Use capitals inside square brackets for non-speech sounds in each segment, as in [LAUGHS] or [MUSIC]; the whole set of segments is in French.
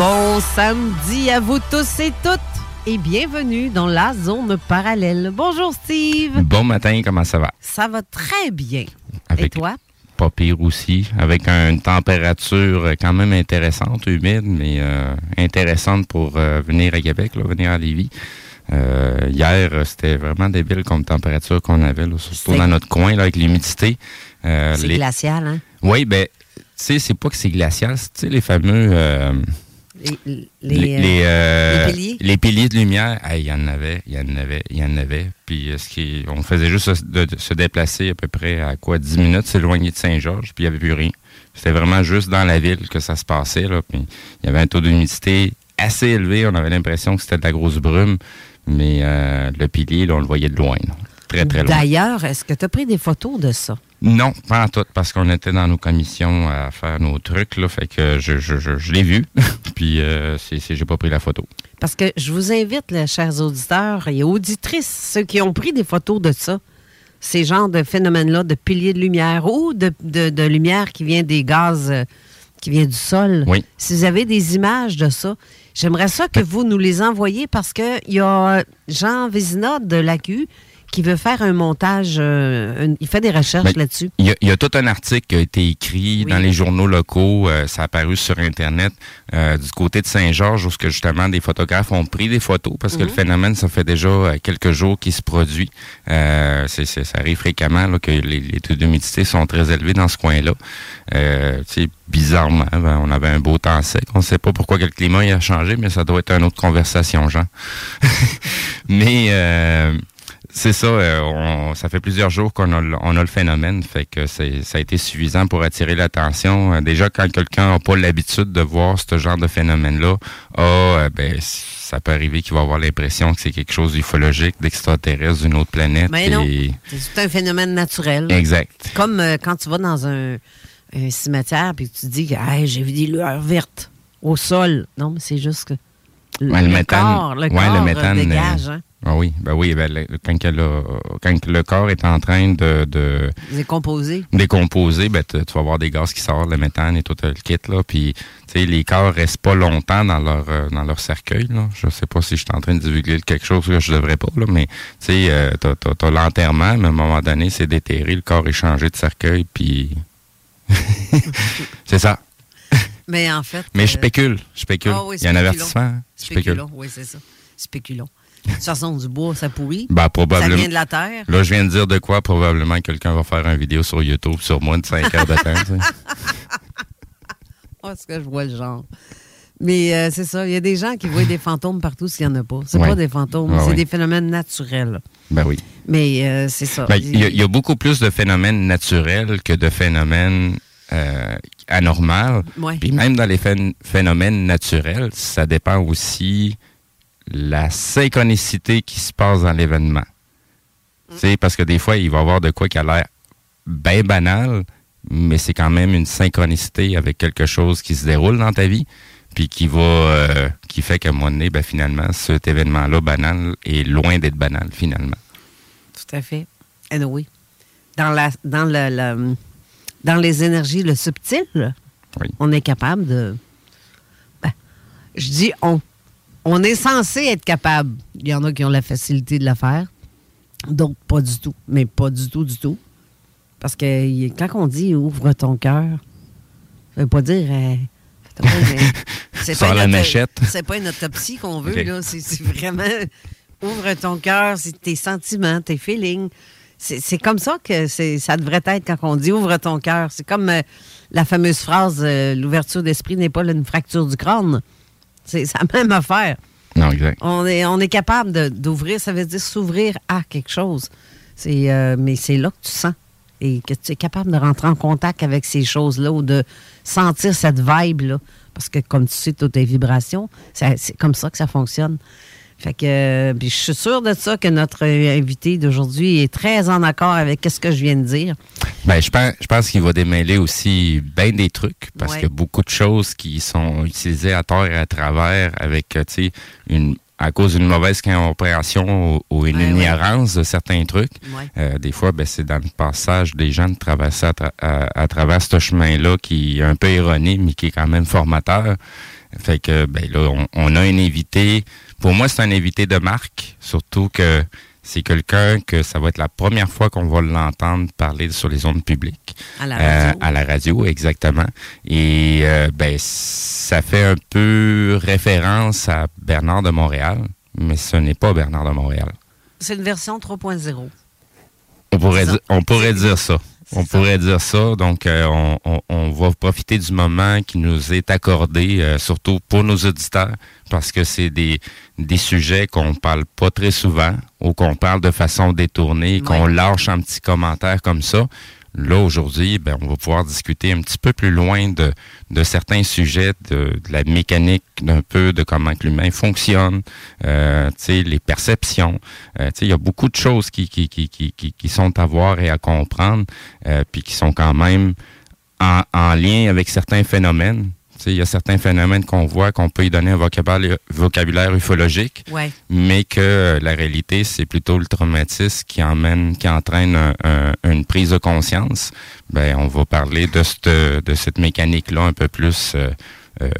Bon samedi à vous tous et toutes et bienvenue dans la zone parallèle. Bonjour Steve. Bon matin, comment ça va? Ça va très bien. Avec et toi? Pas pire aussi, avec une température quand même intéressante, humide, mais euh, intéressante pour euh, venir à Québec, là, venir à Lévis. Euh, hier, c'était vraiment débile comme température qu'on avait, là, surtout dans notre coin là, avec l'humidité. c'est glacial, hein? Oui, ben, tu sais, c'est pas que c'est glacial, c'est les fameux les, les, euh, les, piliers? Les piliers de lumière, il y en avait, il y en avait, il y en avait. Puis euh, ce qui, on faisait juste se, de, se déplacer à peu près à quoi 10 minutes, s'éloigner de Saint-Georges, puis il n'y avait plus rien. C'était vraiment juste dans la ville que ça se passait. Là, puis il y avait un taux d'humidité assez élevé. On avait l'impression que c'était de la grosse brume, mais euh, le pilier, là, on le voyait de loin. Très, très loin. D'ailleurs, est-ce que tu as pris des photos de ça? Non, pas en tout, parce qu'on était dans nos commissions à faire nos trucs, là, fait que je, je, je, l'ai vu, [LAUGHS] puis euh, c'est, j'ai pas pris la photo. Parce que je vous invite, chers auditeurs et auditrices, ceux qui ont pris des photos de ça, ces genres de phénomènes-là, de piliers de lumière ou de, de, lumière qui vient des gaz, euh, qui vient du sol. Oui. Si vous avez des images de ça, j'aimerais ça que vous nous les envoyiez parce qu'il y a Jean Vézina de l'ACU qui veut faire un montage, euh, il fait des recherches ben, là-dessus. Il y, a tout un article qui a été écrit dans les journaux locaux, euh, ça a apparu sur Internet, euh, du côté de Saint-Georges, où que justement des photographes ont pris des photos, parce que le mhm. phénomène, ça fait déjà quelques jours qu'il se produit. c'est, ça arrive fréquemment là, que les, les taux d'humidité sont très élevés dans ce coin-là. c'est bizarrement, ben, on avait un beau temps sec. On ne sait pas pourquoi le climat a changé, mais ça doit être une autre conversation, Jean. [LAUGHS] mais c'est ça. Euh, ça fait plusieurs jours qu'on a, on a le phénomène, fait que ça a été suffisant pour attirer l'attention. Euh, déjà, quand quelqu'un n'a pas l'habitude de voir ce genre de phénomène-là, ah, ben, ça peut arriver qu'il va avoir l'impression que c'est quelque chose d'ufologique, d'extraterrestre, d'une autre planète. Mais non, c'est un phénomène naturel. Exact. Comme quand tu vas dans un, cimetière puis tu te dis que j'ai vu des lueurs vertes au sol. Non, mais c'est juste que le, corps, le corps dégage. Hein? Ah oui, ben oui, ben, quand, le, quand, le corps est en train de, de décomposer, décomposer ben, tu vas avoir des gaz qui sortent, le méthane et tout le kit là, puis les corps restent pas longtemps dans leur euh, dans leur cercueil là. Je sais pas si je suis en train de divulguer quelque chose que je devrais pas là, mais tu sais, euh, t'as, as, l'enterrement, mais à un moment donné, c'est déterré, le corps est changé de cercueil, puis [LAUGHS] c'est ça. Mais en fait. Mais je euh, spécule, je spécule. Ah Il y a un avertissement. Hein? Spéculons, oui, c'est ça. Spéculons. [LAUGHS] Toute façon, du bois, ça pourrit. Ben, probablement. Ça vient de la terre. Là, je viens de dire de quoi? Probablement quelqu'un va faire une vidéo sur YouTube sur moi de 5 heures de temps. Est-ce [LAUGHS] que je vois le genre? Mais euh, c'est ça, il y a des gens qui voient des fantômes partout s'il n'y en a pas. C'est pas des fantômes, c'est des phénomènes naturels. Ben oui. Mais euh, c'est ça. Ben, il y, a beaucoup plus de phénomènes naturels que de phénomènes euh, anormaux. Puis même dans les phénomènes naturels, ça dépend aussi la synchronicité qui se passe dans l'événement. Mm. Parce que des fois, il va y avoir de quoi qui a l'air bien banal, mais c'est quand même une synchronicité avec quelque chose qui se déroule dans ta vie, puis qui va euh, qui fait qu'à un moment donné, ben, finalement, cet événement-là banal est loin d'être banal, finalement. Tout à fait. Et oui. Dans la dans le, dans les énergies le subtil, on est capable de. Ben, je dis on on est censé être capable. Il y en a qui ont la facilité de le faire. D'autres, pas du tout. Mais pas du tout, du tout. Parce que quand on dit ouvre ton cœur, ça veut pas dire. Euh, [LAUGHS] c'est pas, la machette. C'est pas une autopsie qu'on veut, là. C'est vraiment ouvre ton cœur, tes sentiments, tes feelings. C'est comme ça que ça devrait être quand on dit ouvre ton cœur. C'est comme euh, la fameuse phrase euh, l'ouverture d'esprit n'est pas une fracture du crâne. C'est la [LAUGHS] même affaire. Non, exact. On est, on est capable d'ouvrir, ça veut dire s'ouvrir à quelque chose. Euh, mais c'est là que tu sens et que tu es capable de rentrer en contact avec ces choses-là ou de sentir cette vibe-là. Parce que, comme tu sais, toutes tes vibrations, c'est comme ça que ça fonctionne. Fait que euh, je suis sûre de ça que notre invité d'aujourd'hui est très en accord avec ce que je viens de dire. Ben, je pense, je pense qu'il va démêler aussi bien des trucs parce qu'il y a beaucoup de choses qui sont utilisées à tort et à travers avec, euh, une à cause d'une mauvaise compréhension ou, une ignorance de certains trucs. Euh, des fois, ben, c'est dans le passage des gens de traverser à, travers ce chemin-là qui est un peu erroné, mais qui est quand même formateur. Fait que ben là, on, on a un invité. Pour moi, c'est un invité de marque, surtout que c'est quelqu'un que ça va être la première fois qu'on va l'entendre parler sur les ondes publiques. À la radio. Euh, à la radio, exactement. Et euh, ben, ça fait un peu référence à Bernard de Montréal, mais ce n'est pas Bernard de Montréal. C'est une version 3.0. On pourrait, on pourrait dire ça. On pourrait dire ça. Donc, euh, on, va profiter du moment qui nous est accordé, euh, surtout pour nos auditeurs, parce que c'est des, des sujets qu'on parle pas très souvent ou qu'on parle de façon détournée, qu'on lâche un petit commentaire comme ça. Là, aujourd'hui, ben, on va pouvoir discuter un petit peu plus loin de, de certains sujets, de, la mécanique d'un peu, de comment l'humain fonctionne, euh, les perceptions. Euh, il y a beaucoup de choses qui, qui, qui, qui, sont à voir et à comprendre, euh, puis qui sont quand même en, en lien avec certains phénomènes il y a certains phénomènes qu'on voit qu'on peut y donner un vocabulaire, vocabulaire ufologique, mais que euh, la réalité, c'est plutôt le traumatisme qui emmène, qui entraîne une prise de conscience. Ben, on va parler de cette, de cette mécanique-là un peu plus. Euh, euh,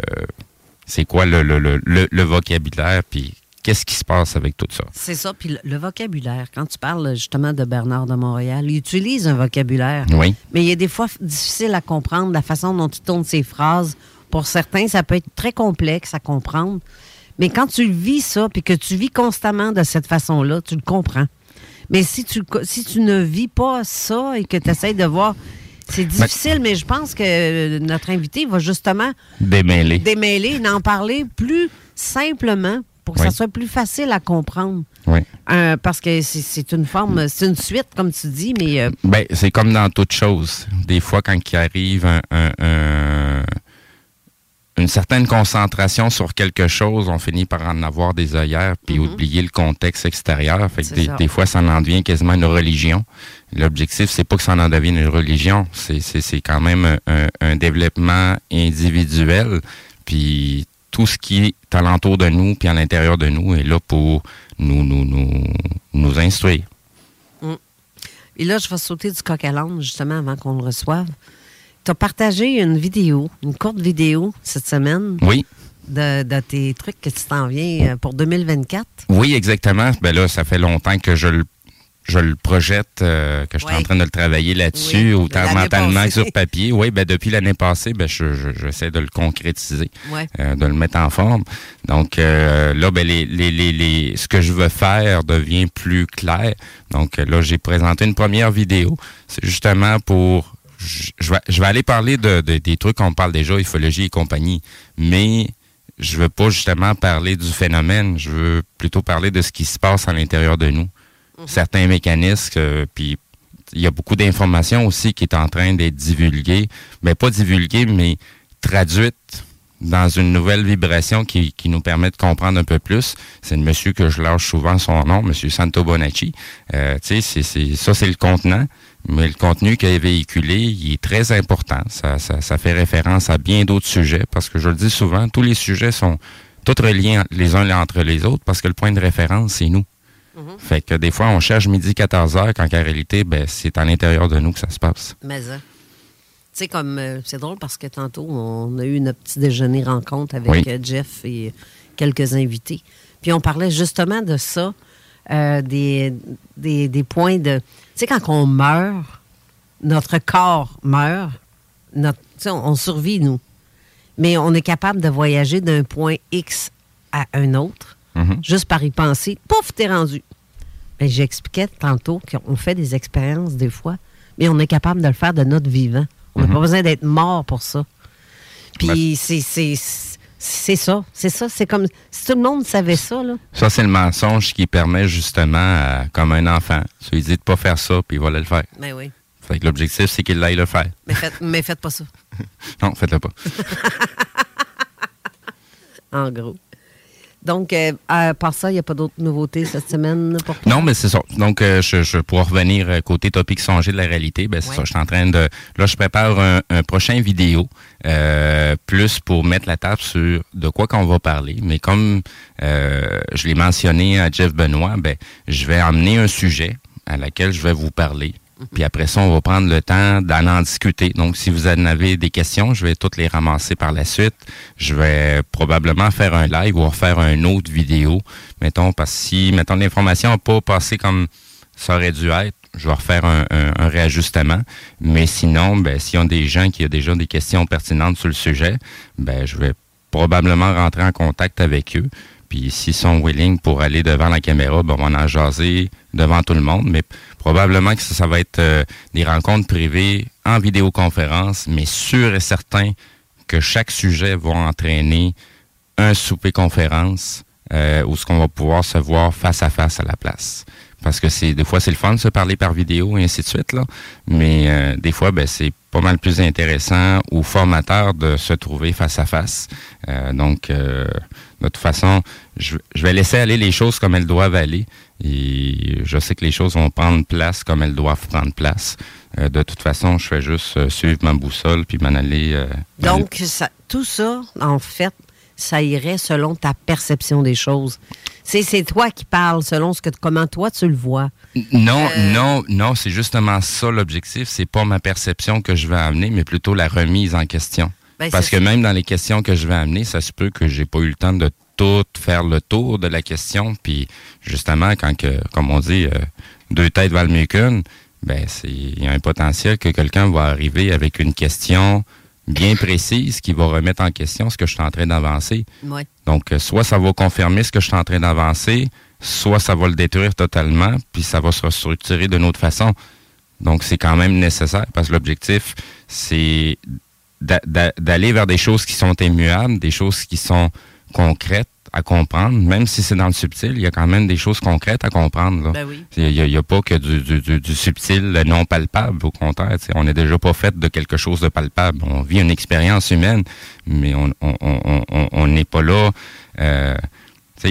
c'est quoi le, le, le, le, vocabulaire, puis qu'est-ce qui se passe avec tout ça? C'est ça. Puis le, vocabulaire, quand tu parles justement de Bernard de Montréal, il utilise un vocabulaire. Oui. Mais il est des fois difficile à comprendre la façon dont tu tournes ses phrases pour certains, ça peut être très complexe à comprendre. Mais quand tu vis ça, puis que tu vis constamment de cette façon-là, tu le comprends. Mais si tu, si tu ne vis pas ça et que tu essaies de voir, c'est ben difficile, mais je pense que notre invité va justement démêler, démêler en parler plus simplement pour que ça soit plus facile à comprendre. Oui. Euh, parce que c'est une forme, c'est une suite, comme tu dis, mais... Euh, ben, c'est comme dans toute chose. Des fois, quand il arrive un une certaine concentration sur quelque chose, on finit par en avoir des œillères puis mhm. oublier le contexte extérieur. Fait que des, fois, ça en devient quasiment une religion. L'objectif, c'est pas que ça en devienne une religion. C'est quand même un, développement individuel. Puis tout ce qui est alentour de nous puis à l'intérieur de nous est là pour nous, nous, nous, nous instruire. Mm. Et là, je vais sauter du coq à l'âne, justement, avant qu'on le reçoive. Tu as partagé une vidéo, une courte vidéo cette semaine. Oui. De, tes trucs que tu t'en viens euh, pour 2024. Oui, exactement. Ben là, ça fait longtemps que je le je le projette, euh, que je suis en train de le travailler là-dessus, autant mentalement que sur papier. Oui, ben depuis l'année passée, ben je, j'essaie de le concrétiser, euh, de le mettre en forme. Donc là, ben les, les, les, ce que je veux faire devient plus clair. Donc là, j'ai présenté une première vidéo. C'est justement pour je, vais, je vais aller parler de, des trucs qu'on parle déjà, ufologie et compagnie, mais je veux pas justement parler du phénomène, je veux plutôt parler de ce qui se passe à l'intérieur de nous. Mhm. Certains mécanismes, euh, puis il y a beaucoup d'informations aussi qui est en train d'être divulguées, mais pas divulguées, mais traduites dans une nouvelle vibration qui, qui, nous permet de comprendre un peu plus. C'est le monsieur que je lâche souvent son nom, monsieur Santo Bonacci. Euh, tu sais, c'est, ça, c'est le contenant. Mais le contenu qui est véhiculé, il est très important. Ça, ça, ça fait référence à bien d'autres sujets, parce que je le dis souvent, tous les sujets sont tous reliés les uns entre les autres, parce que le point de référence, c'est nous. Mm-hmm. Fait que des fois, on cherche midi 14 heures, quand en réalité, ben, c'est à l'intérieur de nous que ça se passe. Mais ça. Tu sais, comme euh, c'est drôle parce que tantôt, on a eu notre petit déjeuner rencontre avec euh, Jeff et quelques invités. Puis on parlait justement de ça. euh, des, des, des points de... Tu sais, quand on meurt, notre corps meurt, notre, on, on survit, nous. Mais on est capable de voyager d'un point X à un autre, Mhm. juste par y penser. Pouf, t'es rendu. Ben, J'expliquais tantôt qu'on fait des expériences des fois, mais on est capable de le faire de notre vivant. On n'a Mhm. pas besoin d'être mort pour ça. Puis Ben- c'est c'est ça, c'est ça, c'est comme si tout le monde savait ça là. Ça, c'est le mensonge qui permet justement, à- comme un enfant, tu lui dis de pas faire ça, puis il va aller le faire. Ben oui. Fait que l'objectif, c'est qu'il aille le faire. Mais faites, mais faites pas ça, [LAUGHS] Non, faites-le pas. [LAUGHS] en gros. Donc, euh, à part ça, il n'y a pas d'autres nouveautés cette semaine pour toi? Non, mais c'est ça. Donc, euh, je, je pour revenir euh, côté topic songer de la réalité, ben c'est Ouais. ça. Je suis en train de. Là, je prépare un, un prochain vidéo, euh, plus pour mettre la table sur de quoi qu'on va parler. Mais comme euh, je l'ai mentionné à Jeff Benoît, ben je vais emmener un sujet à laquelle je vais vous parler. Puis après ça, on va prendre le temps d'en en discuter. Donc, si vous en avez des questions, je vais toutes les ramasser par la suite. Je vais probablement faire un live ou faire une autre vidéo. Mettons, parce que si, mettons, l'information n'a pas passé comme ça aurait dû être, je vais refaire un, un- un réajustement. Mais sinon, ben, s'il y a des gens qui ont déjà des questions pertinentes sur le sujet, ben, je vais probablement rentrer en contact avec eux. Puis s'ils sont willing pour aller devant la caméra, ben, on va en jaser devant tout le monde. Mais probablement que ça, va être euh, des rencontres privées en vidéoconférence, mais sûr et certain que chaque sujet va entraîner un souper conférence euh, où ce qu'on va pouvoir se voir face à face à la place. Parce que c'est des fois c'est le fun de se parler par vidéo et ainsi de suite là, mais euh, des fois ben c'est pas mal plus intéressant ou formateur de se trouver face à face. Euh, donc euh, de toute façon, je, je vais laisser aller les choses comme elles doivent aller et je sais que les choses vont prendre place comme elles doivent prendre place. Euh, de toute façon, je fais juste euh, suivre ma boussole puis m'en aller. euh, aller- Donc, ça, tout ça, en fait, ça irait selon ta perception des choses. C'est c'est toi qui parles selon ce que comment toi tu le vois. Non, Euh, non, non, c'est justement ça l'objectif. C'est pas ma perception que je vais amener, mais plutôt la remise en question. Ben, Parce que ça. même dans les questions que je vais amener, ça se peut que j'ai pas eu le temps de tout faire le tour de la question. Puis justement, quand que, comme on dit, euh, deux têtes valent mieux qu'une, ben c'est il y a un potentiel que quelqu'un va arriver avec une question bien précise qui va remettre en question ce que je suis en train d'avancer. Ouais. Donc, euh, soit ça va confirmer ce que je suis en train d'avancer, soit ça va le détruire totalement, puis ça va se restructurer d'une autre façon. Donc, c'est quand même nécessaire parce que l'objectif, c'est d'a- d'a- d'aller vers des choses qui sont immuables, des choses qui sont concrètes à comprendre, même si c'est dans le subtil, il y a quand même des choses concrètes à comprendre. Là. Ben oui. Il n'y a, il y a pas que du, du, du, du subtil non palpable. Au contraire, on n'est déjà pas fait de quelque chose de palpable. On vit une expérience humaine, mais on on- on- on- on n'est pas là. euh,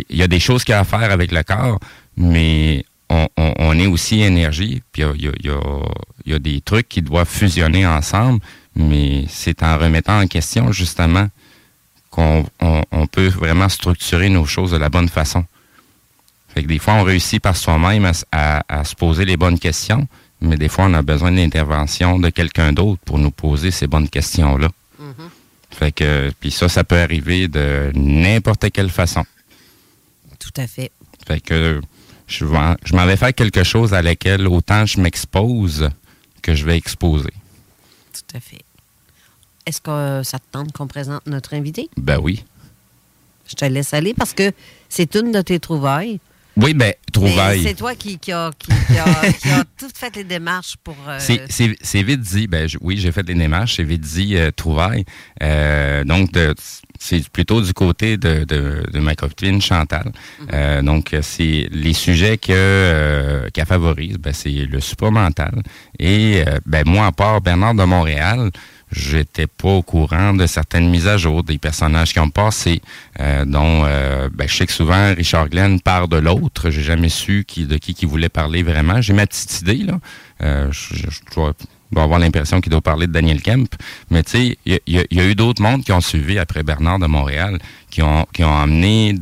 il y a des choses qu'il y a à faire avec le corps, mais on, on- on est aussi énergie. Puis il y a, il y a- il y a- il y a des trucs qui doivent fusionner ensemble, mais c'est en remettant en question justement qu'on on- on peut vraiment structurer nos choses de la bonne façon. Fait que des fois, on réussit par soi-même à, à- à se poser les bonnes questions, mais des fois, on a besoin de l'intervention de quelqu'un d'autre pour nous poser ces bonnes questions-là. Fait que, puis ça, ça peut arriver de n'importe quelle façon. Tout à fait. Fait que je, je m'en vais faire quelque chose à laquelle autant je m'expose que je vais exposer. Tout à fait. Est-ce que ça te tente qu'on présente notre invité? Ben oui. Je te laisse aller parce que c'est une de tes trouvailles. Oui, ben, Mais trouvaille. C'est toi qui, qui a, qui, qui a, qui a [LAUGHS] tout fait les démarches pour. euh, C'est- vite dit. Ben, je- oui, j'ai fait des démarches. C'est vite dit euh, trouvailles. Euh, donc, c'est plutôt du côté de, de, de ma copine Chantal. Euh, donc, c'est les sujets que qu'elle favorise. Ben, c'est le supramental. Et euh, ben moi, à part Bernard de Montréal, j'étais pas au courant de certaines mises à jour des personnages qui ont passé, euh, dont euh, ben, je sais que souvent Richard Glenn part de l'autre. J'ai jamais su qui, de qui qui voulait parler vraiment. J'ai ma petite idée là. Euh, je, je- je dois, avoir l'impression qu'il doit parler de Daniel Kemp, mais tu sais, il y, y a eu d'autres mondes qui ont suivi après Bernard de Montréal, qui ont qui ont amené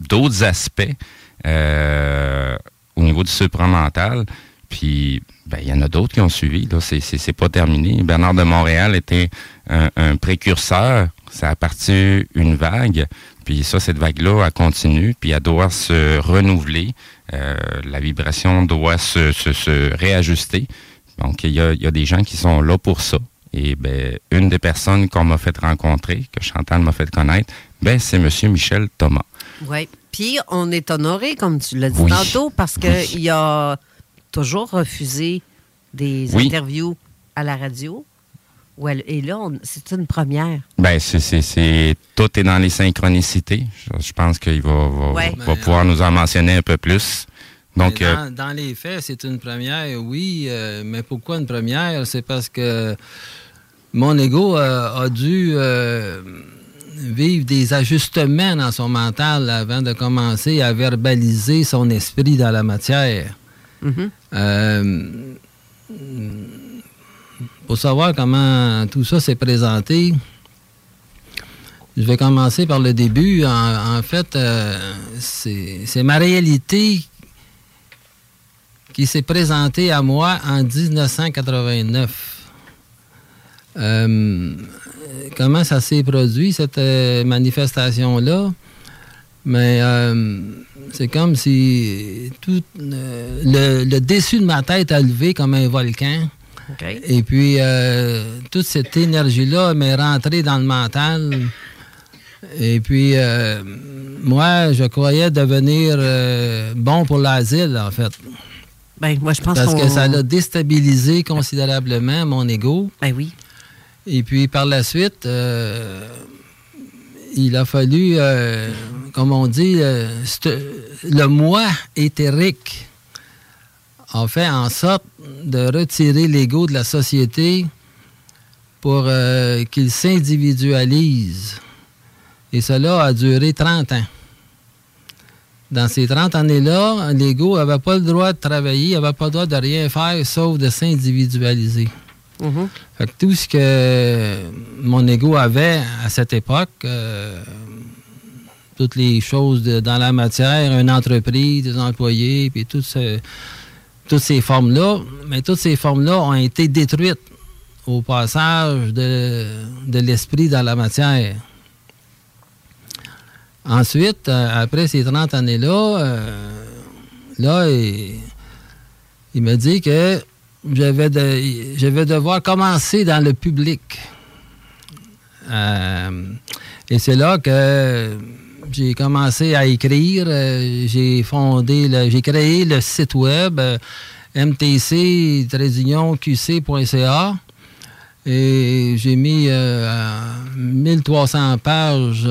d'autres aspects euh, au niveau du supramental. Puis, ben, il y en a d'autres qui ont suivi. Là, c'est, c'est, c'est pas terminé. Bernard de Montréal était un, un précurseur. Ça a parti une vague. Puis ça, cette vague-là, elle continue. Puis elle doit se renouveler. la vibration doit se, se, réajuster. Donc, il y a, y a, des gens qui sont là pour ça. Et ben, une des personnes qu'on m'a fait rencontrer, que Chantal m'a fait connaître, ben, c'est M. Michel Thomas. Oui. Puis, on est honoré, comme tu l'as dit tantôt, parce qu'il a toujours refusé des interviews à la radio. Et là, c'est une première. Ben, c'est, tout est dans les synchronicités. Je, pense qu'il va, va, pouvoir nous en mentionner un peu plus. Donc, euh, dans, les faits, c'est une première, oui. Euh, mais pourquoi une première? C'est parce que mon ego euh, a dû vivre des ajustements dans son mental avant de commencer à verbaliser son esprit dans la matière. Mm-hmm. pour savoir comment tout ça s'est présenté, je vais commencer par le début. En, fait, c'est ma réalité qui s'est présenté à moi en 1989. Euh, comment ça s'est produit, cette euh, manifestation-là? Mais euh, c'est comme si tout le, dessus de ma tête a levé comme un volcan. Et puis, toute cette énergie-là m'est rentrée dans le mental. Et puis, moi, je croyais devenir bon pour l'asile, en fait. Ben, moi, je pense Parce que ça a déstabilisé considérablement mon ego. Ben oui. Et puis, par la suite, euh, il a fallu, euh, comme on dit, euh, le moi éthérique a fait en sorte de retirer l'ego de la société pour qu'il s'individualise. Et cela a duré 30 ans dans ces 30 années-là, l'ego n'avait pas le droit de travailler, n'avait pas le droit de rien faire sauf de s'individualiser. Tout ce que mon ego avait à cette époque, euh, toutes les choses dans la matière, une entreprise, des employés, puis toutes ces formes-là, mais toutes ces formes-là ont été détruites au passage de, l'esprit dans la matière. Ensuite, euh, après ces 30 années-là, euh, là, il, m'a dit que je vais, de, devoir commencer dans le public. Euh, et c'est là que j'ai commencé à écrire. j'ai fondé, j'ai créé le site web mtc-qc.ca. Et j'ai mis 1300 pages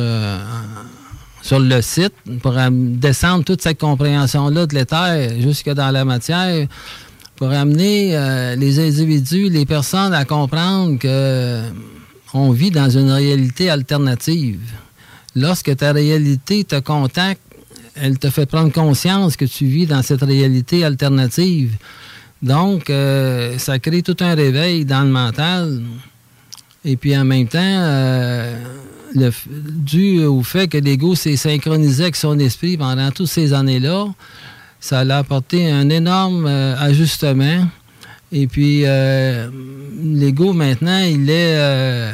sur le site pour descendre toute cette compréhension-là de l'éther jusque dans la matière, pour amener euh, les individus, les personnes à comprendre qu'on vit dans une réalité alternative. Lorsque ta réalité te contacte, elle te fait prendre conscience que tu vis dans cette réalité alternative. Donc, euh, ça crée tout un réveil dans le mental. Et puis en même temps, euh, dû au fait que l'ego s'est synchronisé avec son esprit pendant toutes ces années-là, ça l'a apporté un énorme euh, ajustement. Et puis, euh, l'ego, maintenant, il est, euh,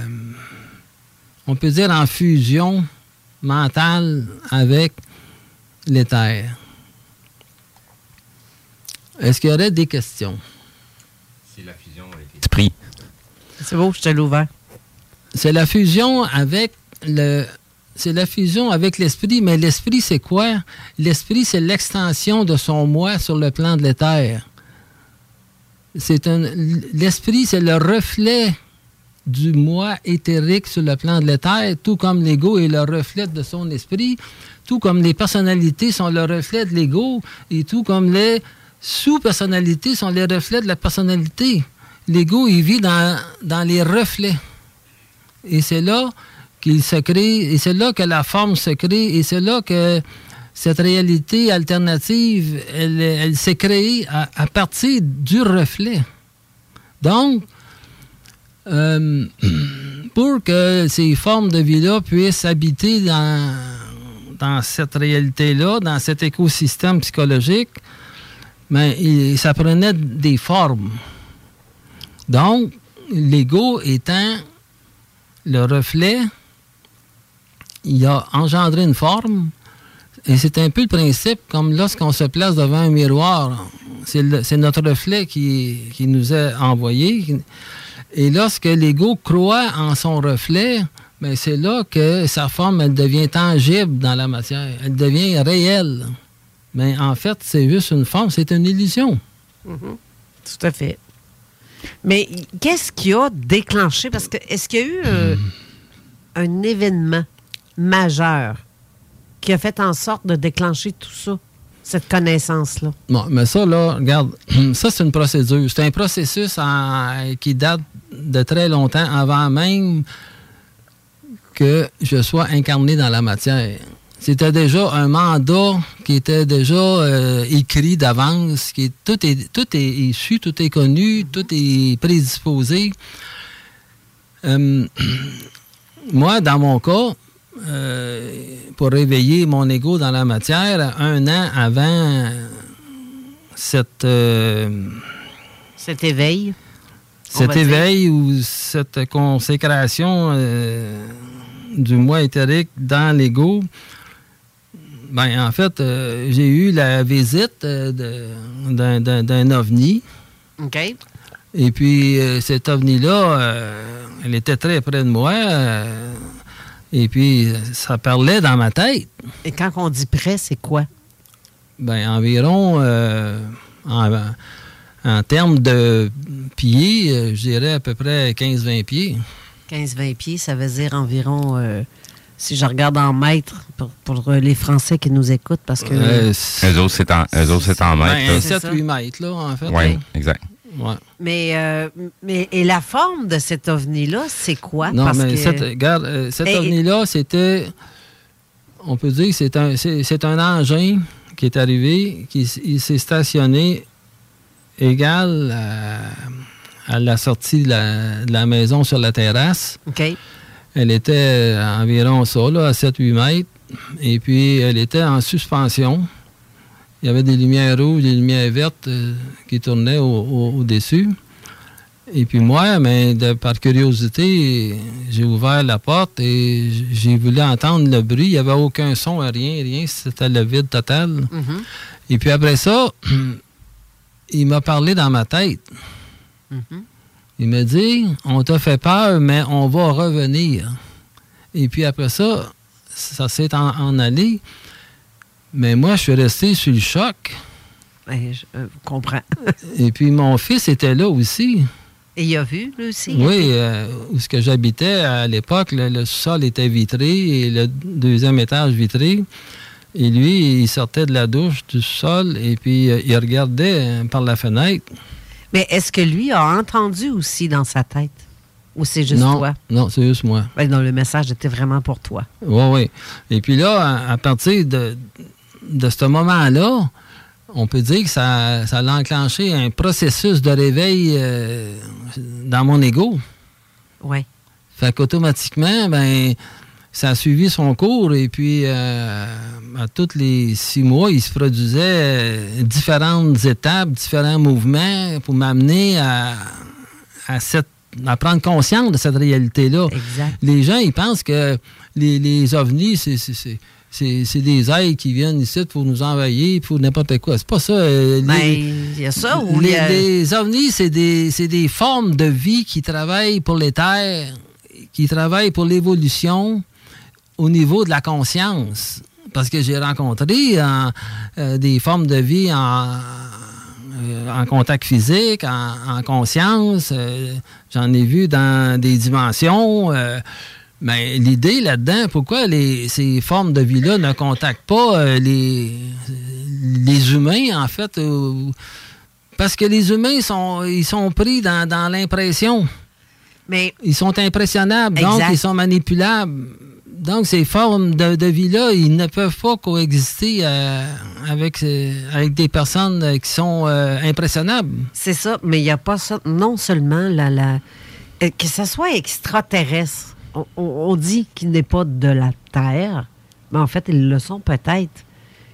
on peut dire, en fusion mentale avec l'éther. Est-ce qu'il y aurait des questions? Si la fusion avec l'esprit. C'est beau, je te l'ouvert. C'est la fusion avec c'est la fusion avec l'esprit, mais l'esprit, c'est quoi? L'esprit, c'est l'extension de son moi sur le plan de l'éther. C'est un, l'esprit, c'est le reflet du moi éthérique sur le plan de l'éther, tout comme l'ego est le reflet de son esprit, tout comme les personnalités sont le reflet de l'ego, et tout comme les sous-personnalités sont les reflets de la personnalité. L'ego, il vit dans, dans les reflets. Et c'est là qu'il se crée, et c'est là que la forme se crée, et c'est là que cette réalité alternative, elle, s'est créée à, partir du reflet. Donc, euh, [CLEARS THROAT] pour que ces formes de vie-là puissent habiter dans, dans cette réalité-là, dans cet écosystème psychologique, ça prenait des formes. Donc, l'ego étant le reflet il a engendré une forme. Et c'est un peu le principe comme lorsqu'on se place devant un miroir. C'est notre reflet qui, qui, nous est envoyé. Et lorsque l'ego croit en son reflet, ben c'est là que sa forme, elle devient tangible dans la matière. Elle devient réelle. Mais en fait, c'est juste une forme, c'est une illusion. Mm-hmm. Tout à fait. Mais qu'est-ce qui a déclenché? Parce que est-ce qu'il y a eu euh, un événement majeur qui a fait en sorte de déclencher tout ça, cette connaissance-là? Mais ça, là, regarde, [CLEARS THROAT] ça, c'est une procédure. C'est un processus qui date de très longtemps, avant même que je sois incarné dans la matière. C'était déjà un mandat qui était déjà euh, écrit d'avance, qui tout est tout est issu, tout est connu, tout est prédisposé. Euh, [CLEARS THROAT] moi, dans mon cas, euh, pour réveiller mon ego dans la matière, un an avant cette cet éveil, cet éveil ou cette consécration du moi éthérique dans l'ego, ben, en fait, euh, j'ai eu la visite euh, d'un ovni. OK. Et puis, euh, cet ovni-là, elle était très près de moi. Et puis, ça parlait dans ma tête. Et quand on dit près, c'est quoi? Ben, environ, en, en, termes de pieds, je dirais à peu près 15-20 pieds. 15-20 pieds, ça veut dire environ si je regarde en mètres pour, les Français qui nous écoutent, parce que. Euh, eux autres, c'est en, en mètres. 7-8 ben, mètres, là, en fait. Oui, exact. Mais, euh, mais et la forme de cet ovni-là, c'est quoi? Non, mais cette, regarde, euh, cet ovni-là, c'était. On peut dire que c'est un, c'est, un engin qui est arrivé, qui s'est stationné égal à, la sortie de la, de la, maison sur la terrasse. OK. Elle était environ ça, là, à 7-8 mètres. Et puis, elle était en suspension. Il y avait des lumières rouges, des lumières vertes euh, qui tournaient au-dessus. et puis moi, mais par curiosité, j'ai ouvert la porte et j'ai voulu entendre le bruit. Il n'y avait aucun son, rien, rien. C'était le vide total. Mm-hmm. Et puis après ça, [CLEARS THROAT] il m'a parlé dans ma tête. Mm-hmm. Il me dit, on t'a fait peur, mais on va revenir. Et puis après ça, ça s'est en, allé. Mais moi, je suis resté sur le choc. Ben, je euh, comprends. [LAUGHS] et puis mon fils était là aussi. Et il a vu, lui aussi? Oui, euh, où ce que j'habitais à l'époque, le, sol était vitré et le deuxième étage vitré. Et lui, il sortait de la douche du sol et puis euh, il regardait par la fenêtre. Mais est-ce que lui a entendu aussi dans sa tête? Ou c'est juste toi? Non, c'est juste moi. Ben, non, le message était vraiment pour toi. Oui, oui. Et puis là, à, partir de, de ce moment-là, on peut dire que ça, ça a enclenché un processus de réveil euh, dans mon ego. Oui. Fait qu'automatiquement, ben, ça a suivi son cours et puis euh, à tous les six mois, il se produisait euh, différentes étapes, différents mouvements pour m'amener à, cette à prendre conscience de cette réalité-là. Les gens, ils pensent que les, les ovnis, c'est des ailes qui viennent ici pour nous envahir, pour n'importe quoi. C'est pas ça. Euh, ben, il y a ça ou les, les ovnis, c'est des, des formes de vie qui travaillent pour les terres, qui travaillent pour l'évolution, au niveau de la conscience. Parce que j'ai rencontré euh, des formes de vie en, euh, contact physique, en, conscience. Euh, j'en ai vu dans des dimensions. Mais l'idée là-dedans, pourquoi les, ces formes de vie-là ne contactent pas les, les humains, en fait? parce que les humains, sont, ils sont pris dans, dans l'impression. Mais ils sont impressionnables, donc ils sont manipulables donc, ces formes de, vie-là, ils ne peuvent pas coexister euh, avec, euh, avec des personnes euh, qui sont impressionnables. C'est ça, mais il n'y a pas ça. Non seulement la, la, que ce soit extraterrestre, on, dit qu'il n'est pas de la Terre, mais en fait, ils le sont peut-être.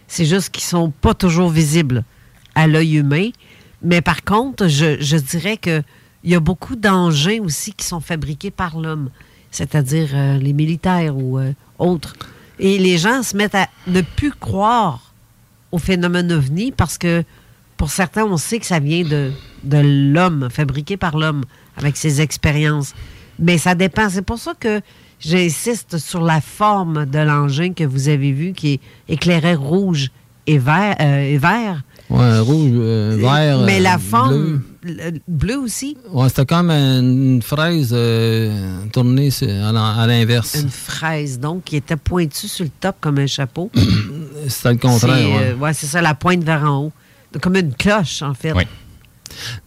C'est juste qu'ils ne sont pas toujours visibles à l'œil humain. Mais par contre, je, dirais qu'il y a beaucoup d'engins aussi qui sont fabriqués par l'homme c'est-à-dire euh, les militaires ou euh, autres, Et les gens se mettent à ne plus croire au phénomène ovni parce que pour certains, on sait que ça vient de l'homme, fabriqué par l'homme, avec ses expériences. Mais ça dépend. C'est pour ça que j'insiste sur la forme de l'engin que vous avez vu, qui est éclairé rouge et vert. euh, et vert. Ouais, rouge, euh, vert. Mais euh, la bleu. forme, bleu, bleu aussi, Ouais, c'était comme une fraise euh, tournée à l'inverse. une fraise, donc, qui était pointue sur le top comme un chapeau. [COUGHS] C'était le contraire. C'est, ouais. euh, ouais, c'est ça, la pointe vers en haut. Comme une cloche, en fait. Oui.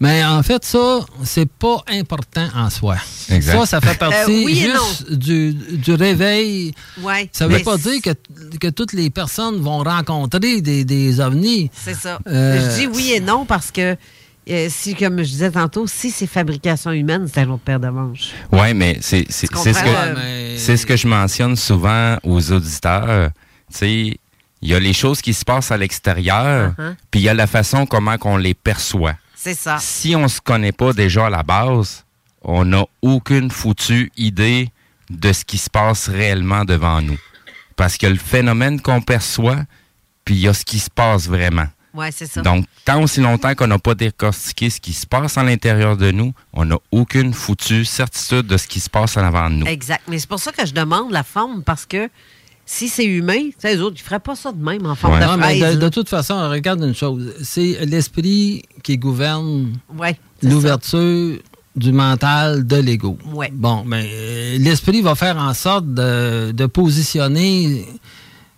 Mais en fait, ça, c'est pas important en soi. Exact. Ça, ça fait partie Euh, oui et juste du, du réveil. Ouais, Ça veut pas dire que, que toutes les personnes vont rencontrer des, des ovnis. C'est ça. Euh, Je dis oui et non parce que, euh, si, comme je disais tantôt, si c'est fabrication humaine, c'est un autre paire de manches. Oui, mais c'est ce, que- euh, mais- ce que je mentionne souvent aux auditeurs. Tu sais, il y a les choses qui se passent à l'extérieur, Uh-huh. puis il y a la façon comment qu'on les perçoit. C'est ça. Si on se connaît pas déjà à la base, on n'a aucune foutue idée de ce qui se passe réellement devant nous. Parce que le phénomène qu'on perçoit, puis il y a ce qui se passe vraiment. Oui, c'est ça. Donc, tant aussi longtemps qu'on n'a pas décortiqué ce qui se passe à l'intérieur de nous, on n'a aucune foutue certitude de ce qui se passe en avant de nous. Exact. Mais c'est pour ça que je demande la forme parce que si c'est humain, les autres, ils feraient pas ça de même en forme Ouais. de Non, mais de, de toute façon, regarde une chose. C'est l'esprit qui gouverne Ouais, l'ouverture du mental de l'ego. Ouais. Bon, mais euh, l'esprit va faire en sorte de, de positionner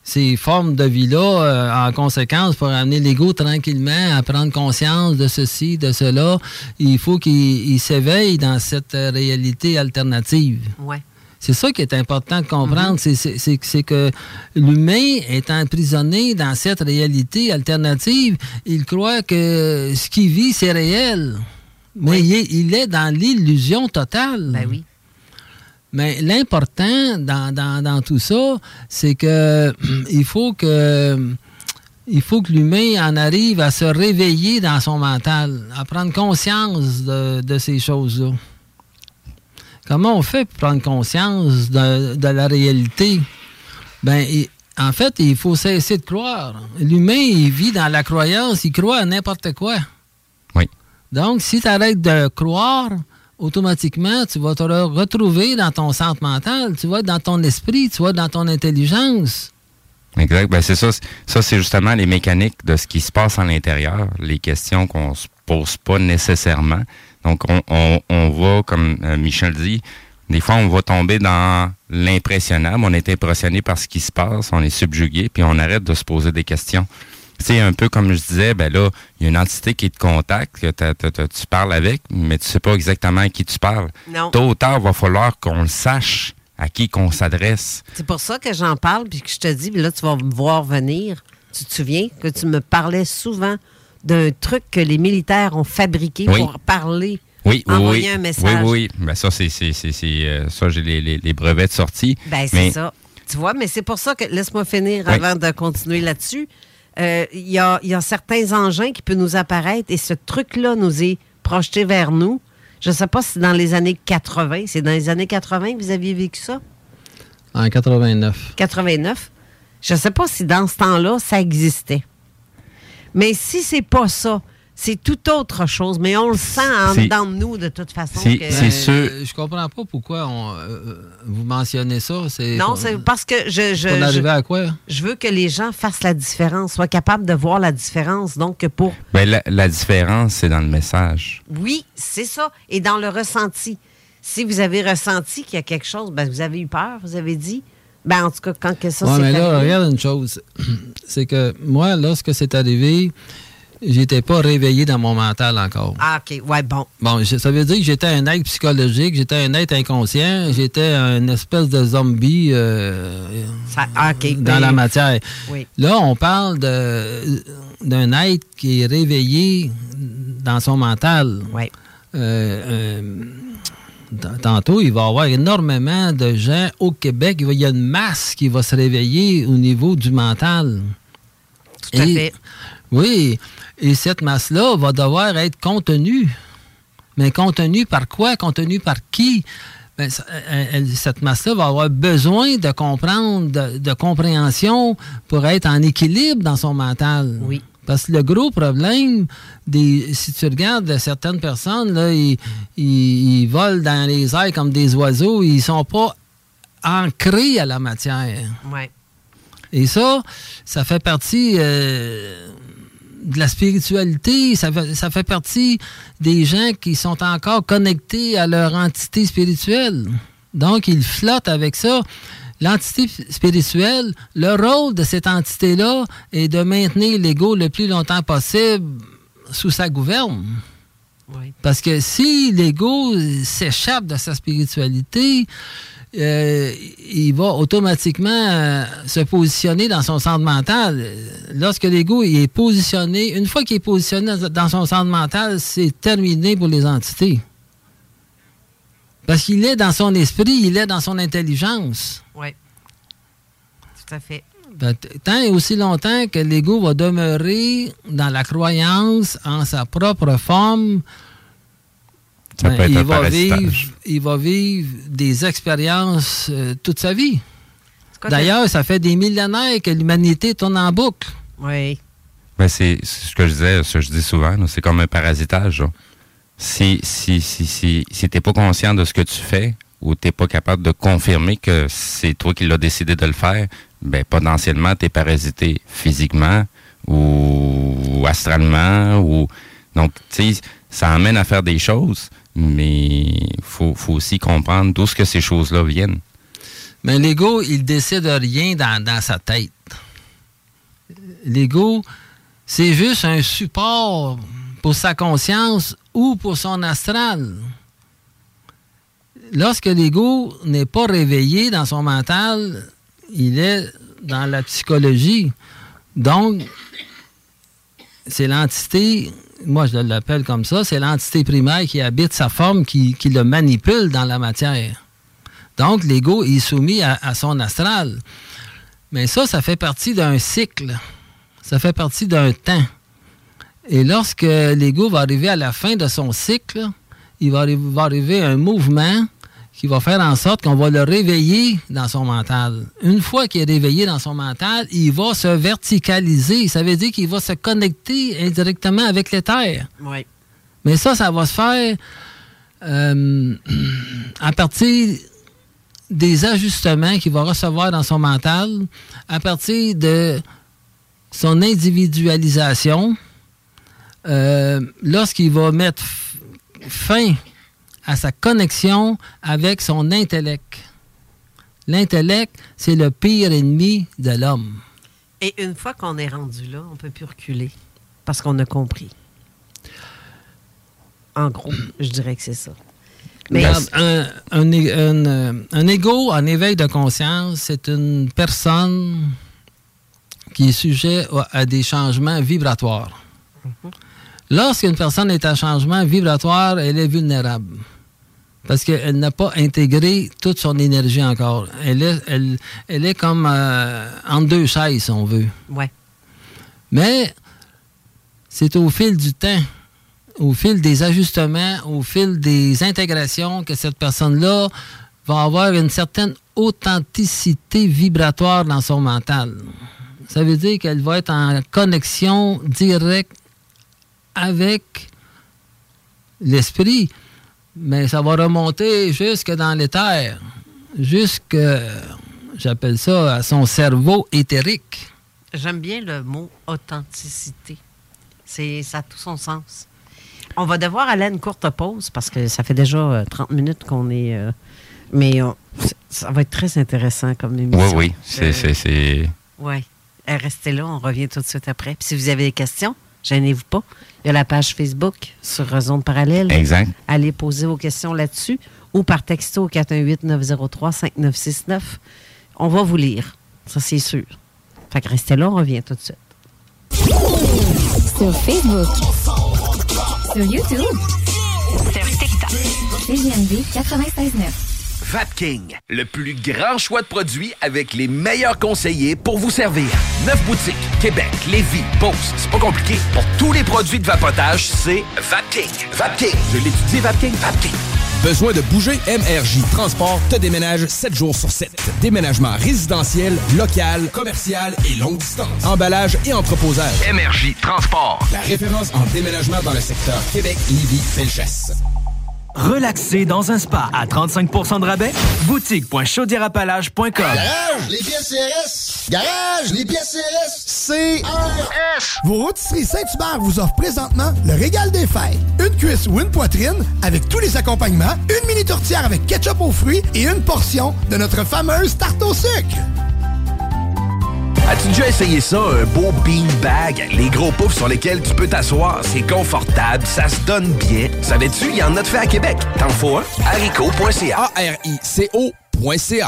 ces formes de vie-là euh, en conséquence pour amener l'ego tranquillement à prendre conscience de ceci, de cela. Il faut qu'il il s'éveille dans cette réalité alternative. Ouais. C'est ça qui est important de Mm-hmm. comprendre, c'est- c'est que l'humain est emprisonné dans cette réalité alternative. Il croit que ce qu'il vit, c'est réel. Mais Oui. il, est, il est dans l'illusion totale. Ben oui. Mais l'important dans, dans- dans tout ça, c'est que [CLEARS THROAT] il faut que il faut que l'humain en arrive à se réveiller dans son mental, à prendre conscience de, de ces choses-là. Comment on fait pour prendre conscience de, de la réalité? Ben, il- en fait, il faut cesser de croire. L'humain, il vit dans la croyance, il croit à n'importe quoi. Oui. Donc, si tu arrêtes de croire, automatiquement, tu vas te re- retrouver dans ton centre mental, tu vas être dans ton esprit, tu vas être dans ton intelligence. Exact. Ben, c'est ça. Ça, c'est justement les mécaniques de ce qui se passe à l'intérieur, les questions qu'on se pose pas nécessairement. Donc, on, on, on va, comme euh, Michel dit, des fois, on va tomber dans l'impressionnable. On est impressionné par ce qui se passe, on est subjugué, puis on arrête de se poser des questions. C'est un peu comme je disais, ben là, il y a une entité qui te contacte, que tu parles avec, mais tu sais pas exactement à qui tu parles. Non. Tôt ou tard, il va falloir qu'on le sache à qui qu'on s'adresse. C'est pour ça que j'en parle, puis que je te dis, puis là, tu vas me voir venir. Tu te souviens que tu me parlais souvent? D'un truc que les militaires ont fabriqué Oui. pour parler, Oui, oui, envoyer oui. un message. Oui, oui, oui. Ben ça, c'est, c'est, c'est, c'est, euh, ça, j'ai les, les, les brevets de sortie. Ben, c'est Mais- ça. Tu vois, mais c'est pour ça que, laisse-moi finir Oui. avant de continuer là-dessus. Euh, Il y, a, il y a certains engins qui peuvent nous apparaître et ce truc-là nous est projeté vers nous. Je ne sais pas si dans les années 80, c'est dans les années 80 que vous aviez vécu ça? En 89. 89. Je ne sais pas si dans ce temps-là, ça existait. Mais si c'est pas ça, c'est tout autre chose. Mais on le sent en dedans de nous, de toute façon. C'est- que- c'est Ben, sûr. euh, Je comprends pas pourquoi on, euh, euh, vous mentionnez ça. Non, c'est parce que je, je, je- arriver à quoi? je veux que les gens fassent la différence, soient capables de voir la différence. Donc, pour. Ben, la, la différence, c'est dans le message. Oui, c'est ça. Et dans le ressenti. Si vous avez ressenti qu'il y a quelque chose, ben, vous avez eu peur, vous avez dit. Ben, en tout cas, quand que ça Ouais, mais là, arrivé- regarde une chose. [CLEARS THROAT] C'est que moi, lorsque c'est arrivé, j'étais pas réveillé dans mon mental encore. Ah, OK. Ouais, bon. Bon, je- ça veut dire que j'étais un être psychologique, j'étais un être inconscient, j'étais une espèce de zombie euh, Ça- ah, dans Ben, la matière. Oui. Là, on parle d'un être qui est réveillé dans son mental. Oui. Euh, euh, tantôt, il va y avoir énormément de gens au Québec. Il va- il y a une masse qui va se réveiller au niveau du mental. Tout à Et- fait. Oui, et cette masse-là va devoir être contenue. Mais contenue par quoi? Contenue par qui? ben, cette masse-là va avoir besoin de comprendre, de, compréhension pour être en équilibre dans son mental. Oui. Parce que le gros problème, des, si tu regardes certaines personnes, là, ils, volent dans les airs comme des oiseaux, ils sont pas ancrés à la matière. Ouais. Et ça, ça fait partie euh, de la spiritualité, ça fait, ça fait partie des gens qui sont encore connectés à leur entité spirituelle. Donc, ils flottent avec ça. L'entité spirituelle, le rôle de cette entité-là est de maintenir l'ego le plus longtemps possible sous sa gouverne. Parce que si l'ego s'échappe de sa spiritualité, euh, il va automatiquement euh, se positionner dans son centre mental. Lorsque l'ego est positionné, une fois qu'il est positionné dans son centre mental, c'est terminé pour les entités. Parce qu'il est dans son esprit, il est dans son intelligence. Tout à fait. Ben, tant et aussi longtemps que l'ego va demeurer dans la croyance en sa propre forme, ben, il, va vivre, il va vivre des expériences euh, toute sa vie. D'ailleurs, ça fait des millénaires que l'humanité tourne en boucle. Oui. Ben, c'est ce que je disais, ce que je dis souvent, c'est comme un parasitage. Si, si, si, si, si tu n'es pas conscient de ce que tu fais ou tu n'es pas capable de confirmer que c'est toi qui l'as décidé de le faire, ben, potentiellement, tu es parasité physiquement ou, astralement. ou Donc, tu sais, ça amène à faire des choses, mais il faut, aussi comprendre d'où ce que ces choses-là viennent. Mais l'ego, il décide rien dans, dans sa tête. L'ego, c'est juste un support pour sa conscience ou pour son astral. Lorsque l'ego n'est pas réveillé dans son mental, il est dans la psychologie. Donc, c'est l'entité moi je l'appelle comme ça, c'est l'entité primaire qui habite sa forme, qui, le manipule dans la matière. Donc, l'ego est soumis à, son astral. Mais ça, ça fait partie d'un cycle. Ça fait partie d'un temps. Et lorsque l'ego va arriver à la fin de son cycle, il va, va arriver un mouvement qui va faire en sorte qu'on va le réveiller dans son mental. Une fois qu'il est réveillé dans son mental, il va se verticaliser. Ça veut dire qu'il va se connecter indirectement avec l'éther. Oui. Mais ça, ça va se faire euh, [CLEARS THROAT] à partir des ajustements qu'il va recevoir dans son mental, à partir de son individualisation, euh, lorsqu'il va mettre fin à sa connexion avec son intellect. L'intellect, c'est le pire ennemi de l'homme. Et une fois qu'on est rendu là, on ne peut plus reculer parce qu'on a compris. En gros, je dirais que c'est ça. Mais un, un, un, ego en éveil de conscience, c'est une personne qui est sujet à des changements vibratoires. Mm-hmm. Lorsqu'une personne est en changement vibratoire, elle est vulnérable parce qu'elle n'a pas intégré toute son énergie encore. Elle est, elle, elle est comme euh, en deux chaises, si on veut. Ouais. Mais c'est au fil du temps, au fil des ajustements, au fil des intégrations que cette personne-là va avoir une certaine authenticité vibratoire dans son mental. Ça veut dire qu'elle va être en connexion directe avec l'esprit mais ça va remonter jusque dans l'éther, jusque, j'appelle ça, à son cerveau éthérique. J'aime bien le mot authenticité. C'est, ça a tout son sens. On va devoir aller à une courte pause parce que ça fait déjà 30 euh, minutes qu'on est. Euh, mais ça va être très intéressant comme émission. Oui, oui. C'est. c'est, Oui. Restez là, on revient tout de suite après. Puis si vous avez des questions, gênez-vous pas. Il y a la page Facebook sur Zone Parallèle. Exact. Allez poser vos questions là-dessus ou par texto 418-903-5969. On va vous lire. Ça, c'est sûr. Fait que restez là, on revient tout de suite. Sur Facebook. Sur YouTube. Sur TikTok. CGMD 96.9. Vapking, le plus grand choix de produits avec les meilleurs conseillers pour vous servir. Neuf boutiques, Québec, Lévis, Beauce, c'est pas compliqué. Pour tous les produits de vapotage, c'est Vapking. Vapking, je l'étudie, Vapking, Vapking. Besoin de bouger? MRJ Transport te déménage 7 jours sur 7. Déménagement résidentiel, local, commercial et longue distance. Emballage et entreposage. MRJ Transport. La référence en déménagement dans le secteur Québec, Lévis, Felchasse. Relaxer dans un spa à 35% de rabais? Boutique.chaudierapalage.com Garage, les pièces CRS. Garage, les pièces CRS. CRS. Vos rôtisseries Saint-Hubert vous offrent présentement le régal des fêtes. Une cuisse ou une poitrine avec tous les accompagnements, une mini tourtière avec ketchup aux fruits et une portion de notre fameuse tarte au sucre. As-tu déjà essayé ça, un beau bean bag? Les gros poufs sur lesquels tu peux t'asseoir, c'est confortable, ça se donne bien. Savais-tu, il y en a de fait à Québec. T'en faut un? haricot.ca. A-R-I-C-O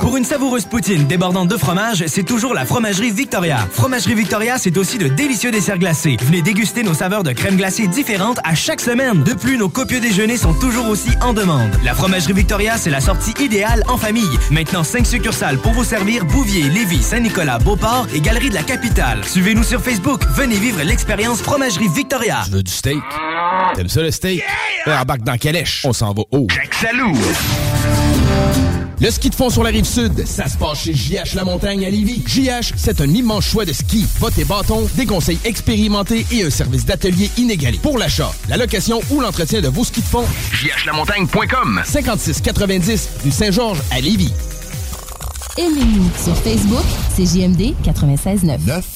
pour une savoureuse poutine débordante de fromage, c'est toujours la Fromagerie Victoria. Fromagerie Victoria, c'est aussi de délicieux desserts glacés. Venez déguster nos saveurs de crème glacée différentes à chaque semaine. De plus, nos copieux déjeuners sont toujours aussi en demande. La Fromagerie Victoria, c'est la sortie idéale en famille. Maintenant, 5 succursales pour vous servir Bouvier, Lévis, Saint-Nicolas, Beauport et Galerie de la Capitale. Suivez-nous sur Facebook. Venez vivre l'expérience Fromagerie Victoria. Tu veux du steak? T'aimes ça le steak? Yeah! Embarque dans Calèche. On s'en va haut. Jack Salou. Le ski de fond sur la rive sud, ça se passe chez JH La Montagne à Lévis. JH, c'est un immense choix de ski. Votes et bâtons, des conseils expérimentés et un service d'atelier inégalé. Pour l'achat, la location ou l'entretien de vos skis de fond, jhlamontagne.com 56 90 rue Saint-Georges à Lévis. Aimez-nous sur Facebook, c'est JMD 96.9.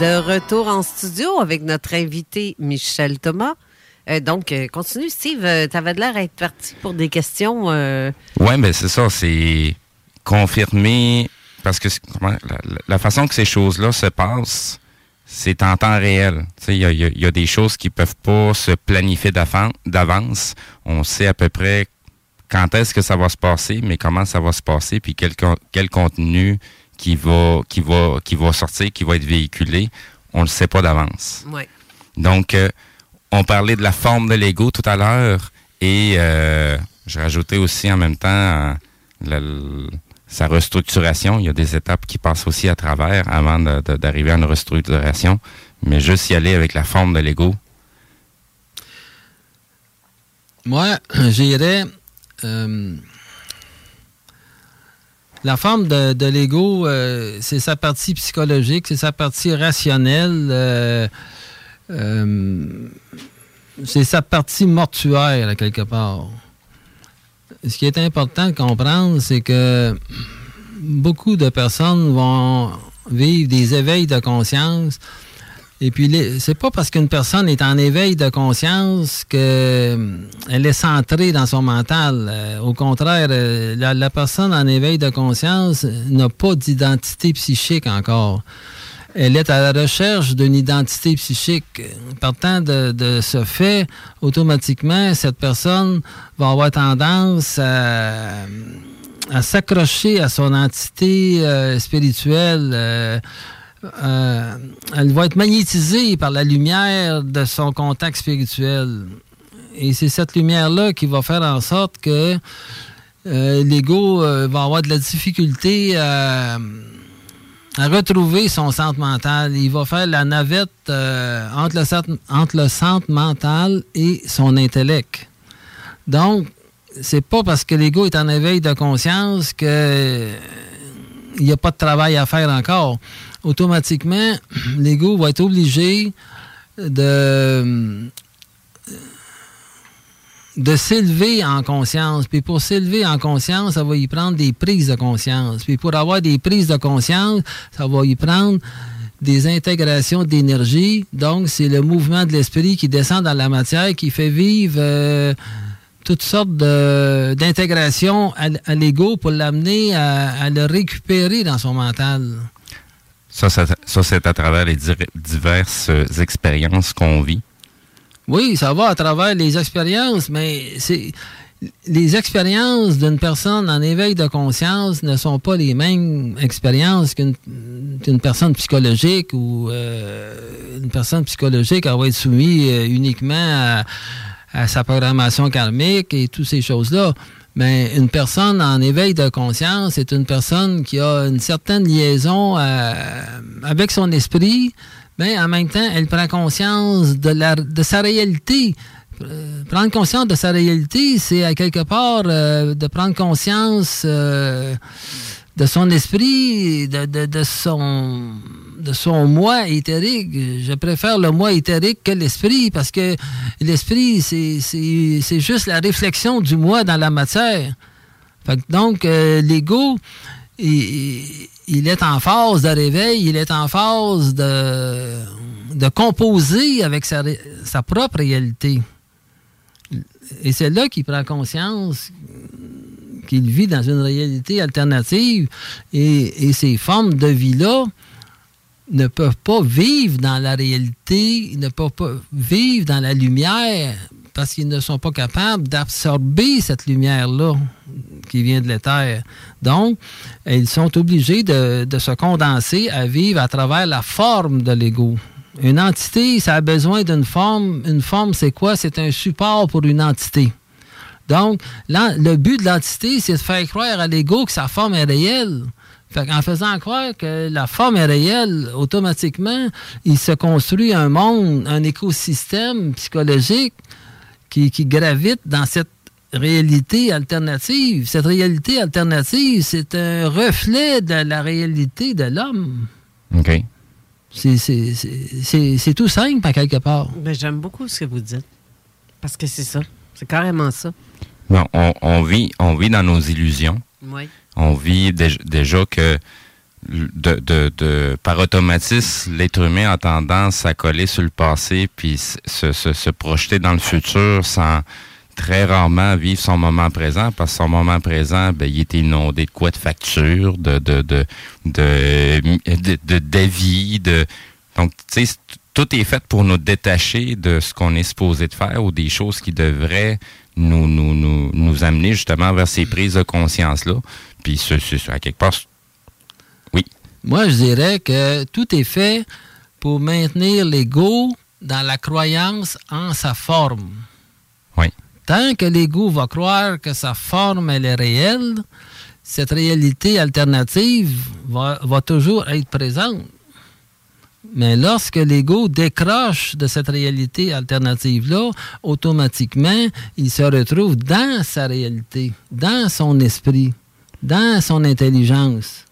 De retour en studio avec notre invité Michel Thomas. Euh, donc, euh, continue, Steve. Euh, tu avais l'air d'être parti pour des questions. Oui, mais c'est ça. C'est confirmer. Parce que la, façon que ces choses-là se passent, c'est en temps réel. Il y a, y des choses qui peuvent pas se planifier d'avance. On sait à peu près quand est-ce que ça va se passer, mais comment ça va se passer, puis quel, quel contenu qui va, qui va, qui va sortir, qui va être véhiculé, on ne le sait pas d'avance. Ouais. Donc, euh, on parlait de la forme de l'ego tout à l'heure et euh, je rajoutais aussi en même temps euh, sa restructuration. Il y a des étapes qui passent aussi à travers avant d'arriver à une restructuration, mais juste y aller avec la forme de l'ego. Moi, [CLEARS THROAT] j'irais la forme de, l'ego, euh, c'est sa partie psychologique, c'est sa partie rationnelle, euh, euh, c'est sa partie mortuaire, quelque part. Ce qui est important de comprendre, c'est que beaucoup de personnes vont vivre des éveils de conscience et puis, c'est pas parce qu'une personne est en éveil de conscience qu'elle euh, est centrée dans son mental. Euh, au contraire, euh, la, personne en éveil de conscience n'a pas d'identité psychique encore. Elle est à la recherche d'une identité psychique. Partant de, de, ce fait, automatiquement, cette personne va avoir tendance à, s'accrocher à son entité spirituelle euh, elle va être magnétisée par la lumière de son contact spirituel. Et c'est cette lumière-là qui va faire en sorte que euh, l'ego euh, va avoir de la difficulté à, retrouver son centre mental. Il va faire la navette entre, le, entre le centre mental et son intellect. Donc, c'est pas parce que l'ego est en éveil de conscience qu'il n'y a pas de travail à faire encore automatiquement, [CLEARS THROAT] l'ego va être obligé de, de s'élever en conscience. Puis pour s'élever en conscience, ça va y prendre des prises de conscience. Puis pour avoir des prises de conscience, ça va y prendre des intégrations d'énergie. Donc, c'est le mouvement de l'esprit qui descend dans la matière qui fait vivre euh, toutes sortes d'intégrations à, à l'ego pour l'amener à, à le récupérer dans son mental. Ça, ça, ça, c'est à travers les diverses expériences qu'on vit. Oui, ça va à travers les expériences, mais c'est les expériences d'une personne en éveil de conscience ne sont pas les mêmes expériences qu'une qu'une personne psychologique ou euh, une personne psychologique elle va être soumise euh, uniquement à, à sa programmation karmique et toutes ces choses-là. Mais une personne en éveil de conscience est une personne qui a une certaine liaison euh, avec son esprit, mais en même temps, elle prend conscience de, la, de sa réalité. Euh, prendre conscience de sa réalité, c'est à quelque part euh, de prendre conscience euh, de son esprit, de, de- de son de son moi éthérique. Je préfère le moi éthérique que l'esprit parce que l'esprit, c'est- juste la réflexion du moi dans la matière. Donc, euh, l'ego, il, il est en phase de réveil, il est en phase de, de composer avec sa, sa propre réalité. Et c'est là qu'il prend conscience qu'il vit dans une réalité alternative et, et ces formes de vie-là ne peuvent pas vivre dans la réalité, ils ne peuvent pas vivre dans la lumière parce qu'ils ne sont pas capables d'absorber cette lumière-là qui vient de l'éther. Donc, ils sont obligés de, de se condenser à vivre à travers la forme de l'ego. Une entité, ça a besoin d'une forme. Une forme, c'est quoi? C'est un support pour une entité. Donc, le but de l'entité, c'est de faire croire à l'ego que sa forme est réelle. Fait en faisant croire que la forme est réelle, automatiquement, il se construit un monde, un écosystème psychologique qui, qui gravite dans cette réalité alternative. Cette réalité alternative, c'est un reflet de la réalité de l'homme. OK. C'est- tout simple, à quelque part. Ben, J'aime beaucoup ce que vous dites. Parce que c'est ça. C'est carrément ça. Bon, on, on vit, on vit dans nos illusions. Oui. On vit déj- déjà que de, de- de- par automatisme, l'être humain a tendance à coller sur le passé puis se, se- se projeter dans le futur sans très rarement vivre son moment présent parce que son moment présent, ben, il est inondé de quoi de factures, de de de de de, donc tu sais tout est fait pour nous détacher de ce qu'on est supposé de faire ou des choses qui devraient nous, nous, nous, nous amener justement vers ces prises de conscience-là. Puis, ce, ce- ce- à quelque part, oui. Moi, je dirais que tout est fait pour maintenir l'ego dans la croyance en sa forme. Oui. Tant que l'ego va croire que sa forme, elle est réelle, cette réalité alternative va, va toujours être présente. Mais lorsque l'ego décroche de cette réalité alternative-là, automatiquement, il se retrouve dans sa réalité, dans son esprit, dans son intelligence.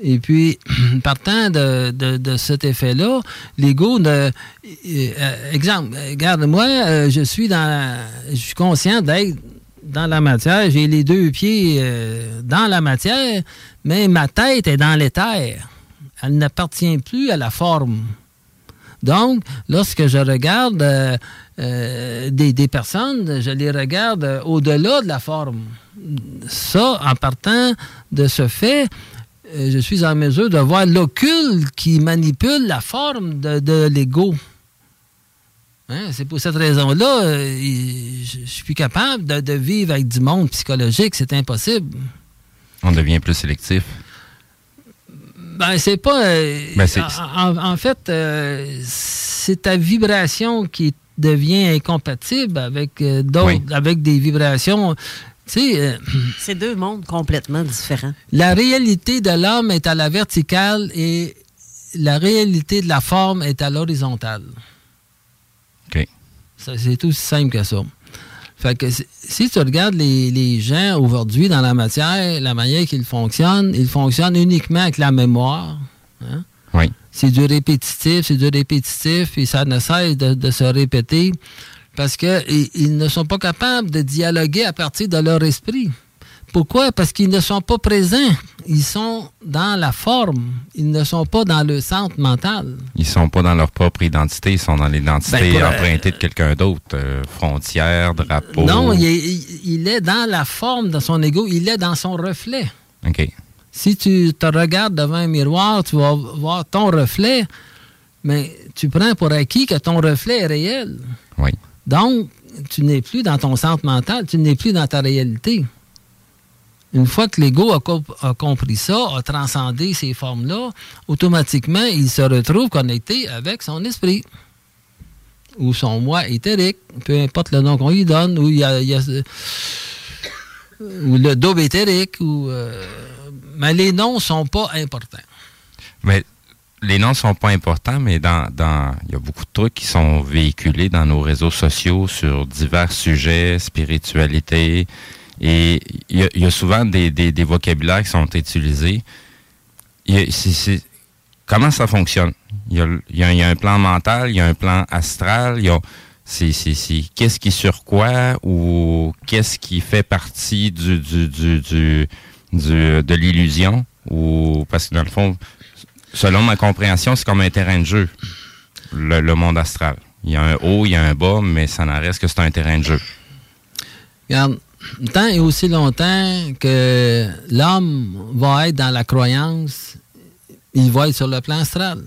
Et puis, [CLEARS THROAT] partant de, de- de cet effet-là, l'ego ne. euh, euh, exemple, regarde, moi, euh, je suis dans. Je suis conscient d'être dans la matière. J'ai les deux pieds dans la matière, mais ma tête est dans l'éther. Elle n'appartient plus à la forme. Donc, lorsque je regarde euh, des, des personnes, je les regarde au-delà de la forme. Ça, en partant de ce fait, euh, je suis en mesure de voir l'occulte qui manipule la forme de, de l'ego. Hein, C'est pour cette raison-là, euh, je je suis plus capable de, de vivre avec du monde psychologique. C'est impossible. On devient plus sélectif. Ben, c'est pas. euh, Ben, en, en- fait, euh, c'est ta vibration qui devient incompatible avec euh, d'autres, Oui. avec des vibrations. Tu sais, euh, [CLEARS THROAT] C'est deux mondes complètement différents. la réalité de l'homme est à la verticale et la réalité de la forme est à l'horizontale. OK. Ça, C'est aussi simple que ça. Fait que si- si tu regardes les, les gens aujourd'hui dans la matière, la manière qu'ils fonctionnent, ils fonctionnent uniquement avec la mémoire. hein? Oui. C'est du répétitif, c'est du répétitif, et ça ne cesse de, de se répéter parce qu'ils ils ne sont pas capables de dialoguer à partir de leur esprit. Pourquoi? Parce qu'ils ne sont pas présents. Ils sont dans la forme. Ils ne sont pas dans le centre mental. Ils sont pas dans leur propre identité, ils sont dans l'identité Ben, euh, empruntée de quelqu'un d'autre. euh, frontières, drapeau. Non, il est, il est dans la forme de son ego. Il est dans son reflet. OK. Si tu te regardes devant un miroir, tu vas voir ton reflet, mais tu prends pour acquis que ton reflet est réel. Oui. Donc, tu n'es plus dans ton centre mental, tu n'es plus dans ta réalité. Une fois que l'ego a, comp- a compris ça, a transcendé ces formes-là, automatiquement, il se retrouve connecté avec son esprit ou son moi éthérique, peu importe le nom qu'on lui donne, ou il y a, il y a- ou le double éthérique, ou, euh, mais les noms sont pas importants. Mais les noms sont pas importants, mais dans, dans, il y a beaucoup de trucs qui sont véhiculés dans nos réseaux sociaux sur divers sujets, spiritualité, et il y a, souvent des, des, des vocabulaires qui sont utilisés. Comment ça fonctionne? Il y, a, un plan mental, il y a un plan astral, il y a, qu'est-ce qui sur quoi ou qu'est-ce qui fait partie du, du, du, du, de l'illusion ou parce que dans le fond, selon ma compréhension, c'est comme un terrain de jeu, le, monde astral. Il y a un haut, il y a un bas, mais ça n'en reste que c'est un terrain de jeu. Regarde, tant et aussi longtemps que l'homme va être dans la croyance, il va être sur le plan astral.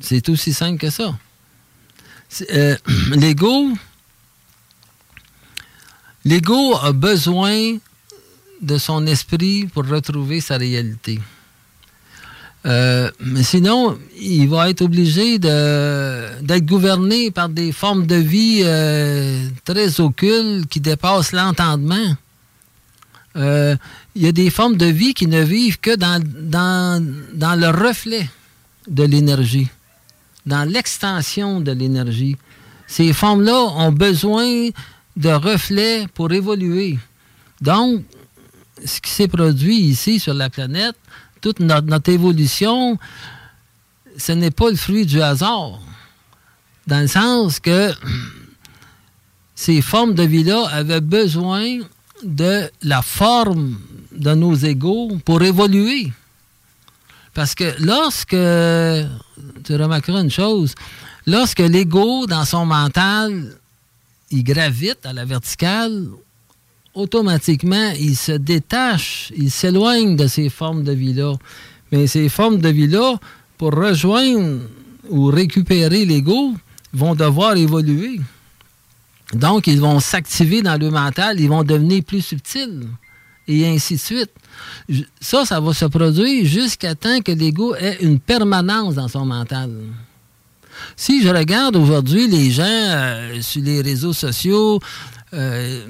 C'est aussi simple que ça. Euh, [CLEARS THROAT] L'ego, l'ego a besoin de son esprit pour retrouver sa réalité. Euh, mais sinon, il va être obligé d'être gouverné par des formes de vie euh, très occultes qui dépassent l'entendement. Euh, Il y a des formes de vie qui ne vivent que dans, dans, dans le reflet de l'énergie, dans l'extension de l'énergie. Ces formes-là ont besoin de reflets pour évoluer. Donc, ce qui s'est produit ici sur la planète, toute notre, évolution, ce n'est pas le fruit du hasard. Dans le sens que [CLEARS THROAT] ces formes de vie-là avaient besoin de la forme de nos égaux pour évoluer. Parce que lorsque, tu remarqueras une chose, lorsque l'ego dans son mental, il gravite à la verticale, automatiquement, il se détache, il s'éloigne de ces formes de vie-là. Mais ces formes de vie-là, pour rejoindre ou récupérer l'ego, vont devoir évoluer. Donc, ils vont s'activer dans le mental, ils vont devenir plus subtils, et ainsi de suite. Ça, ça va se produire jusqu'à temps que l'ego ait une permanence dans son mental. Si je regarde aujourd'hui les gens euh, sur les réseaux sociaux, euh,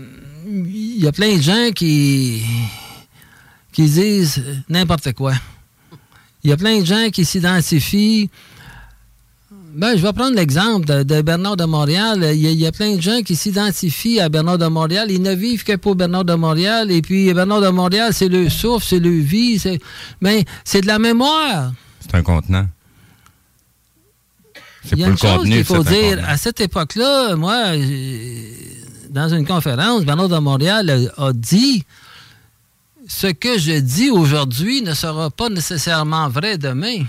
il y a plein de gens qui, qui disent n'importe quoi. Il y a plein de gens qui s'identifient. Ben, je vais prendre l'exemple de, de Bernard de Montréal. Il y, a, il y a plein de gens qui s'identifient à Bernard de Montréal. Ils ne vivent que pour Bernard de Montréal. Et puis, Bernard de Montréal, c'est le souffle, c'est le vie. Mais c'est de la mémoire. C'est un contenant. Il y a une chose qu'il faut dire. contenant. À cette époque-là, moi, dans une conférence, Bernard de Montréal a, dit ce que je dis aujourd'hui ne sera pas nécessairement vrai demain.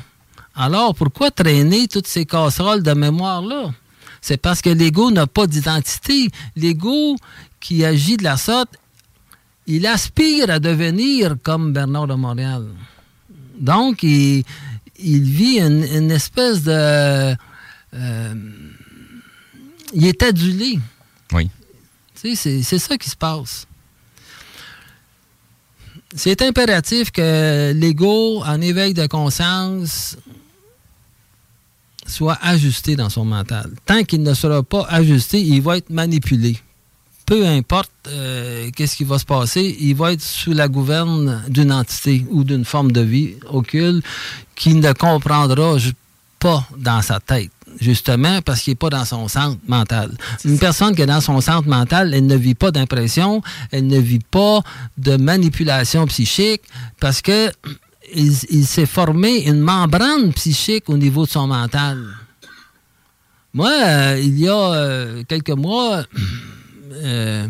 Alors, pourquoi traîner toutes ces casseroles de mémoire-là? C'est parce que l'ego n'a pas d'identité. L'ego qui agit de la sorte, il aspire à devenir comme Bernard de Montréal. Donc, il, vit une, une espèce de... euh, il est adulé. Oui. C'est- ça qui se passe. C'est impératif que l'ego, en éveil de conscience, soit ajusté dans son mental. Tant qu'il ne sera pas ajusté, il va être manipulé. Peu importe euh, qu'est-ce qui va se passer, il va être sous la gouverne d'une entité ou d'une forme de vie occulte qui ne comprendra pas dans sa tête, justement parce qu'il n'est pas dans son centre mental. Une personne qui est dans son centre mental, elle ne vit pas d'impression, elle ne vit pas de manipulation psychique parce que il, il s'est formé une membrane psychique au niveau de son mental. Moi, euh, il y a euh, quelques mois, euh,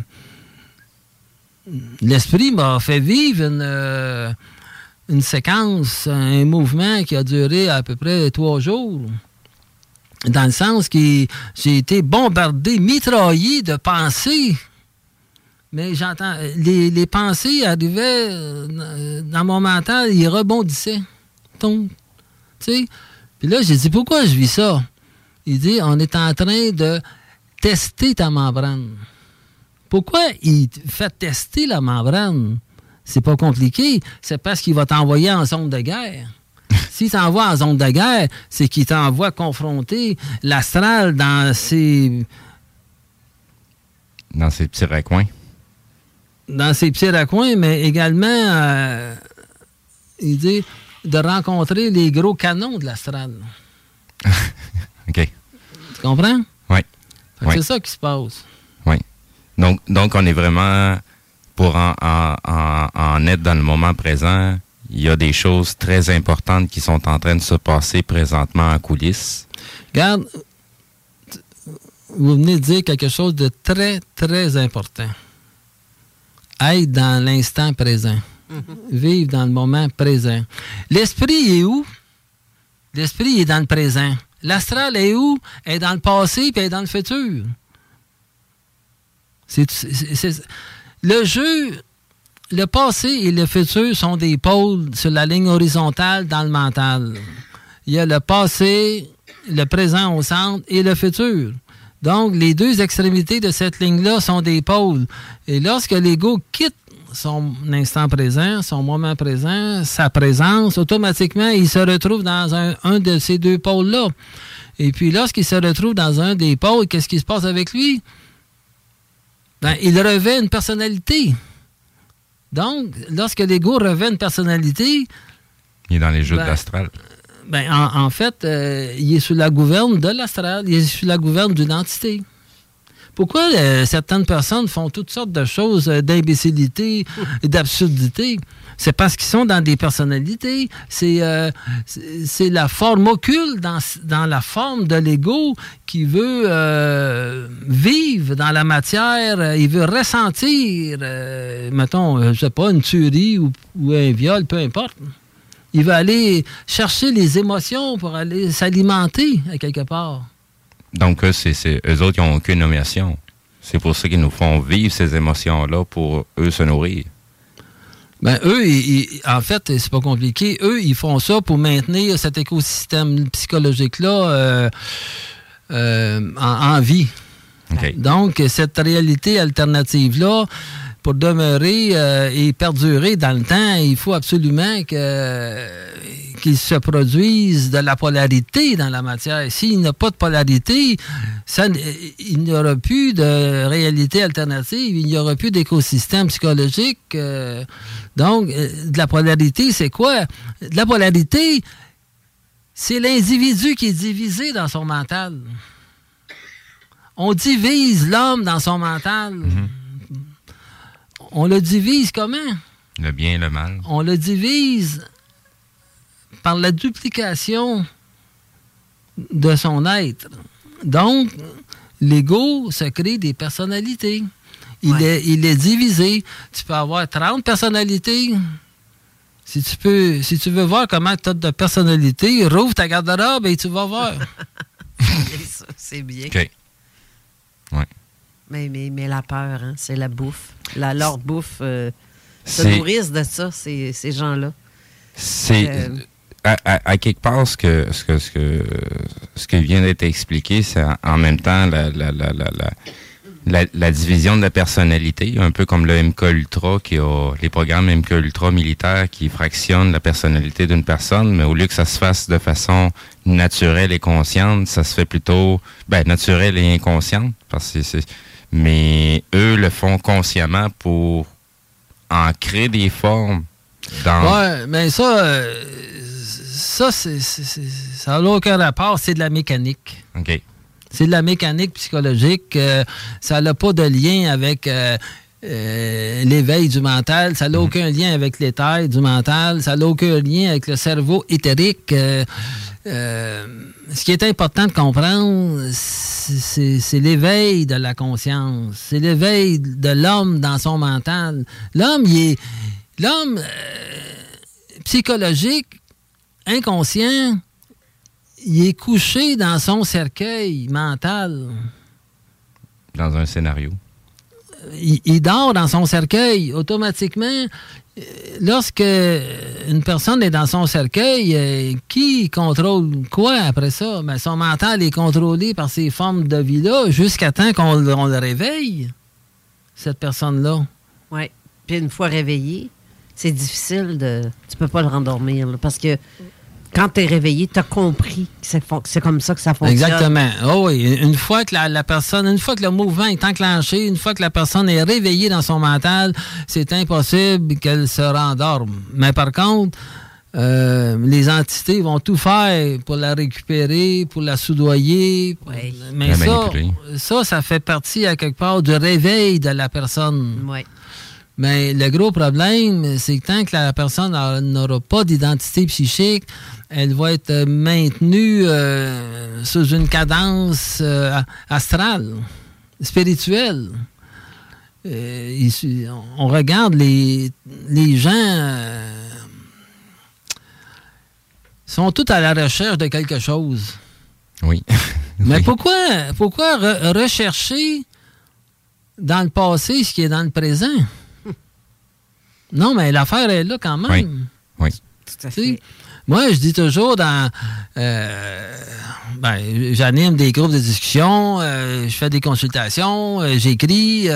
l'esprit m'a fait vivre une, une séquence, un mouvement qui a duré à peu près trois jours. Dans le sens que j'ai été bombardé, mitraillé de pensées. Mais j'entends, les, pensées arrivaient euh, dans mon mental, ils rebondissaient. Tom, tu sais. Puis là, j'ai dit, pourquoi je vis ça? Il dit, on est en train de tester ta membrane. Pourquoi il fait tester la membrane? C'est pas compliqué. C'est parce qu'il va t'envoyer en zone de guerre. S'il t'envoie en zone de guerre, c'est qu'il t'envoie confronter l'astral dans ses. Dans ses petits raccoins. Dans ses petits raccoins, mais également, euh, il dit de rencontrer les gros canons de l'astral. [LAUGHS] OK. Tu comprends? Oui. Oui. C'est ça qui se passe. Oui. Donc, donc, on est vraiment, pour en, en, en, en être dans le moment présent, il y a des choses très importantes qui sont en train de se passer présentement en coulisses. Regarde, vous venez de dire quelque chose de très, très important. Être dans l'instant présent. Vivre dans le moment présent. L'esprit est où? L'esprit est dans le présent. L'astral est où? Elle est dans le passé puis est dans le futur. Le jeu, le passé et le futur sont des pôles sur la ligne horizontale dans le mental. Il y a le passé, le présent au centre et le futur. Donc, les deux extrémités de cette ligne-là sont des pôles. Et lorsque l'ego quitte son instant présent, son moment présent, sa présence, automatiquement, il se retrouve dans un, de ces deux pôles-là. Et puis, lorsqu'il se retrouve dans un des pôles, qu'est-ce qui se passe avec lui? Ben, il revêt une personnalité. Donc, lorsque l'ego revêt une personnalité, Il est dans les jeux Ben, de l'astral. ben, en, en fait, euh, il est sous la gouverne de l'astral, il est sous la gouverne d'une entité. Pourquoi euh, certaines personnes font toutes sortes de choses euh, d'imbécilité et d'absurdité? C'est parce qu'ils sont dans des personnalités. C'est euh, c'est- c'est la forme occulte dans, dans la forme de l'ego qui veut euh, vivre dans la matière. euh, Il veut ressentir, mettons, je sais pas, une tuerie ou, un viol, peu importe. Il va aller chercher les émotions pour aller s'alimenter à quelque part. Donc, eux, c'est, eux autres, ils n'ont aucune émotion. C'est pour ça qu'ils nous font vivre ces émotions-là pour eux se nourrir. Ben, eux, ils- ils- en fait, c'est pas compliqué. Eux, ils font ça pour maintenir cet écosystème psychologique-là euh, euh, en, en vie. Donc, cette réalité alternative-là, pour demeurer euh, et perdurer dans le temps, il faut absolument que qu'il se produise de la polarité dans la matière. S'il n'y a pas de polarité, ça, il n'y aura plus de réalité alternative, il n'y aura plus d'écosystème psychologique. euh, donc, euh, de la polarité, c'est quoi? De la polarité, c'est l'individu qui est divisé dans son mental. On divise l'homme dans son mental. On le divise comment? Le bien et le mal. On le divise par la duplication de son être. Donc, l'ego se crée des personnalités. Il, est, il est divisé. Tu peux avoir 30 personnalités. Si tu, peux, si tu veux voir comment tu as de personnalité, rouvre ta garde-robe et tu vas voir. [LAUGHS] C'est bien. OK. Ouais. Mais, mais, mais la peur, hein, c'est la bouffe. La, leur bouffe euh, se nourrissent de ça, ces, ces gens-là. C'est Euh, à, à- à quelque part ce que ce que ce que ce qui vient d'être expliqué, c'est en- même temps la la, la, la, la- division de la personnalité, un peu comme le MK Ultra qui a les programmes MK Ultra militaires qui fractionnent la personnalité d'une personne, mais au lieu que ça se fasse de façon naturelle et consciente, ça se fait plutôt ben naturelle et inconsciente parce que c'est mais eux le font consciemment pour en créer des formes dans Ouais, mais ça, euh, ça, c'est, c'est- c'est- ça n'a aucun rapport. C'est de la mécanique. OK. C'est de la mécanique psychologique. euh, ça n'a pas de lien avec euh, l'éveil du mental. Ça n'a aucun lien avec l'état du mental. Ça n'a aucun lien avec le cerveau éthérique. ce qui est important de comprendre, c'est l'éveil de la conscience. C'est l'éveil de l'homme dans son mental. L'homme, il est. L'homme euh, psychologique, inconscient, il est couché dans son cercueil mental. Dans un scénario. Il, dort dans son cercueil. Automatiquement, euh, lorsque une personne est dans son cercueil, euh, qui contrôle quoi après ça? Ben, son mental est contrôlé par ces formes de vie-là jusqu'à temps qu'on le réveille, cette personne-là. Oui. Puis une fois réveillé, c'est difficile de. Tu peux pas le rendormir parce que quand tu es réveillé, tu as compris que c'est comme ça que ça fonctionne. Exactement. Oh oui, une fois que la, personne, une fois que le mouvement est enclenché, une fois que la personne est réveillée dans son mental, c'est impossible qu'elle se rendorme. Mais par contre, euh, les entités vont tout faire pour la récupérer, pour la soudoyer. Mais ça, ça, ça fait partie à quelque part du réveil de la personne. Oui. Mais le gros problème, c'est que tant que la personne n'aura pas d'identité psychique, elle va être maintenue euh, sous une cadence euh, astrale, spirituelle. Euh, on regarde les, les gens sont tous à la recherche de quelque chose. Oui. [LAUGHS] Mais pourquoi, pourquoi rechercher dans le passé ce qui est dans le présent? Non, mais l'affaire est là quand même. Oui. oui. Moi, je dis toujours dans. Euh, ben, j'anime des groupes de discussion, euh, je fais des consultations, euh, j'écris.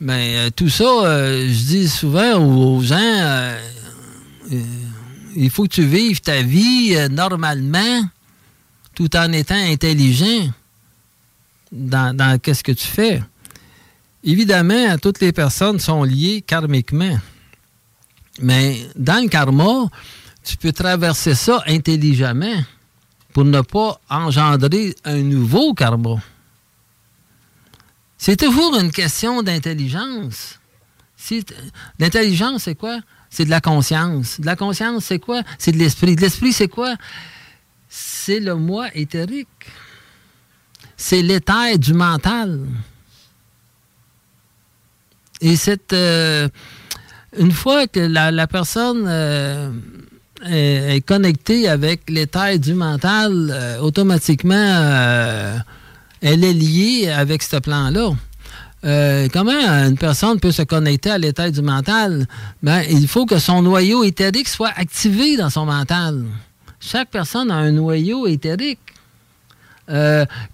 mais tout ça, je dis souvent aux, gens il faut que tu vives ta vie normalement tout en étant intelligent dans, dans ce que tu fais. Évidemment, toutes les personnes sont liées karmiquement. Mais dans le karma, tu peux traverser ça intelligemment pour ne pas engendrer un nouveau karma. C'est toujours une question d'intelligence. L'intelligence, c'est quoi? C'est de la conscience. De la conscience, c'est quoi? C'est de l'esprit. De l'esprit, c'est quoi? C'est le moi éthérique. C'est l'éther du mental. Et cette, euh, une fois que la, personne euh, est, connectée avec l'état du mental, euh, automatiquement, elle est liée avec ce plan-là. comment une personne peut se connecter à l'état du mental? Ben, il faut que son noyau éthérique soit activé dans son mental. Chaque personne a un noyau éthérique.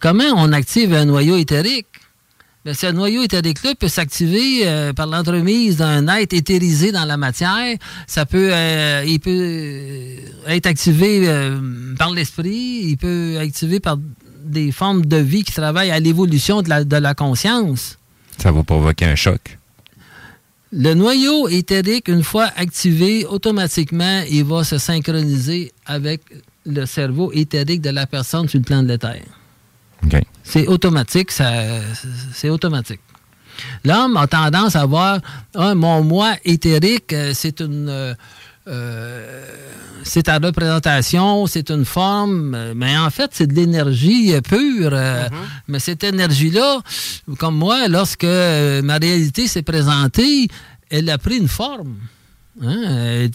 comment on active un noyau éthérique? Ben, ce noyau éthérique-là peut s'activer euh, par l'entremise d'un être éthérisé dans la matière. Ça peut, euh, il peut euh, être activé par l'esprit. Il peut être activé par des formes de vie qui travaillent à l'évolution de la, de la conscience. Ça va provoquer un choc. Le noyau éthérique, une fois activé, automatiquement, il va se synchroniser avec le cerveau éthérique de la personne sur le plan de C'est automatique, c'est automatique. L'homme a tendance à voir ah, mon moi éthérique, euh, c'est une euh, euh, c'est ta représentation, c'est une forme, mais en fait, c'est de l'énergie pure. Mm-hmm. Mais cette énergie-là, comme moi, lorsque ma réalité s'est présentée, elle a pris une forme. Hein?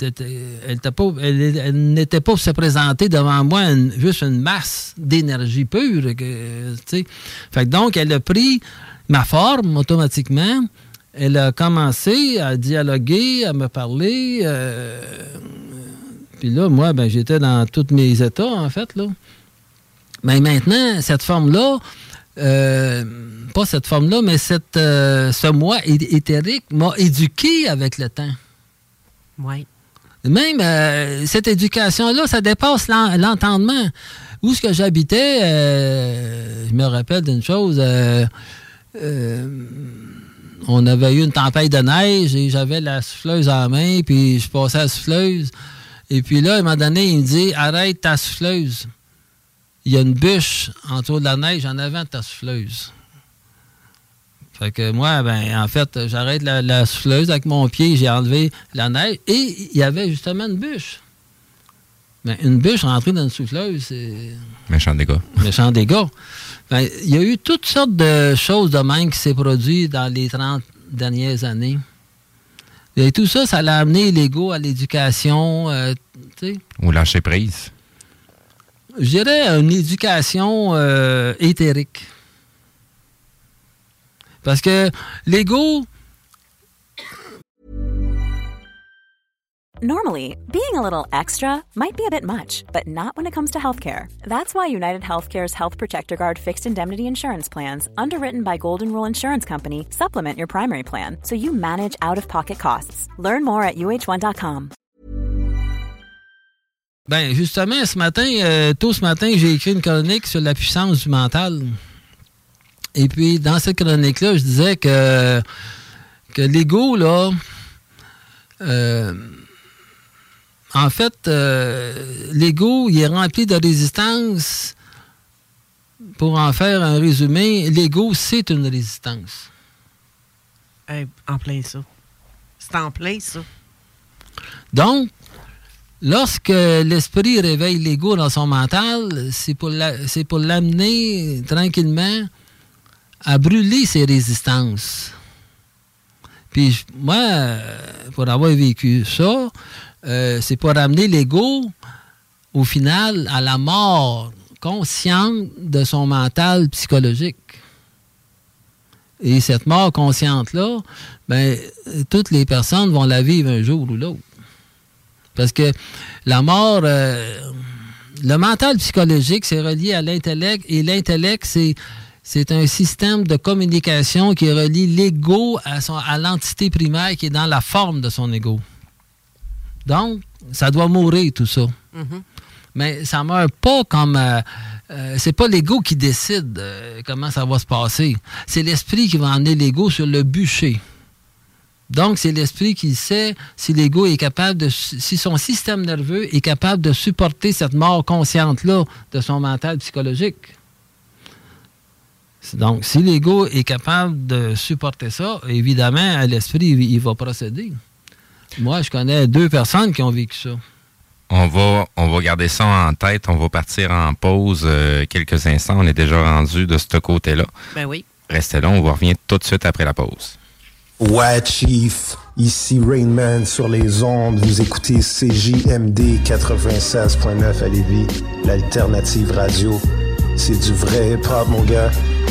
Elle, n'était pas se présenter devant moi juste une masse d'énergie pure. fait donc, elle a pris ma forme automatiquement. Elle a commencé à dialoguer, à me parler. Euh, puis là, moi, ben, j'étais dans tous mes états, en fait. Là. Mais maintenant, cette forme-là, euh, pas cette forme-là, mais cette, euh, ce moi éthérique m'a éduqué avec le temps. Oui. Même euh, cette éducation-là, ça dépasse l'entendement. Où est-ce que j'habitais, euh, je me rappelle d'une chose, euh, on avait eu une tempête de neige et j'avais la souffleuse en main, puis je passais à la souffleuse. Et puis là, à un moment donné, il me dit Arrête ta souffleuse. Il y a une bûche autour de la neige en avant de ta souffleuse. Fait que moi, ben, en fait, j'arrête la, souffleuse avec mon pied, j'ai enlevé la neige et il y avait justement une bûche. Ben, une bûche rentrée dans une souffleuse, c'est Méchant dégât. méchant dégât. Ben, il y a eu toutes sortes de choses de même qui s'est produit dans les 30 dernières années. Et tout ça, ça l'a amené l'ego à l'éducation, euh, tu sais. Ou lâcher prise. Je dirais une éducation euh, éthérique. Parce que l'ego, Normally, being a little extra might be a bit much, but not when it comes to healthcare. That's why United Healthcare's Health Protector Guard fixed indemnity insurance plans, underwritten by Golden Rule Insurance Company, supplement your primary plan so you manage out of pocket costs. Learn more at uh1.com. ben justement, ce matin, euh, tôt ce matin, j'ai écrit une chronique sur la puissance du mental. Et puis, dans cette chronique-là, je disais que, que l'ego, là, euh, en fait, euh, l'ego, il est rempli de résistance. Pour en faire un résumé, l'ego, c'est une résistance. Hey, en plein ça. C'est en plein ça. Donc, lorsque l'esprit réveille l'ego dans son mental, c'est pour la- c'est pour l'amener tranquillement à brûler ses résistances. Puis moi, pour avoir vécu ça, euh, c'est pour amener l'ego, au final, à la mort consciente de son mental psychologique. Et cette mort consciente-là, ben, toutes les personnes vont la vivre un jour ou l'autre. Parce que la mort, euh, le mental psychologique, c'est relié à l'intellect, et l'intellect, c'est, c'est un système de communication qui relie l'ego à, son- à l'entité primaire qui est dans la forme de son ego. Donc, ça doit mourir tout ça. Mais ça meurt pas comme. euh, euh, c'est pas l'ego qui décide euh, comment ça va se passer. C'est l'esprit qui va emmener l'ego sur le bûcher. Donc, c'est l'esprit qui sait si l'ego est capable de. si son système nerveux est capable de supporter cette mort consciente-là de son mental psychologique. Donc, si l'ego est capable de supporter ça, évidemment, l'esprit, il, il va procéder. Moi, je connais deux personnes qui ont vécu ça. On va, on va garder ça en tête. On va partir en pause euh, quelques instants. On est déjà rendu de ce côté-là. Ben oui. Restez là, on va revenir tout de suite après la pause. Ouais, Chief. Ici Rainman sur les ondes. Vous écoutez CJMD 96.9 à Lévis, l'alternative radio. C'est du vrai hip-hop, mon gars.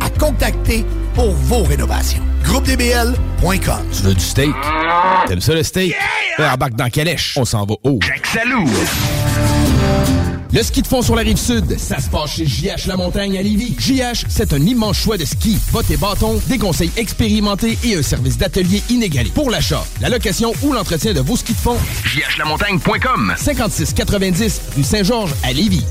à contacter pour vos rénovations. GroupeDBL.com. Tu veux du steak? T'aimes ça le steak? Ben, embarque dans Calèche. On s'en va haut. Salou. Le ski de fond sur la rive sud, ça se passe chez JH La Montagne à Lévis. JH, c'est un immense choix de ski, bottes et bâtons, des conseils expérimentés et un service d'atelier inégalé. Pour l'achat, la location ou l'entretien de vos skis de fond, jhlamontagne.com 5690 rue Saint-Georges à Lévis.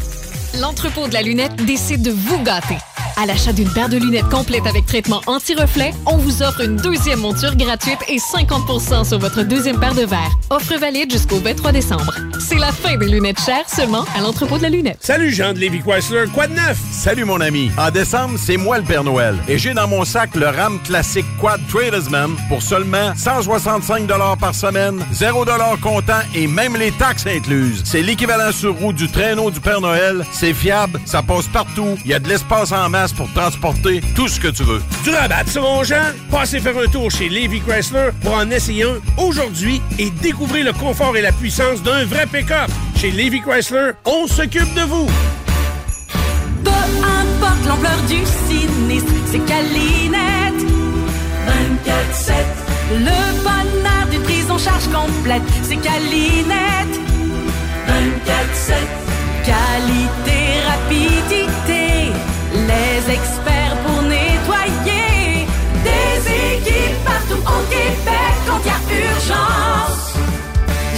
L'entrepôt de la lunette décide de vous gâter. À l'achat d'une paire de lunettes complète avec traitement anti-reflet, on vous offre une deuxième monture gratuite et 50% sur votre deuxième paire de verres. Offre valide jusqu'au 23 décembre. C'est la fin des lunettes chères seulement à l'entrepôt de la lunette. Salut Jean de Lévi Chrysler, quoi de neuf? Salut mon ami. En décembre, c'est moi le Père Noël. Et j'ai dans mon sac le RAM classique Quad Tradesman pour seulement 165 par semaine, 0 comptant et même les taxes incluses. C'est l'équivalent sur roue du traîneau du Père Noël. C'est fiable, ça passe partout. Il y a de l'espace en masse pour transporter tout ce que tu veux. Du rabat, ça, mon Jean? Passez faire un tour chez Lévi Chrysler pour en essayer un aujourd'hui et découvrir le confort et la puissance d'un vrai pick-up. Chez Lévi Chrysler, on s'occupe de vous. Peu importe l'ampleur du sinistre, c'est Calinette. 24-7. Le bonheur d'une prise en charge complète, c'est Calinette. 24-7. Qualité, rapidité, Les experts pour nettoyer. Des équipes partout au Québec quand il y a urgence.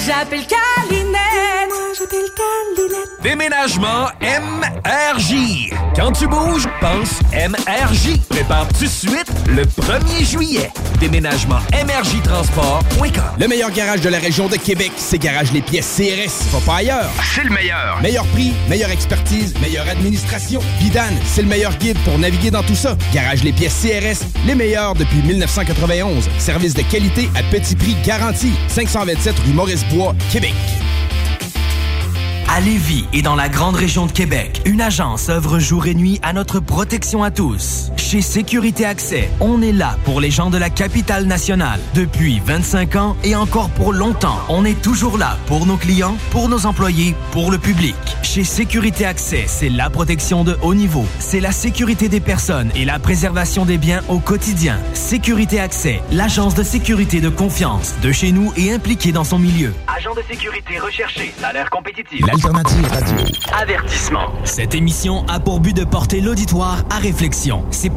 J'appelle Calinette. Moi, j'appelle Calinette. Déménagement MRJ. Quand tu bouges, pense MRJ. Prépare tout de suite le 1er juillet. Déménagement MRJ Transport.com. Le meilleur garage de la région de Québec, c'est Garage Les Pièces CRS. Va pas ailleurs. C'est le meilleur. Meilleur prix, meilleure expertise, meilleure administration. Vidane, c'est le meilleur guide pour naviguer dans tout ça. Garage Les Pièces CRS, les meilleurs depuis 1991. Service de qualité à petit prix garanti. 527 rue Maurice-Bois, Québec. À Lévis et dans la grande région de Québec, une agence œuvre jour et nuit à notre protection à tous. Chez Sécurité Accès, on est là pour les gens de la capitale nationale. Depuis 25 ans et encore pour longtemps, on est toujours là pour nos clients, pour nos employés, pour le public. Chez Sécurité Accès, c'est la protection de haut niveau. C'est la sécurité des personnes et la préservation des biens au quotidien. Sécurité Accès, l'agence de sécurité de confiance de chez nous et impliquée dans son milieu. Agent de sécurité recherché, salaire compétitif. L'alternative radio. Avertissement. Cette émission a pour but de porter l'auditoire à réflexion. C'est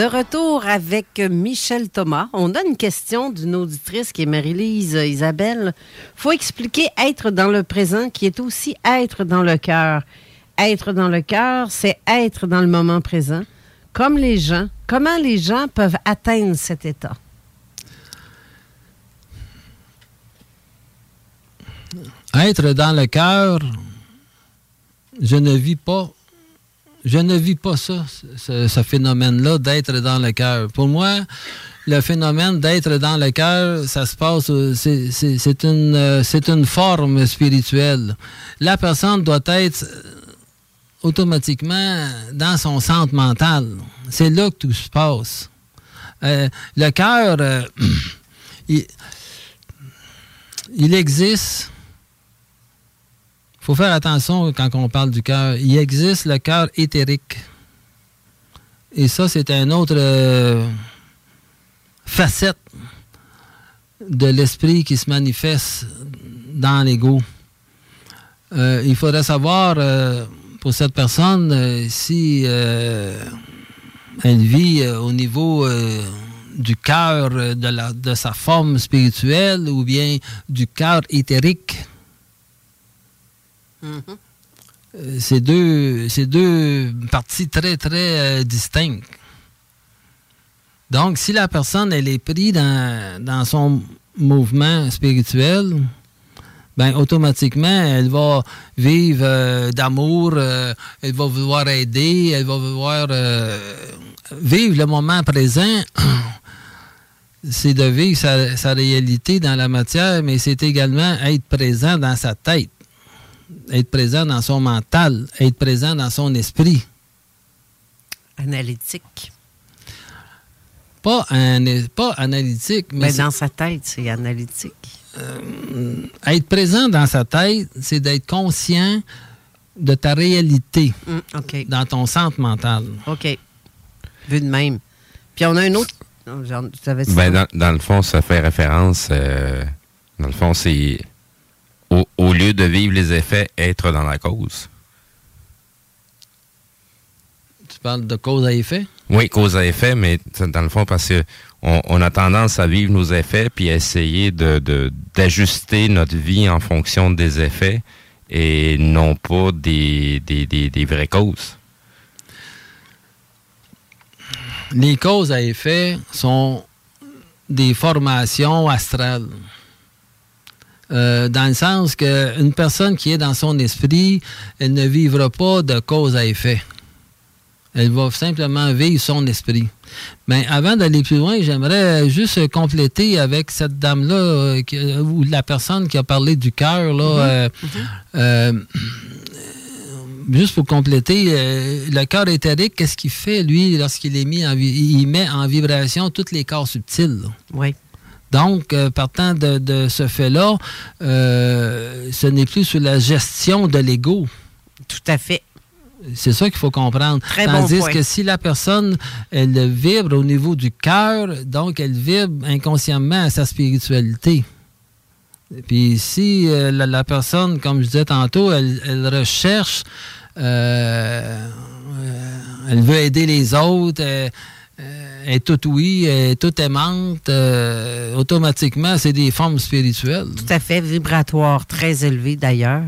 De retour avec Michel Thomas. On a une question d'une auditrice qui est Marie-Lise Isabelle. faut expliquer être dans le présent qui est aussi être dans le cœur. Être dans le cœur, c'est être dans le moment présent. Comme les gens, comment les gens peuvent atteindre cet état? Être dans le cœur, je ne vis pas je ne vis pas ça, ce, phénomène-là d'être dans le cœur. Pour moi, le phénomène d'être dans le cœur, ça se passe, euh, c'est- une, euh, une forme spirituelle. La personne doit être euh, automatiquement dans son centre mental. C'est là que tout se passe. Le cœur, [CLEARS THROAT] il existe. Il faut faire attention quand on parle du cœur. Il existe le cœur éthérique. Et ça, c'est un autre euh, facette de l'esprit qui se manifeste dans l'ego. Euh, il faudrait savoir euh, pour cette personne si elle vit au niveau du cœur, de, de sa forme spirituelle ou bien du cœur éthérique. Euh, c'est deux, parties très, très euh, distinctes. Donc, si la personne, elle est prise dans, dans son mouvement spirituel, ben, automatiquement, elle va vivre euh, d'amour, elle va vouloir aider, elle va vouloir vivre le moment présent. [CLEARS THROAT] c'est de vivre sa, sa réalité dans la matière, mais c'est également être présent dans sa tête, être présent dans son mental, être présent dans son esprit. Analytique. Pas, an- pas analytique, mais, Mais dans sa tête, c'est analytique. euh, être présent dans sa tête, c'est d'être conscient de ta réalité dans ton centre mental. OK. Vu de même. Puis on a un autre. Genre, tu savais ça? Ben, dans, dans le fond, ça fait référence. euh, dans le fond, c'est au, au lieu de vivre les effets, être dans la cause. Tu parles de cause à effet? Oui, cause à effet, mais dans le fond, parce que on, on a tendance à vivre nos effets puis à essayer de de- d'ajuster notre vie en fonction des effets et non pas des, des, des, des vraies causes. Les causes à effet sont des formations astrales. Euh, dans le sens qu'une personne qui est dans son esprit, elle ne vivra pas de cause à effet. Elle va simplement vivre son esprit. Mais avant d'aller plus loin, j'aimerais juste compléter avec cette dame-là, euh, euh, ou la personne qui a parlé du cœur, là. euh, euh, juste pour compléter, le cœur éthérique, qu'est-ce qu'il fait, lui, lorsqu'il est mis en il met en vibration tous les corps subtils. là? Oui. Donc, euh, partant de, de ce fait-là, euh, ce n'est plus sous la gestion de l'ego. Tout à fait. C'est ça qu'il faut comprendre. Très bon Tandis point. que si la personne, elle vibre au niveau du cœur, donc elle vibre inconsciemment à sa spiritualité. Puis si euh, la, la personne, comme je disais tantôt, elle, elle recherche, euh, euh, elle veut aider les autres, est toute oui, est toute aimante, euh, automatiquement, c'est des formes spirituelles. Tout à fait, vibratoire, très élevé d'ailleurs.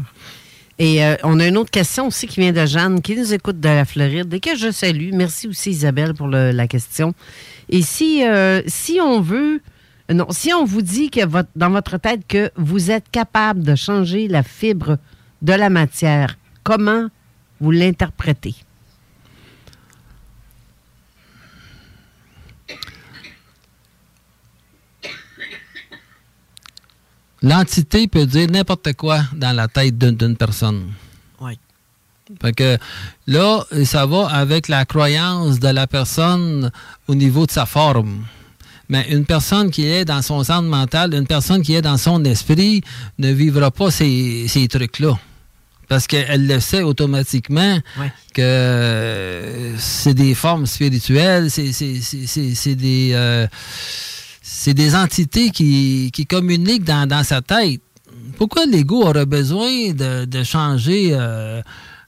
Et euh, on a une autre question aussi qui vient de Jeanne, qui nous écoute de la Floride et que je salue. Merci aussi Isabelle pour la question. Et si, euh, si on veut, non, si on vous dit que dans votre tête que vous êtes capable de changer la fibre de la matière, comment vous l'interprétez? L'entité peut dire n'importe quoi dans la tête d'une- personne. Oui. Fait que là, ça va avec la croyance de la personne au niveau de sa forme. Mais une personne qui est dans son centre mental, une personne qui est dans son esprit, ne vivra pas ces, ces trucs-là. Parce qu'elle le sait automatiquement que euh, c'est des formes spirituelles, c'est des, euh, c'est des entités qui, communiquent dans, sa tête. Pourquoi l'ego aurait besoin de, changer euh,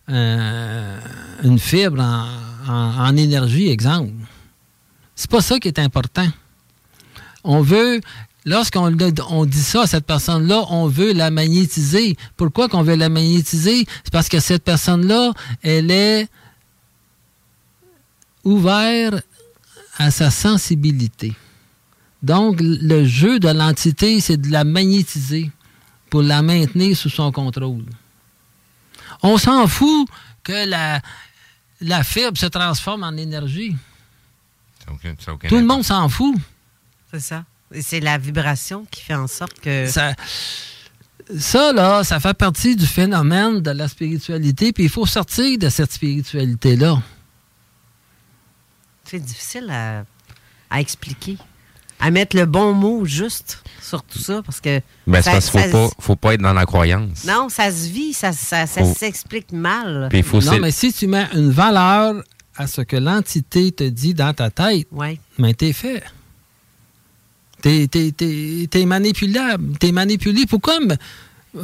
un- une fibre en, énergie, exemple? C'est pas ça qui est important. On veut, lorsqu'on on dit ça à cette personne-là, on veut la magnétiser. Pourquoi qu'on veut la magnétiser? C'est parce que cette personne-là, elle est ouverte à sa sensibilité. Donc, le jeu de l'entité, c'est de la magnétiser pour la maintenir sous son contrôle. On s'en fout que la, la fibre se transforme en énergie. Aucun- aucun Tout le monde s'en fout. C'est ça. Et c'est la vibration qui fait en sorte que. Ça, ça, là, ça fait partie du phénomène de la spiritualité, puis il faut sortir de cette spiritualité-là. C'est difficile à, à expliquer. À mettre le bon mot juste sur tout ça, parce que. Ben, c'est ça- parce qu'il ça- faut pas, faut pas être dans la croyance. Non, ça se vit, ça, ça, ça Faut- s'explique mal. Puis il faut non, c'est- mais si tu mets une valeur à ce que l'entité te dit dans ta tête, ouais. mais t'es fait. T'es, t'es- t'es- t'es manipulable. T'es manipulé. Pourquoi,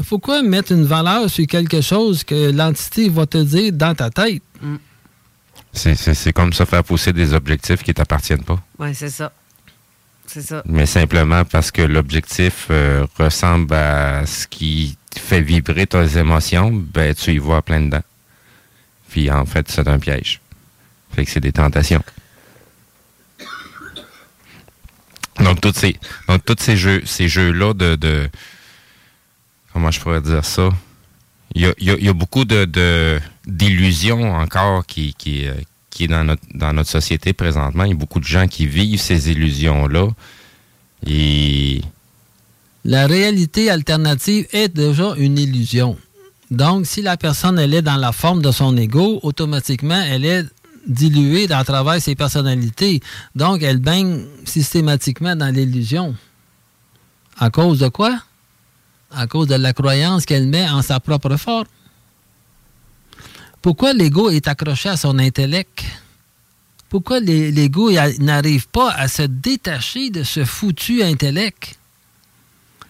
pourquoi mettre une valeur sur quelque chose que l'entité va te dire dans ta tête? C'est, c'est- c'est comme ça faire pousser des objectifs qui t'appartiennent pas. Oui, c'est ça. Mais simplement parce que l'objectif euh, ressemble à ce qui fait vibrer tes émotions, ben tu y vois plein dedans. Puis en fait, c'est un piège. Fait que c'est des tentations. Donc tous ces, donc ces jeux, ces jeux-là de, de comment je pourrais dire ça? Il y a, y a- beaucoup de, d'illusions encore qui, qui, euh, qui est dans notre, société présentement. Il y a beaucoup de gens qui vivent ces illusions-là. La réalité alternative est déjà une illusion. Donc, si la personne elle est dans la forme de son ego, automatiquement, elle est diluée à travers ses personnalités. Donc, elle baigne systématiquement dans l'illusion. À cause de quoi? À cause de la croyance qu'elle met en sa propre forme. Pourquoi l'ego est accroché à son intellect? Pourquoi l'ego n'arrive pas à se détacher de ce foutu intellect?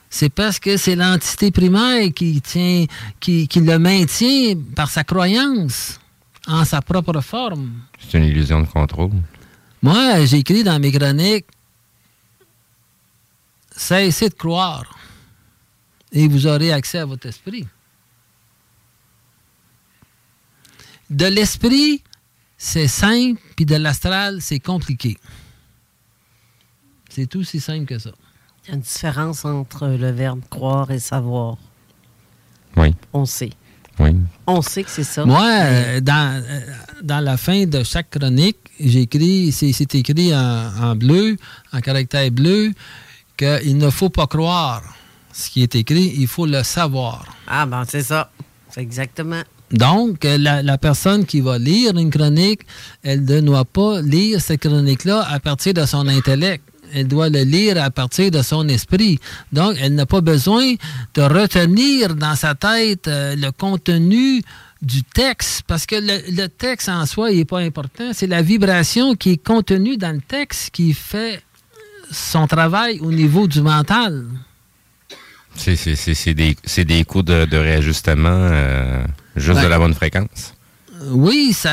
C'est parce que c'est l'entité primaire qui, tient, qui, qui le maintient par sa croyance en sa propre forme. c'est une illusion de contrôle. Moi, j'ai écrit dans mes chroniques Cessez de croire et vous aurez accès à votre esprit. De l'esprit, c'est simple, puis de l'astral, c'est compliqué. C'est tout si simple que ça. Il y a une différence entre le verbe croire et savoir. Oui. On sait. Oui. On sait que c'est ça. Moi, euh, dans, euh, dans la fin de chaque chronique, j'écris, c'est c'est écrit en, en bleu, en caractère bleu, qu'il ne faut pas croire ce qui est écrit, il faut le savoir. Ah, ben, c'est ça. C'est exactement. Donc, euh, la, personne qui va lire une chronique, elle ne doit pas lire cette chronique-là à partir de son intellect. Elle doit le lire à partir de son esprit. Donc, elle n'a pas besoin de retenir dans sa tête euh, le contenu du texte, parce que le, texte en soi n'est pas important. C'est la vibration qui est contenue dans le texte qui fait son travail au niveau du mental. C'est des, des de réajustement euh, juste Ouais. de la bonne fréquence. Oui, ça,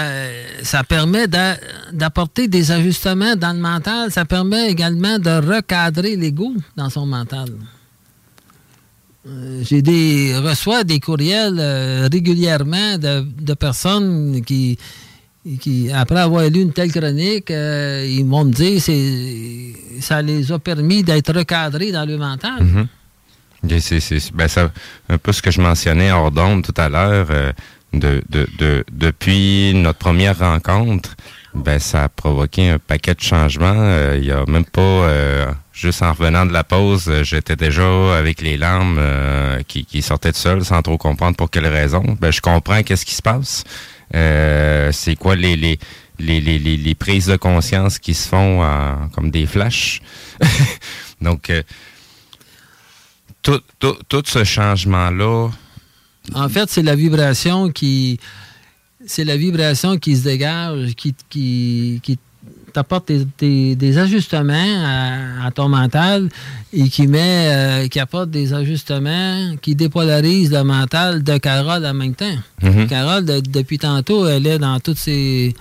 ça permet d'a- d'apporter des ajustements dans le mental. Ça permet également de recadrer l'ego dans son mental. Euh, J'ai des reçois des courriels euh, régulièrement de, de personnes qui, qui, après avoir lu une telle chronique, euh, ils vont me dire c'est ça les a permis d'être recadrés dans le mental. Mhm. Ok, c'est- ben, un peu ce que je mentionnais hors d'onde tout à l'heure. euh, de, de, de- depuis notre première rencontre, ben, ça a provoqué un paquet de changements. Euh, Il y a même pas, euh, juste en revenant de la pause, euh, j'étais déjà avec les larmes euh, qui, qui sortaient de seul sans trop comprendre pour quelle raison. Ben, je comprends qu'est-ce qui se passe. Euh, c'est quoi les, les, les, les, les, les prises de conscience qui se font comme des flashs. [LAUGHS] Donc, euh, tout, tout, tout ce changement-là, En fait, c'est la vibration qui. C'est la vibration qui se dégage, qui, qui, qui t'apporte des, des- des ajustements à, à ton mental et qui met euh, qui apporte des ajustements qui dépolarise le mental de Carole en même temps. Mhm. Carole, de- depuis tantôt, elle est dans toutes ses.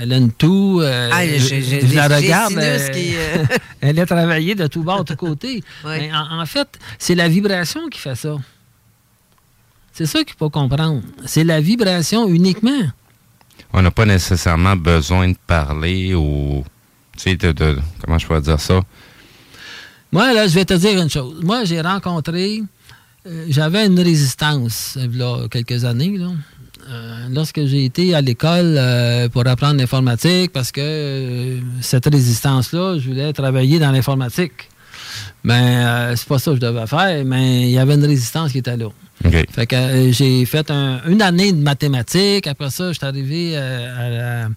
Elle a une toux. euh, Ah, j'ai- je- j'ai je la regarde. euh, qui, euh, [LAUGHS] elle est travaillée de tout bord, de tous côtés. [LAUGHS] Mais en, en fait, c'est la vibration qui fait ça. C'est ça qu'il faut comprendre. C'est la vibration uniquement. on n'a pas nécessairement besoin de parler ou, tu sais, de, de- comment je pourrais dire ça? Moi, là, je vais te dire une chose. Moi, j'ai rencontré, euh, j'avais une résistance, il y a quelques années, là. Euh, lorsque j'ai été à l'école euh, pour apprendre l'informatique, parce que euh, cette résistance-là, je voulais travailler dans l'informatique. Mais euh, c'est pas ça que je devais faire, mais il y avait une résistance qui était là. OK. Fait que euh, j'ai fait un- une année de mathématiques. Après ça, je suis arrivé euh, à la-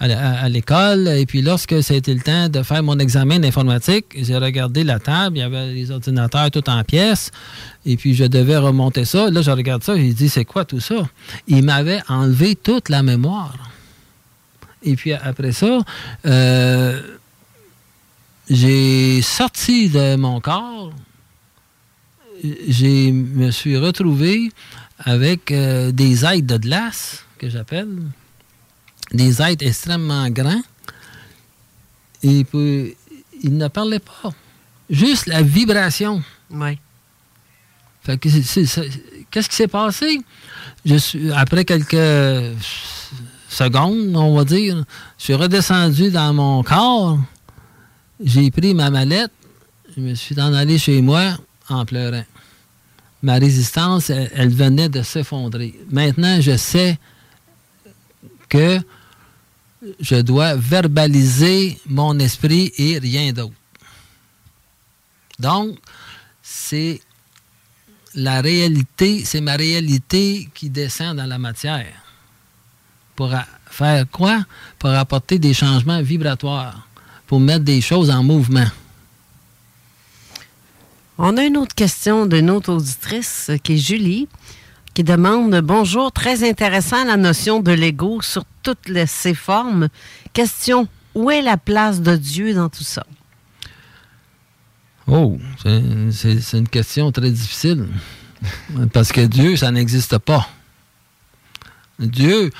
à l'école. Et puis, lorsque c'était le temps de faire mon examen d'informatique, j'ai regardé la table. Il y avait les ordinateurs tout en pièces. Et puis, je devais remonter ça. Là, je regarde ça. J'ai dit, c'est quoi tout ça? Il m'avait enlevé toute la mémoire. Et puis, après ça, euh, j'ai sorti de mon corps j'ai me suis retrouvé avec euh, des êtres de glace, que j'appelle, des êtres extrêmement grands. Et puis, ils ne parlaient pas. Juste la vibration. Oui. Fait que Qu'est-ce qui s'est passé? Je suis, après quelques secondes, on va dire, je suis redescendu dans mon corps. J'ai pris ma mallette. Je me suis en allé chez moi en pleurant. Ma résistance, elle, elle venait de s'effondrer. Maintenant, je sais que je dois verbaliser mon esprit et rien d'autre. Donc, c'est la réalité, c'est ma réalité qui descend dans la matière. Pour faire quoi? Pour apporter des changements vibratoires, pour mettre des choses en mouvement. On a une autre question d'une autre auditrice euh, qui est Julie, qui demande Bonjour, très intéressant la notion de l'ego sur toutes ses formes. Question Où est la place de Dieu dans tout ça? Oh, c'est- une question très difficile. Parce que Dieu, ça n'existe pas. Dieu,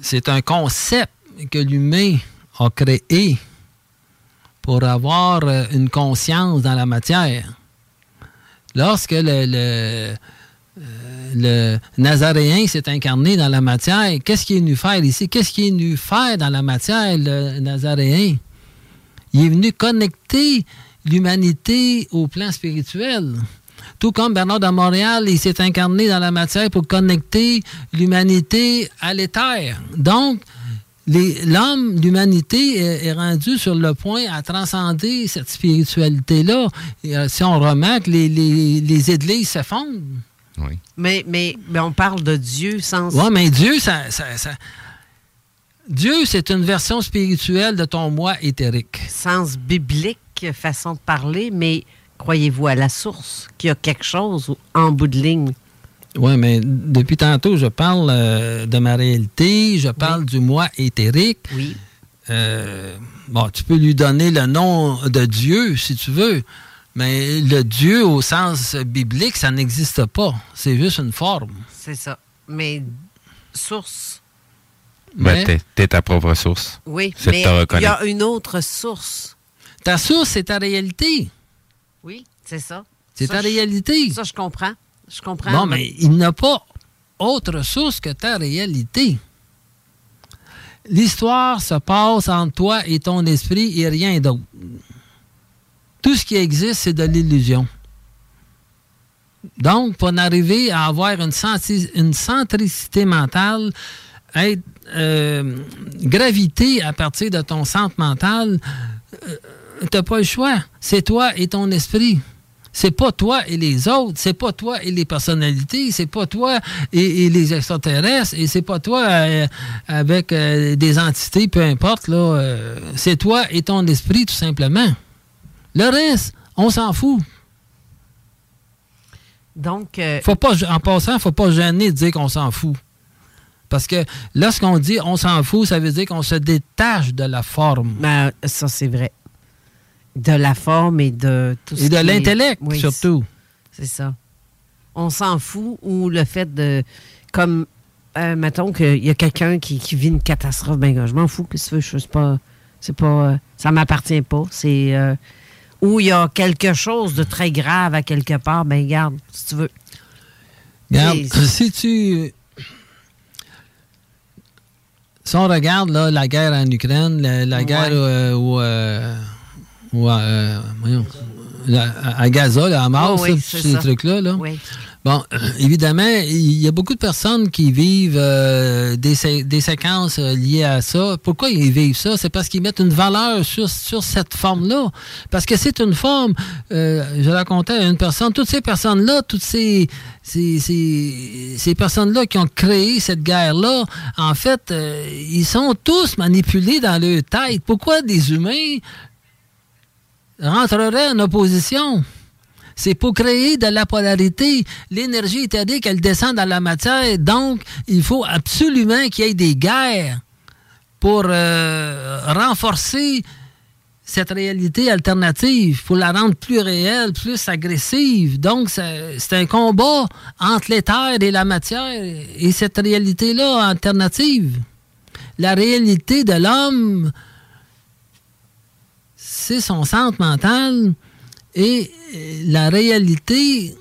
c'est un concept que l'humain a créé pour avoir une conscience dans la matière. Lorsque le, le Nazaréen s'est incarné dans la matière, qu'est-ce qu'il est venu faire ici? Qu'est-ce qu'il est venu faire dans la matière, le Nazaréen? Il est venu connecter l'humanité au plan spirituel. Tout comme Bernard de Montréal, il s'est incarné dans la matière pour connecter l'humanité à l'éther. Donc, l'homme, l'humanité est, est rendu sur le point à transcender cette spiritualité-là. Euh, si on remarque, les, les, églises Mais, mais, mais on parle de Dieu sans. Oui, mais Dieu, ça, ça- ça- Dieu, c'est une version spirituelle de ton moi éthérique. Sens biblique, façon de parler, mais croyez-vous à la source qu'il y a quelque chose en bout de ligne? Oui, mais depuis tantôt, je parle euh, de ma réalité, je parle du moi éthérique. Oui. Euh, bon, tu peux lui donner le nom de Dieu si tu veux, mais le Dieu au sens biblique, ça n'existe pas. C'est juste une forme. C'est ça. Mais source, Ben, Mais- t'es- t'es ta propre source. oui. Mais il y a une autre source. Ta source, c'est ta réalité. Oui, c'est ça. C'est ta je- réalité. Ça, je comprends. Je comprends. Non, mais il n'y a pas autre source que ta réalité. L'histoire se passe entre toi et ton esprit et rien d'autre. Tout ce qui existe, c'est de l'illusion. Donc, pour arriver à avoir une, centricité mentale, être euh, gravité à partir de ton centre mental, tu n'as pas le choix. C'est toi et ton esprit. C'est pas toi et les autres, c'est pas toi et les personnalités, c'est pas toi et, les extraterrestres, et c'est pas toi euh, avec euh, des entités, peu importe, euh, c'est toi et ton esprit, tout simplement. Le reste, on s'en fout. Donc, euh, Faut pas, en passant, faut pas gêner de dire qu'on s'en fout. Parce que lorsqu'on dit on s'en fout, ça veut dire qu'on se détache de la forme. ben, ça, c'est vrai. De la forme et de tout ce Et de est- l'intellect, Oui, surtout. C'est ça. On s'en fout ou le fait de. Comme, euh, mettons qu'il y a quelqu'un qui, qui vit une catastrophe, ben, je m'en fous, que tu veux, je pas. C'est pas. euh, ça m'appartient pas. C'est. Ou il y a quelque chose de très grave à quelque part, ben, garde, si tu veux. C'est- si tu. Si on regarde là, la guerre en Ukraine, la, la guerre euh, euh, euh, voyons, la- à Gaza, là, à Oh oui, c'est ces trucs-là. Là. Oui. Bon, euh, évidemment, il y a beaucoup de personnes qui vivent euh, des, des séquences euh, liées à ça. Pourquoi ils vivent ça? C'est parce qu'ils mettent une valeur sur, sur cette forme-là. Parce que c'est une forme, euh, je racontais à une personne, toutes ces personnes-là, toutes ces, ces, ces, ces personnes-là qui ont créé cette guerre-là, en fait, euh, ils sont tous manipulés dans leur tête. Pourquoi des humains rentreraient en opposition? C'est pour créer de la polarité. L'énergie éthérique, elle descend dans la matière. Donc, il faut absolument qu'il y ait des guerres pour euh, renforcer cette réalité alternative, pour la rendre plus réelle, plus agressive. Donc, c'est un combat entre l'éther et la matière et cette réalité-là alternative. La réalité de l'homme, c'est son centre mental et euh, la réalité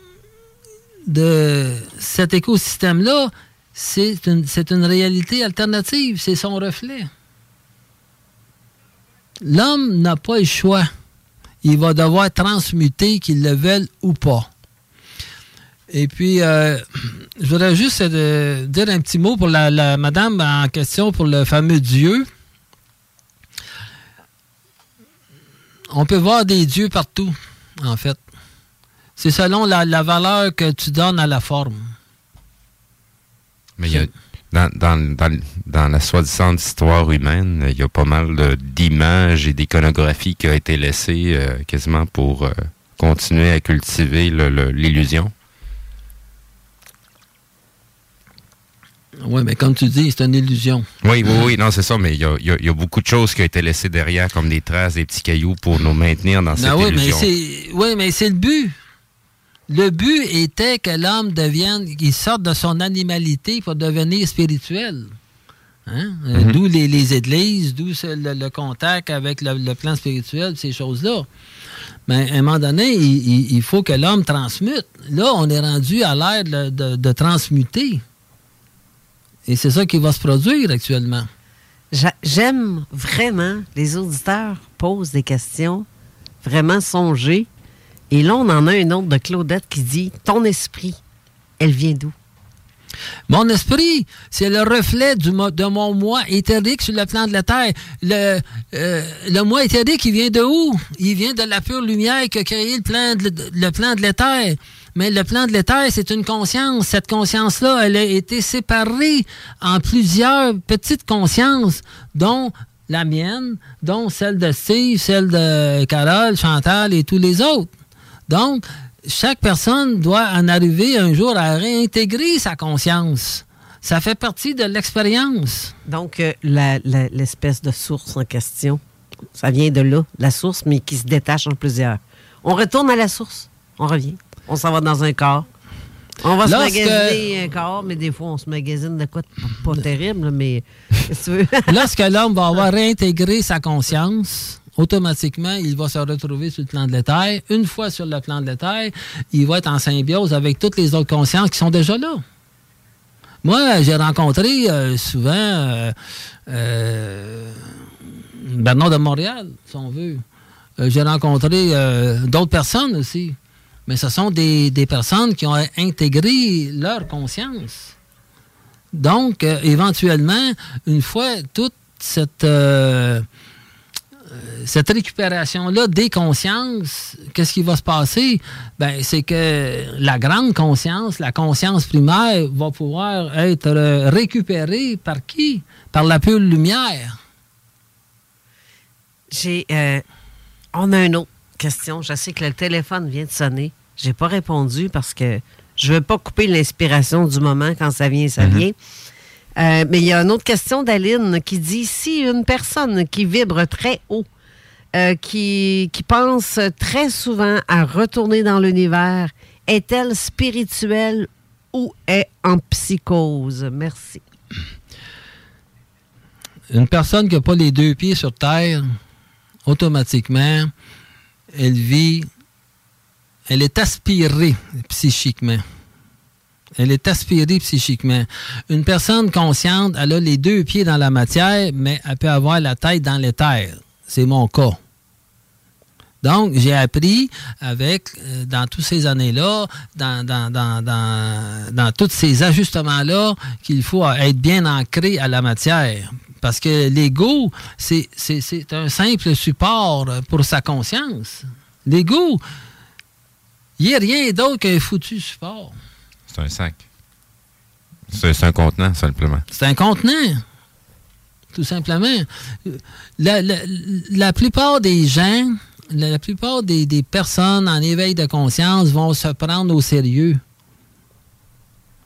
de cet écosystème-là, c'est une, une réalité alternative, c'est son reflet. L'homme n'a pas le choix. Il va devoir transmuter, qu'il le veuille ou pas. Et puis, euh, je voudrais juste euh, dire un petit mot pour la, la madame en question, pour le fameux Dieu. On peut voir des dieux partout, en fait. C'est selon la, valeur que tu donnes à la forme. Mais dans, la soi-disant histoire humaine, il y a pas mal d'images et d'iconographie qui a été laissée euh, quasiment pour euh, continuer à cultiver l'illusion. Oui, mais comme tu dis, c'est une illusion. Oui, oui, oui, non, c'est ça, mais il y a, il y a- il y a beaucoup de choses qui ont été laissées derrière, comme des traces, des petits cailloux pour nous maintenir dans cette Ben oui, mais illusion. c'est oui, mais c'est le but. Le but était que l'homme devienne, qu'il sorte de son animalité pour devenir spirituel. Hein? Euh, Mhm. D'où les, les églises, d'où le, le contact avec le, le plan spirituel, ces choses-là. Mais à un moment donné, il, il- il faut que l'homme transmute. Là, on est rendu à l'ère de, de- de transmuter. Et c'est ça qui va se produire actuellement. J'a- J'aime vraiment les auditeurs posent des questions, vraiment songer. Et là, on en a une autre de Claudette qui dit Ton esprit, elle vient d'où Mon esprit, c'est le reflet du, de mon moi éthérique sur le plan de la Terre. Le, euh, le moi éthérique, il vient de où? Il vient de la pure lumière qui a créé le plan de, le plan de l'éther. Mais le plan de l'éther, c'est une conscience. Cette conscience-là, elle a été séparée en plusieurs petites consciences, dont la mienne, dont celle de Steve, celle de Carole, Chantal et tous les autres. Donc, chaque personne doit en arriver un jour à réintégrer sa conscience. Ça fait partie de l'expérience. Donc, euh, l'espèce de source en question, ça vient de là, la source, mais qui se détache en plusieurs. On retourne à la source. On revient. On s'en va dans un corps. On va Lorsque- se magasiner un corps, mais des fois, on se magasine de quoi pas, terrible, mais [LAUGHS] tu veux? [LAUGHS] Lorsque l'homme va avoir réintégré sa conscience, automatiquement, il va se retrouver sur le plan de l'éther. Une fois sur le plan de l'éther, il va être en symbiose avec toutes les autres consciences qui sont déjà là. Moi, j'ai rencontré euh, souvent euh, euh, Bernard de Montréal, si on veut. J'ai rencontré d'autres personnes aussi. Mais ce sont des, des personnes qui ont intégré leur conscience. Donc, euh, éventuellement, une fois toute cette, euh, euh, cette récupération-là des consciences, qu'est-ce qui va se passer? Ben, c'est que la grande conscience, la conscience primaire, va pouvoir être récupérée par qui? Par la pure lumière. J'ai. on a une autre question. Je sais que le téléphone vient de sonner. J'ai pas répondu parce que je veux pas couper l'inspiration du moment quand ça vient, ça Mhm. vient. Euh, mais il y a une autre question d'Aline qui dit si une personne qui vibre très haut, euh, qui, qui pense très souvent à retourner dans l'univers, est-elle spirituelle ou est en psychose? Merci. Une personne qui n'a pas les deux pieds sur terre, automatiquement, elle vit, elle est aspirée psychiquement. Elle est aspirée psychiquement. Une personne consciente, elle a les deux pieds dans la matière, mais elle peut avoir la tête dans l'éther. C'est mon cas. Donc, j'ai appris avec, euh, dans toutes ces années-là, dans, dans, dans, dans, tous ces ajustements-là, qu'il faut être bien ancré à la matière. Parce que l'ego, c'est un simple support pour sa conscience. L'ego, il n'y a rien d'autre qu'un foutu support. C'est un sac. C'est un contenant, simplement. C'est un contenant, tout simplement. La, la- la plupart des gens, la, la plupart des, des personnes en éveil de conscience vont se prendre au sérieux.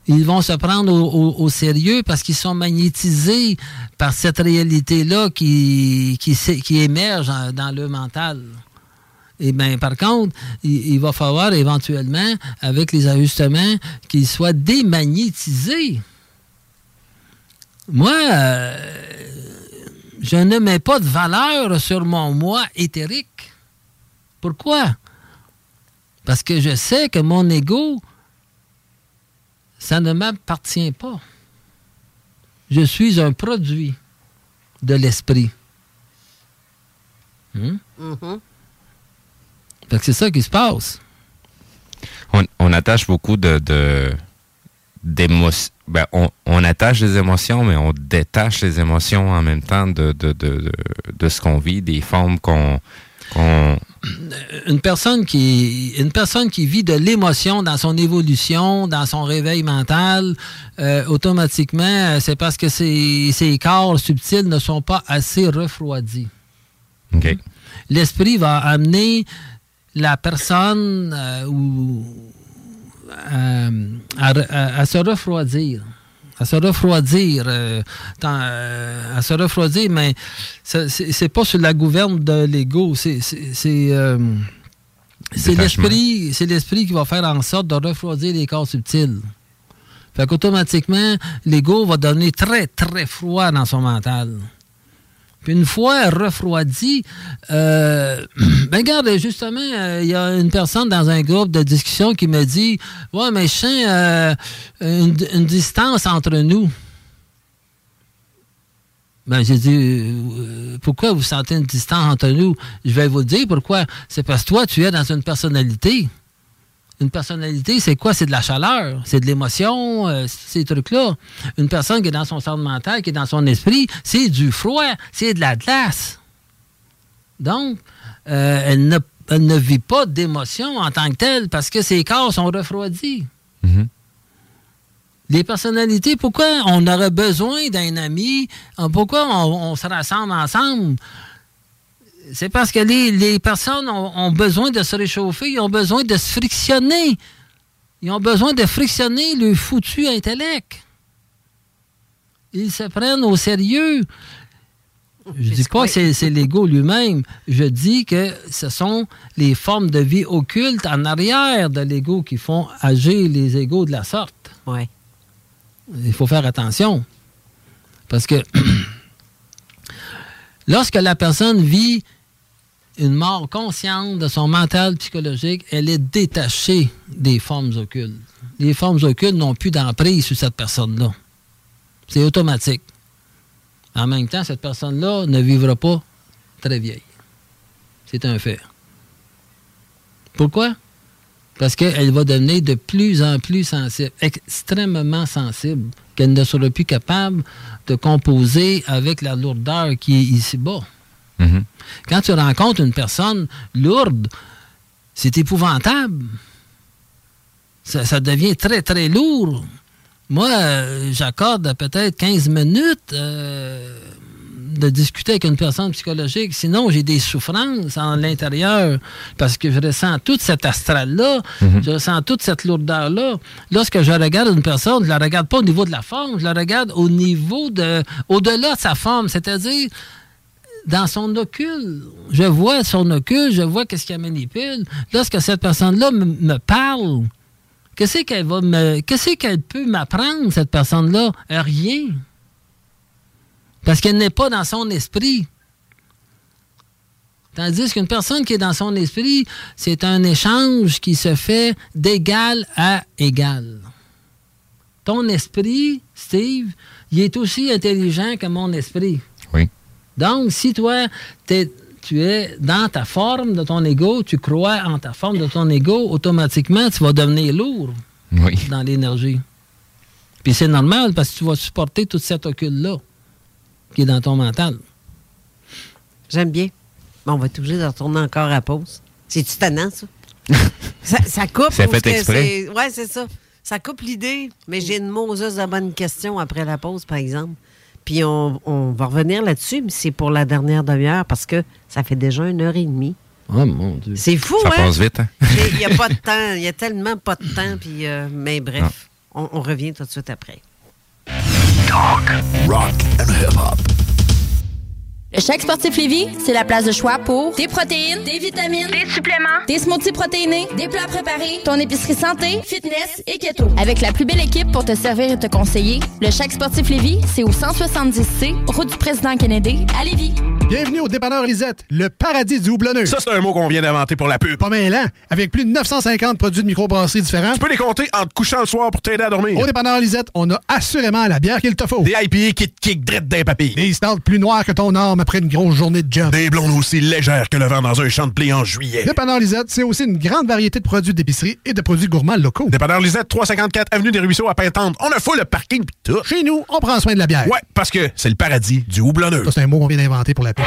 Ils vont se prendre au, au- au sérieux parce qu'ils sont magnétisés par cette réalité-là qui, qui, émerge dans le mental. Et bien, par contre, il, va falloir éventuellement, avec les ajustements, qu'ils soient démagnétisés. Moi, euh, je ne mets pas de valeur sur mon moi éthérique. Pourquoi? Parce que je sais que mon ego, ça ne m'appartient pas. Je suis un produit de l'esprit. Hmm? Mhm. Fait que c'est ça qui se passe. On, on attache beaucoup de, de- d'émotions. Ben, on, on attache les émotions, mais on détache les émotions en même temps de, de, de, de, ce qu'on vit, des formes qu'on. qu'on une personne qui une personne qui vit de l'émotion dans son évolution, dans son réveil mental, euh, automatiquement, euh, c'est parce que ses, ses corps subtils ne sont pas assez refroidis. L'esprit va amener la personne euh, ou, euh, à, à- à se refroidir. À se refroidir. euh, dans, à se refroidir, mais c'est pas sur la gouverne de l'ego. C'est. l'esprit, c'est l'esprit qui va faire en sorte de refroidir les corps subtils. Fait qu'automatiquement, l'ego va devenir très, très froid dans son mental. Une fois refroidi, euh, [CLEARS THROAT] ben regarde, justement, euh, il y a une personne dans un groupe de discussion qui me dit Ouais, mais je euh, une, distance entre nous. Ben, j'ai dit, pourquoi vous sentez une distance entre nous? Je vais vous dire pourquoi. C'est parce que toi, tu es dans une personnalité. Une personnalité, c'est quoi? C'est de la chaleur, c'est de l'émotion, euh, ces trucs-là. Une personne qui est dans son centre mental, qui est dans son esprit, c'est du froid, c'est de la glace. Donc, euh, elle, ne, elle ne vit pas d'émotion en tant que telle parce que ses corps sont refroidis. Les personnalités, pourquoi on aurait besoin d'un ami? Pourquoi on, on se rassemble ensemble? C'est parce que les, les personnes ont, ont besoin de se réchauffer, ils ont besoin de se frictionner. Ils ont besoin de frictionner le foutu intellect. Ils se prennent au sérieux. Je dis pas que c'est- l'ego lui-même. Je dis que ce sont les formes de vie occultes en arrière de l'ego qui font agir les égos de la sorte. Ouais. Il faut faire attention. Parce que [CLEARS THROAT] lorsque la personne vit une mort consciente de son mental psychologique, elle est détachée des formes occultes. Les formes occultes n'ont plus d'emprise sur cette personne-là. C'est automatique. En même temps, cette personne-là ne vivra pas très vieille. C'est un fait. Pourquoi? Parce qu'elle va devenir de plus en plus sensible, extrêmement sensible, qu'elle ne sera plus capable de composer avec la lourdeur qui est ici-bas. Quand tu rencontres une personne lourde, c'est épouvantable. Ça, ça devient très, très lourd. Moi, euh, j'accorde peut-être 15 minutes euh, de discuter avec une personne psychologique. Sinon, j'ai des souffrances en l'intérieur parce que je ressens toute cette astral-là, je ressens toute cette lourdeur-là. Lorsque je regarde une personne, je ne la regarde pas au niveau de la forme, je la regarde au niveau de. au-delà de sa forme, c'est-à-dire dans son ocule. Je vois son ocule, je vois qu'est-ce qu'elle manipule. Lorsque cette personne-là me, parle, qu'est-ce qu'elle va. Qu'est-ce qu'elle peut m'apprendre, cette personne-là? Rien. Parce qu'elle n'est pas dans son esprit. Tandis qu'une personne qui est dans son esprit, c'est un échange qui se fait d'égal à égal. Ton esprit, Steve, il est aussi intelligent que mon esprit. Oui. Donc, si toi, t'es- tu es dans ta forme de ton ego, tu crois en ta forme de ton ego, automatiquement, tu vas devenir lourd Oui. dans l'énergie. Puis c'est normal parce que tu vas supporter toute cette ocule-là qui est dans ton mental. J'aime bien. Bon, on va être obligé de retourner encore à pause. C'est-tu tannant, ça? [LAUGHS] ça? ça coupe. C'est ou fait exprès? c'est- Ouais, c'est ça. Ça coupe l'idée, mais j'ai une Moses de bonne question après la pause, par exemple. Puis on, on va revenir là-dessus, mais c'est pour la dernière demi-heure parce que ça fait déjà une heure et demie. Oh mon Dieu. C'est fou, Ça hein? passe vite, hein? Il n'y a pas de [LAUGHS] temps. Il y a tellement pas de temps. Puis, euh, mais bref, on, on revient tout de suite après. Rock and hip-hop. Le Chèque Sportif Lévis, c'est la place de choix pour des protéines, des vitamines, des suppléments, des smoothies protéinés, des plats préparés, ton épicerie santé, fitness et keto. Avec la plus belle équipe pour te servir et te conseiller, le Chèque Sportif Lévis, c'est au 170C, route du président Kennedy, à Lévis. Bienvenue au dépanneur Lisette, le paradis du houblonneux. Ça, c'est un mot qu'on vient d'inventer pour la pub. Pas mêlant, avec plus de 950 produits de microbrasserie différents. Tu peux les compter en te couchant le soir pour t'aider à dormir. Au dépanneur Lisette, on a assurément la bière qu'il te faut. Des IPA qui te kick drette d'un papy. Des stouts plus noirs que ton arme après une grosse journée de job. Des blondes aussi légères que le vent dans un champ de blé en juillet. Dépanneur Lisette, c'est aussi une grande variété de produits d'épicerie et de produits gourmands locaux. Dépanneur Lisette, 354 Avenue des Ruisseaux à Pintante. On a fou le parking pis tout. Chez nous, on prend soin de la bière. Ouais, parce que c'est le paradis du houblonneux. Ça, c'est un mot qu'on vient d'inventer pour la pub.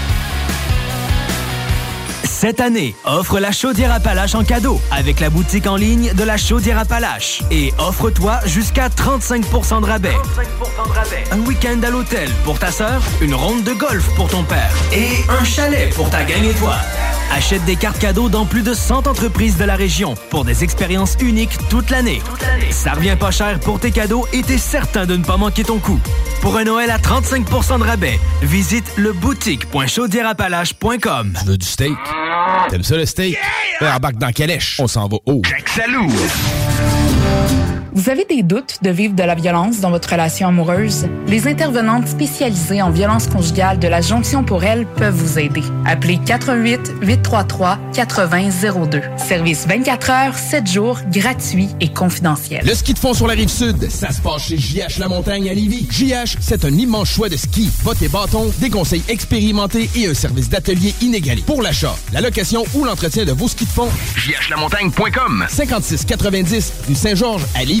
Cette année, offre la chaudière Appalache en cadeau avec la boutique en ligne de la chaudière Appalache. Et offre-toi jusqu'à 35% de rabais. Un week-end à l'hôtel pour ta sœur, une ronde de golf pour ton père et un chalet pour ta gang et toi. Achète des cartes cadeaux dans plus de 100 entreprises de la région pour des expériences uniques toute l'année. Ça revient pas cher pour tes cadeaux et t'es certain de ne pas manquer ton coup. Pour un Noël à 35% de rabais, visite le boutique.chaudierapalache.com. Tu veux du steak? T'aimes ça le steak? Yeah! Embarque dans Calèche. On s'en va haut. Salou! Vous avez des doutes de vivre de la violence dans votre relation amoureuse? Les intervenantes spécialisées en violence conjugale de la Jonction pour elle peuvent vous aider. Appelez 88 833 8002. Service 24 heures, 7 jours, gratuit et confidentiel. Le ski de fond sur la rive sud, ça se passe chez JH La Montagne à Lévis. JH, c'est un immense choix de ski, bottes et bâtons, des conseils expérimentés et un service d'atelier inégalé. Pour l'achat, la location ou l'entretien de vos skis de fond, jhlamontagne.com 56 90 rue Saint-Georges à Lévis.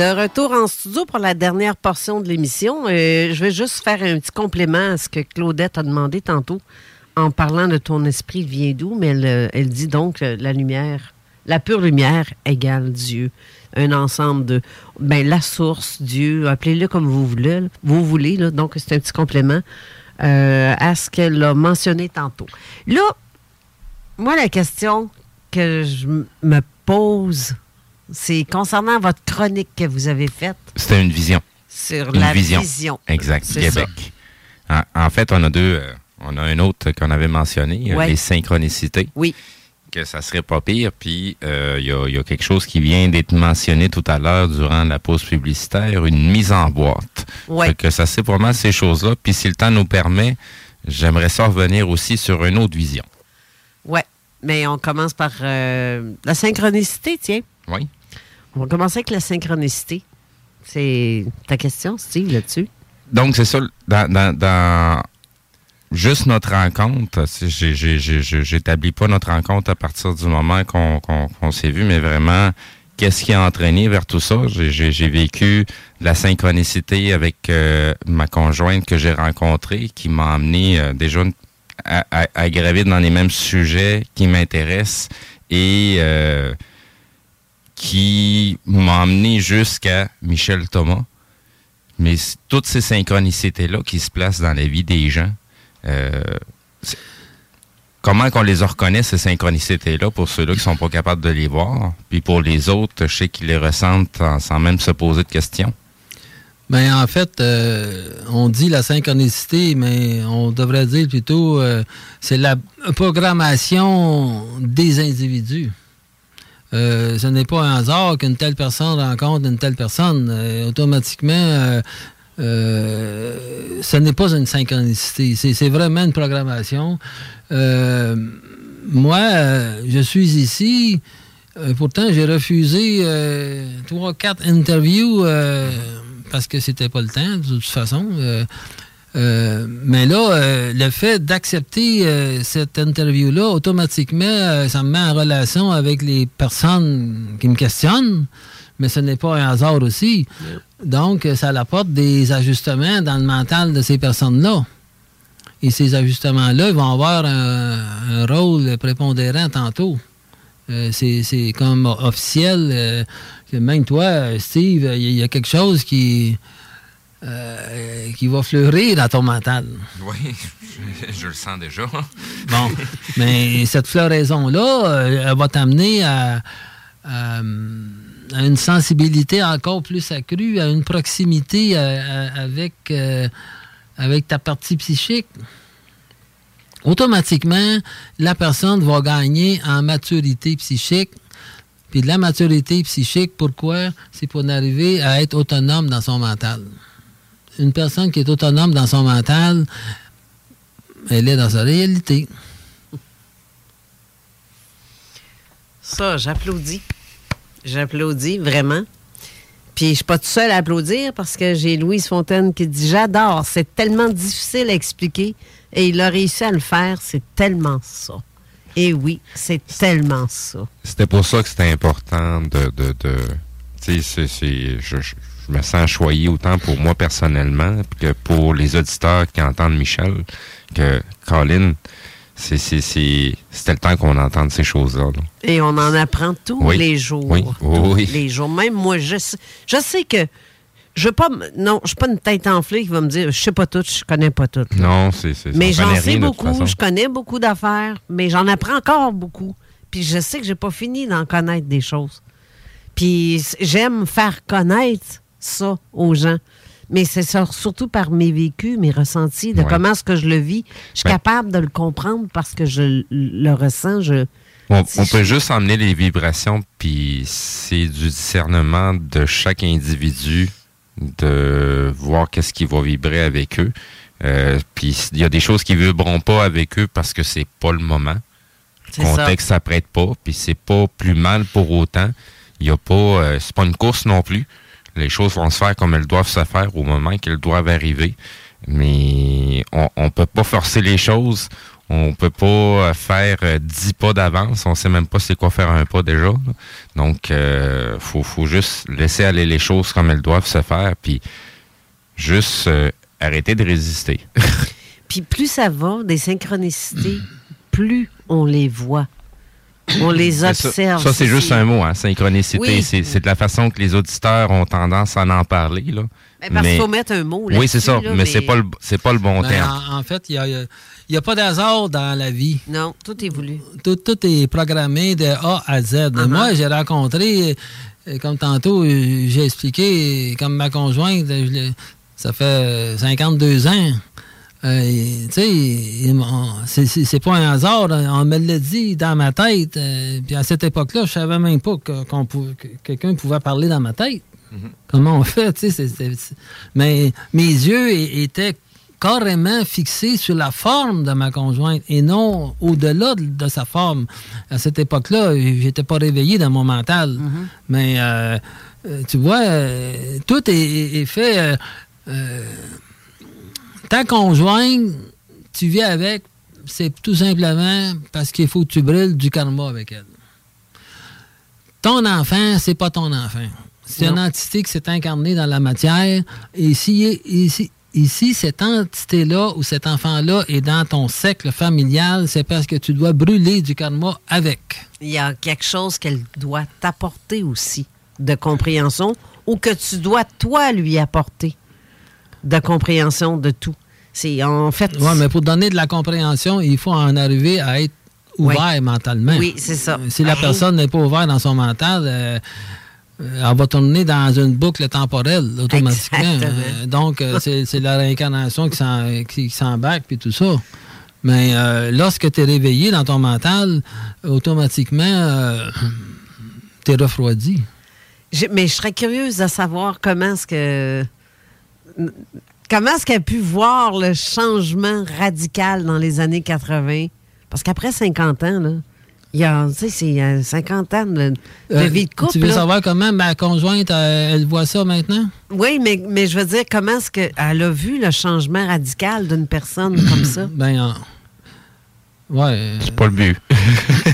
De retour en studio pour la dernière portion de l'émission. Euh, je vais juste faire un petit complément à ce que Claudette a demandé tantôt en parlant de ton esprit vient d'où, mais elle, euh, dit donc euh, la lumière, la pure lumière égale Dieu. Un ensemble de ben, la source, Dieu, appelez-le comme vous voulez. Vous voulez donc, c'est un petit complément à ce qu'elle a mentionné tantôt. Là, moi, la question que je me pose, c'est concernant votre chronique que vous avez faite C'était une vision. sur Une la vision. vision. Exact, Québec. En, en fait, on a deux. euh, on a un autre qu'on avait mentionné, euh, Ouais. les synchronicités. Oui. Que ça serait pas pire. Puis, euh, il y, a, il y a quelque chose qui vient d'être mentionné tout à l'heure durant la pause publicitaire, une mise en boîte. Fait que ça, c'est pour moi ces choses-là. Puis, si le temps nous permet, j'aimerais ça revenir aussi sur une autre vision. Ouais, mais on commence par euh, la synchronicité, tiens. Oui. On va commencer avec la synchronicité. C'est ta question, Steve, là-dessus? Donc, c'est ça, dans, dans, dans juste notre rencontre, j'établis pas notre rencontre à partir du moment qu'on s'est vu, mais vraiment, qu'est-ce qui a entraîné vers tout ça? J'ai- vécu la synchronicité avec euh, ma conjointe que j'ai rencontrée, qui m'a amené euh, déjà à, à, à gravir dans les mêmes sujets qui m'intéressent et euh, qui m'a amené jusqu'à Michel Thomas. Mais toutes ces synchronicités-là qui se placent dans la vie des gens, euh, comment qu'on les reconnaît, ces synchronicités-là, pour ceux-là qui sont pas capables de les voir, puis pour les autres, je sais qu'ils les ressentent en- sans même se poser de questions. Ben, en fait, euh, on dit la synchronicité, mais on devrait dire plutôt euh, c'est la programmation des individus. Euh, ce n'est pas un hasard qu'une telle personne rencontre une telle personne. Euh, automatiquement, euh, ce n'est pas une synchronicité. C'est vraiment une programmation. Moi, je suis ici. pourtant, j'ai refusé trois, quatre interviews parce que c'était pas le temps, de toute façon. Euh, mais là, euh, le fait d'accepter euh, cette interview-là, automatiquement, ça me met en relation avec les personnes qui me questionnent, mais ce n'est pas un hasard aussi. Donc, ça apporte des ajustements dans le mental de ces personnes-là. Et ces ajustements-là, vont avoir un, un rôle prépondérant tantôt. C'est comme officiel. que même toi, Steve, il y, a- il y a quelque chose qui, euh, qui va fleurir dans ton mental. Oui, [LAUGHS] je, le sens déjà. Bon, mais cette floraison-là, euh, elle va t'amener à, à, à une sensibilité encore plus accrue, à une proximité euh, à- avec, euh, avec ta partie psychique. Automatiquement, la personne va gagner en maturité psychique. Puis de la maturité psychique, pourquoi? C'est pour arriver à être autonome dans son mental. Une personne qui est autonome dans son mental, elle est dans sa réalité. Ça, j'applaudis. J'applaudis vraiment. Puis je suis pas toute seule à applaudir parce que j'ai Louise Fontaine qui dit J'adore, c'est tellement difficile à expliquer et il a réussi à le faire, c'est tellement ça. Et oui, c'est tellement ça. C'était pour ça que c'était important de. de, de tu sais, c'est- c'est- je, je- je me sens choyé autant pour moi personnellement que pour les auditeurs qui entendent Michel, que Colin, c'est, c'est, c'est, c'était le temps qu'on entende ces choses-là. là. Et on en apprend tous Oui. les jours. Oui. Tous Oui. les jours. Même moi, je sais, je sais que je veux pas. Non, je suis pas une tête enflée qui va me dire je sais pas tout, je connais pas tout. Non, c'est, c'est Mais j'en sais beaucoup, je connais beaucoup d'affaires, mais j'en apprends encore beaucoup. Puis je sais que j'ai pas fini d'en connaître des choses. Puis j'aime faire connaître ça aux gens. Mais c'est surtout par mes vécus, mes ressentis, de Ouais. comment est-ce que je le vis. Je suis Ben- capable de le comprendre parce que je le ressens. Je... On, on peut juste emmener les vibrations, puis c'est du discernement de chaque individu de voir qu'est-ce qui va vibrer avec eux. Euh, puis il y a des choses qui vibreront pas avec eux parce que c'est pas le moment. Le contexte ça. s'apprête pas, puis c'est pas plus mal pour autant. Il y a pas, euh, c'est pas une course non plus. Les choses vont se faire comme elles doivent se faire au moment qu'elles doivent arriver. Mais on, on peut pas forcer les choses. On peut pas euh, faire euh, dix pas d'avance. On sait même pas c'est quoi faire un pas déjà. Donc, euh, faut, faut juste laisser aller les choses comme elles doivent se faire, puis juste euh, arrêter de résister. [LAUGHS] Puis plus ça va, des synchronicités, plus on les voit. On les Mais ça- observe. Ça, c'est juste un mot, hein, synchronicité. Oui. C'est, c'est de la façon que les auditeurs ont tendance à en parler. Là. Ben, parce qu'il faut mettre un mot Oui, c'est ça, là, mais, c'est pas le c'est pas le bon Ben, terme. en, en fait, il n'y a, pas d'hasard dans la vie. Non, tout est voulu. Tout, tout est programmé de A à Z. Uh-huh. Moi, j'ai rencontré, euh, comme tantôt, euh, j'ai expliqué, comme ma conjointe, je l'ai- ça fait 52 ans. Euh, c'est- pas un hasard. On me l'a dit dans ma tête. euh, puis à cette époque-là, je savais même pas que, pou- que quelqu'un pouvait parler dans ma tête. Comment on fait, tu sais. c'est- c'est- c'est- Mais mes yeux étaient carrément fixés sur la forme de ma conjointe et non au-delà de, de sa forme. À cette époque-là, j'étais pas réveillé dans mon mental. Mais euh, euh, tu vois, tout est, est- est fait. Ta conjointe, tu vis avec, c'est tout simplement parce qu'il faut que tu brûles du karma avec elle. Ton enfant, c'est pas ton enfant. C'est une entité qui s'est incarnée dans la matière. Et si, ici, ici, cette entité-là ou cet enfant-là est dans ton cercle familial, c'est parce que tu dois brûler du karma avec. Il y a quelque chose qu'elle doit t'apporter aussi de compréhension ou que tu dois, toi, lui apporter de compréhension de tout. C'est en fait. Oui, mais pour donner de la compréhension, il faut en arriver à être ouvert Oui. mentalement. Oui, c'est ça. Si la Hey. personne n'est pas ouverte dans son mental, euh, euh, elle va tourner dans une boucle temporelle automatiquement. Euh, donc, euh, c'est la réincarnation qui s'embarque puis tout ça. Mais euh, lorsque tu es réveillé dans ton mental, automatiquement, tu es refroidi. Je- mais je serais curieuse de savoir comment est-ce que. Comment est-ce qu'elle a pu voir le changement radical dans les années 80? Parce qu'après 50 ans, là, il y a, tu sais, c'est euh, 50 ans de, de Euh, vie de couple. Tu veux là. savoir comment ma conjointe, euh, elle voit ça maintenant? Oui, mais, mais je veux dire, comment est-ce qu'elle a vu le changement radical d'une personne [CLEARS THROAT] comme ça? Ben, euh, ouais. C'est pas le but. [LAUGHS]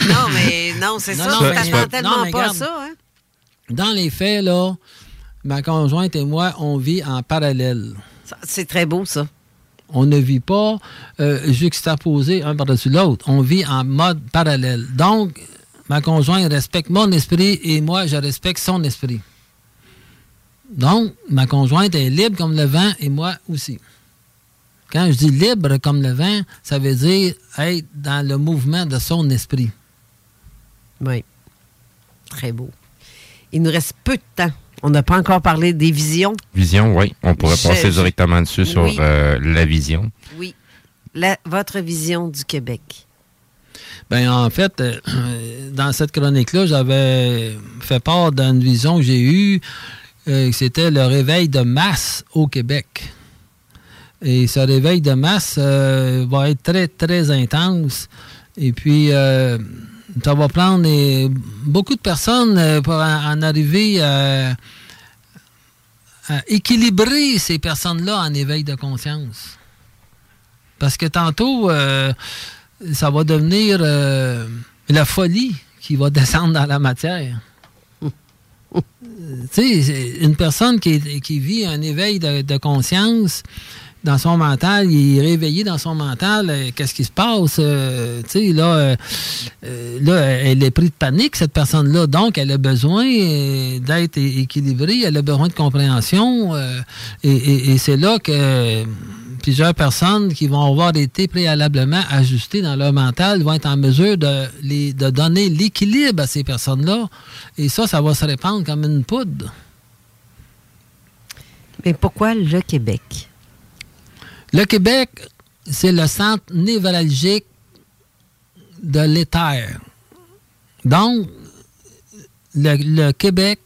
non, mais non, c'est ça. non, mais- t'attends non, tellement mais pas à regarde. ça, hein? Dans les faits, là, ma conjointe et moi, on vit en parallèle. C'est très beau, ça. On ne vit pas euh, juxtaposé un par-dessus l'autre. On vit en mode parallèle. Donc, ma conjointe respecte mon esprit et moi, je respecte son esprit. Donc, ma conjointe est libre comme le vent et moi aussi. Quand je dis libre comme le vent, ça veut dire être dans le mouvement de son esprit. Oui. Très beau. Il nous reste peu de temps. On n'a pas encore parlé des visions? Vision, oui. On pourrait Je- passer je- directement dessus sur euh, la vision. Oui. La- votre vision du Québec. Ben en fait, euh, [CLEARS THROAT] dans cette chronique-là, j'avais fait part d'une vision que j'ai eue. euh, C'était le réveil de masse au Québec. Et ce réveil de masse euh, va être très, très intense. Et puis, euh, ça va prendre beaucoup de personnes euh, pour en, en arriver à, à équilibrer ces personnes-là en éveil de conscience. Parce que tantôt, euh, ça va devenir euh, la folie qui va [LAUGHS] descendre dans la matière. [LAUGHS] Tu sais, une personne qui, qui vit un éveil de, de conscience dans son mental, il est réveillé dans son mental, euh, qu'est-ce qui se passe? euh, tu sais, là, euh, là, elle est prise de panique, cette personne-là, donc elle a besoin d'être équilibrée, elle a besoin de compréhension, et c'est là que plusieurs personnes qui vont avoir été préalablement ajustées dans leur mental vont être en mesure de, les, de donner l'équilibre à ces personnes-là. Et ça, ça va se répandre comme une poudre. Mais pourquoi le Québec? Le Québec, c'est le centre névralgique de l'éther. Donc, le, le Québec,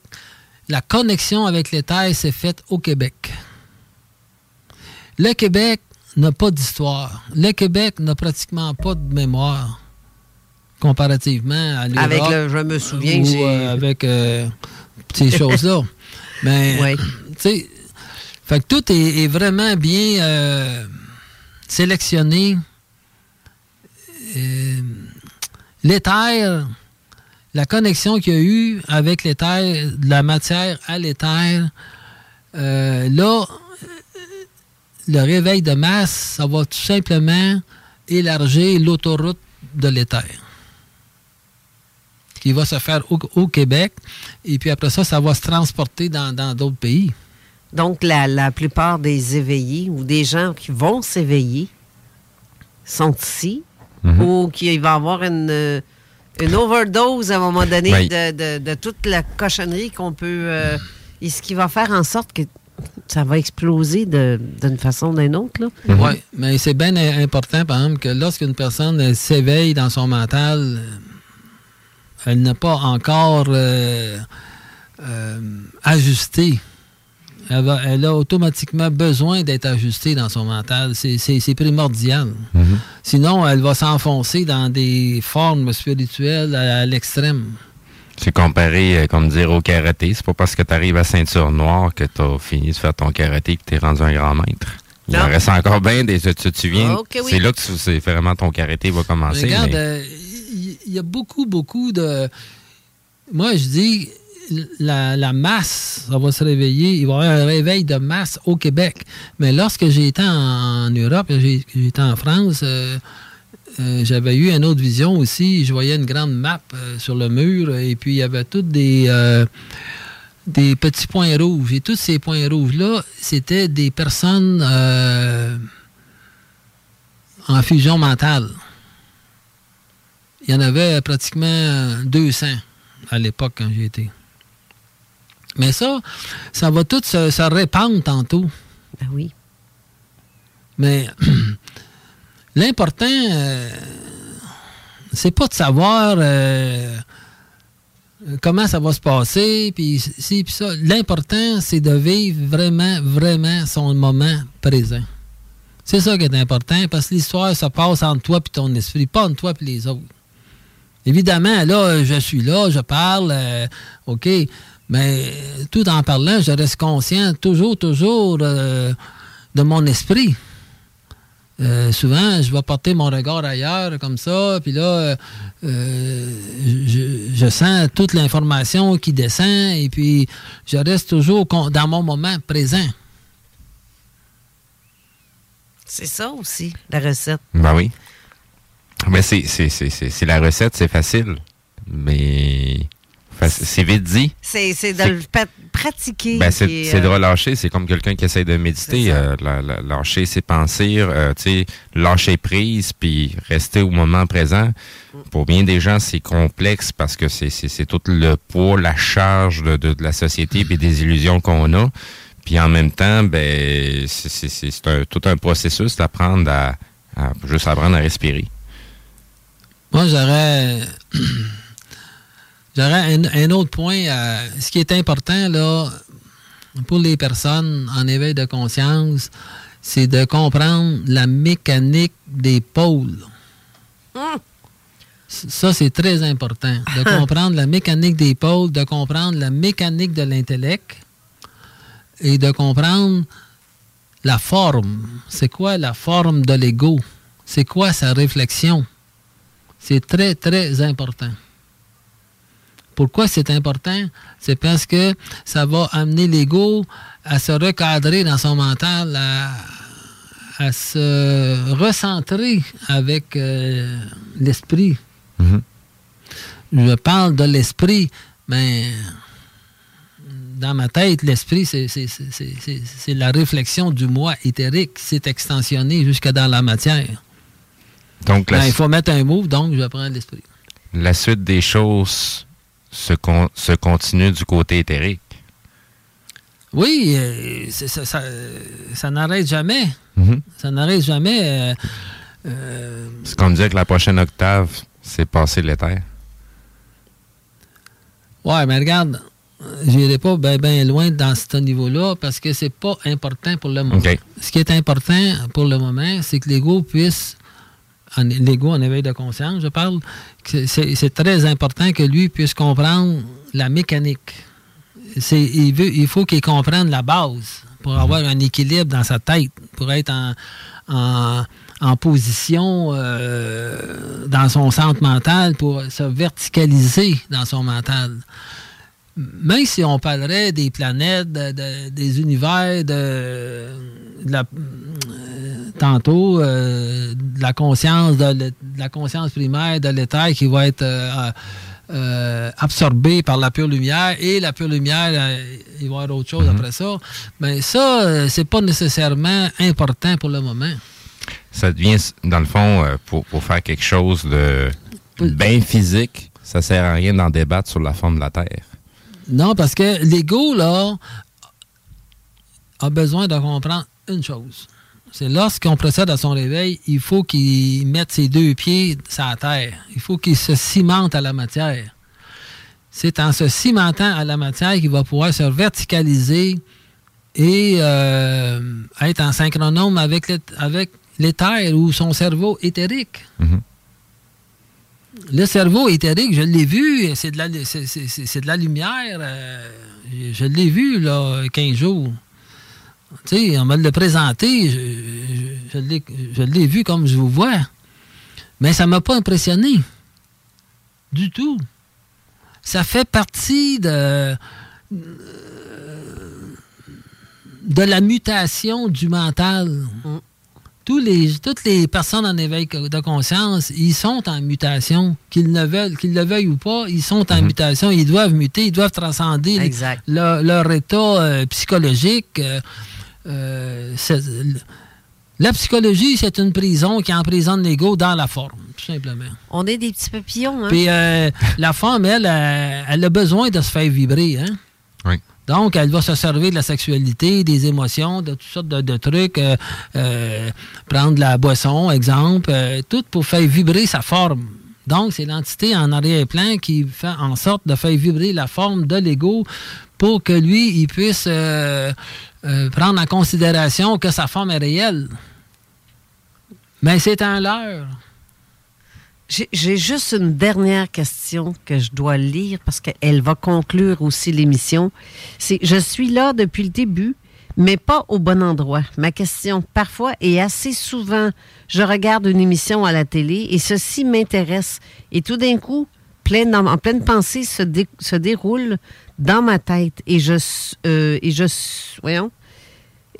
la connexion avec l'éther s'est faite au Québec. Le Québec n'a pas d'histoire. Le Québec n'a pratiquement pas de mémoire comparativement à l'Europe. Avec le- je me souviens euh, avec euh, ces choses-là. [LAUGHS] Mais, tu sais, fait que tout est, vraiment bien euh, sélectionné. Euh, l'éther, la connexion qu'il y a eu avec l'éther, de la matière à l'éther, euh, là, le réveil de masse, ça va tout simplement élargir l'autoroute de l'éther qui va se faire au, Québec. Et puis après ça, ça va se transporter dans d'autres pays. Donc, la, la plupart des éveillés ou des gens qui vont s'éveiller sont ici Mhm. ou qu'il va y avoir une, euh, une overdose à un moment donné Oui. de, de- de toute la cochonnerie qu'on peut. euh, et ce qui va faire en sorte que ça va exploser de- d'une façon ou d'une autre. Là. Oui, mais c'est bien im- important, par exemple, que lorsqu'une personne elle s'éveille dans son mental, euh, elle n'a pas encore euh, euh, ajusté. Elle, va- elle a automatiquement besoin d'être ajustée dans son mental. C'est- primordial. Sinon, elle va s'enfoncer dans des formes spirituelles à, à l'extrême. C'est comparé, euh, comme dire, au karaté. C'est pas parce que tu arrives à ceinture noire que tu as fini de faire ton karaté que tu es rendu un grand maître. Il en reste encore bien des. Tu, tu viens. Oui. C'est là que c'est vraiment ton karaté va commencer. Regarde, mais- euh, il y, a beaucoup, beaucoup de. Moi, je dis, la, masse, ça va se réveiller. Il va y avoir un réveil de masse au Québec. Mais lorsque été en, Europe, été en France, euh, euh, j'avais eu une autre vision aussi. Je voyais une grande map euh, sur le mur et puis il y avait toutes des. petits points rouges. Et tous ces points rouges-là, c'était des personnes en fusion mentale. Il y en avait pratiquement 200 à l'époque quand j'y étais. Mais ça, ça va tout se, se répandre tantôt. Ben oui. Mais [CLEARS THROAT] l'important, euh, c'est pas de savoir euh, comment ça va se passer, puis ci, puis ça. L'important, c'est de vivre vraiment, vraiment son moment présent. C'est ça qui est important, parce que l'histoire se passe entre toi et ton esprit, pas entre toi et les autres. Évidemment, là, je suis là, je parle, euh, OK, mais tout en parlant, je reste conscient toujours, toujours euh, de mon esprit. Euh, souvent, je vais porter mon regard ailleurs, comme ça, puis là, euh, je, je sens toute l'information qui descend, et puis je reste toujours con- dans mon moment présent. C'est ça aussi, la recette. Ben oui. Mais c'est, c'est, c'est, c'est, c'est la recette, c'est facile. Mais c'est vite dit. C'est c'est de le pratiquer. Ben, c'est, c'est de euh, relâcher. C'est comme quelqu'un qui essaie de méditer. euh, la- la- lâcher ses pensées, euh, tu sais, lâcher prise, puis rester au moment présent. Pour bien des gens, c'est complexe parce que c'est, c'est, c'est tout le poids, la charge de, de, de la société et des illusions qu'on a. Puis en même temps, ben, c'est, c'est, c'est, c'est un- tout un processus d'apprendre à, à juste apprendre à respirer. Moi, j'aurais. J'aurais un, un autre point. euh, ce qui est important, là, pour les personnes en éveil de conscience, c'est de comprendre la mécanique des pôles. Ça, c'est très important. De [LAUGHS] comprendre la mécanique des pôles, de comprendre la mécanique de l'intellect et de comprendre la forme. C'est quoi la forme de l'ego? C'est quoi sa réflexion? C'est très, très important. Pourquoi c'est important? C'est parce que ça va amener l'ego à se recadrer dans son mental, à, à se recentrer avec euh, l'esprit. Je parle de l'esprit, mais dans ma tête, l'esprit, c'est- c'est- c'est c'est- c'est- c'est la réflexion du moi éthérique s'est extensionné jusque dans la matière. Donc, la, Ben, il faut mettre un mot, donc je vais prendre l'esprit. la suite des choses se, con- se continue du côté éthérique. Oui, euh, ça, ça, ça n'arrête jamais. Mhm. Ça n'arrête jamais. euh, euh, C'est comme dire que la prochaine octave, c'est passer l'éther. ouais, mais regarde, je n'irai pas bien loin dans ce niveau-là parce que c'est pas important pour le moment. Ce qui est important pour le moment, c'est que l'ego puisse, en- l'ego en éveil de conscience, je parle, c'est très important que lui puisse comprendre la mécanique. Il, faut qu'il comprenne la base pour avoir un équilibre dans sa tête, pour être en, position euh, dans son centre mental, pour se verticaliser dans son mental. Même si on parlerait des planètes, de- de- des univers, de, la, tantôt, euh, de la conscience, de, la conscience primaire, de l'éther qui va être euh, euh, absorbé par la pure lumière et la pure lumière, euh, il va y avoir autre chose après ça. Mais ça, euh, c'est pas nécessairement important pour le moment. Ça devient, dans le fond, euh, pour, pour faire quelque chose de bien physique, ça sert à rien d'en débattre sur la forme de la Terre. Non, parce que l'ego, là, a besoin de comprendre une chose. C'est lorsqu'on procède à son réveil, il faut qu'il mette ses deux pieds sur la terre. Il faut qu'il se cimente à la matière. C'est en se cimentant à la matière qu'il va pouvoir se verticaliser et euh, être en synchronome avec l'ét- avec l'éther ou son cerveau éthérique. Le cerveau éthérique, je l'ai vu, c'est de la, c'est, c'est- c'est- de la lumière. euh, je je l'ai vu, là, 15 jours. Tu sais, on me l'a présenté, je, je- je l'ai, vu comme je vous vois. Mais ça ne m'a pas impressionné. Du tout. Ça fait partie de, de la mutation du mental. Tous les, toutes les personnes en éveil de conscience, ils sont en mutation. Qu'ils veulent, qu'ils le veuillent ou pas, ils sont en mutation. Ils doivent muter, ils doivent transcender les- Exact. leur, leur état euh, psychologique. euh, euh, la psychologie, c'est une prison qui emprisonne l'ego dans la forme, tout simplement. On est des petits papillons, hein? Puis euh, la femme, elle, euh, elle a besoin de se faire vibrer. Hein? Oui. Donc, elle va se servir de la sexualité, des émotions, de toutes sortes de, de trucs. euh, euh, prendre de la boisson, exemple, euh, tout pour faire vibrer sa forme. Donc, c'est l'entité en arrière-plan qui fait en sorte de faire vibrer la forme de l'ego pour que lui, il puisse euh, euh, prendre en considération que sa forme est réelle. Mais c'est un leurre. J'ai- juste une dernière question que je dois lire parce qu'elle va conclure aussi l'émission. Je suis là depuis le début, mais pas au bon endroit. Ma question, parfois et assez souvent, je regarde une émission à la télé et ceci m'intéresse. Et tout d'un coup, plein, en pleine pensée se, se déroule dans ma tête et je, euh, et je, voyons,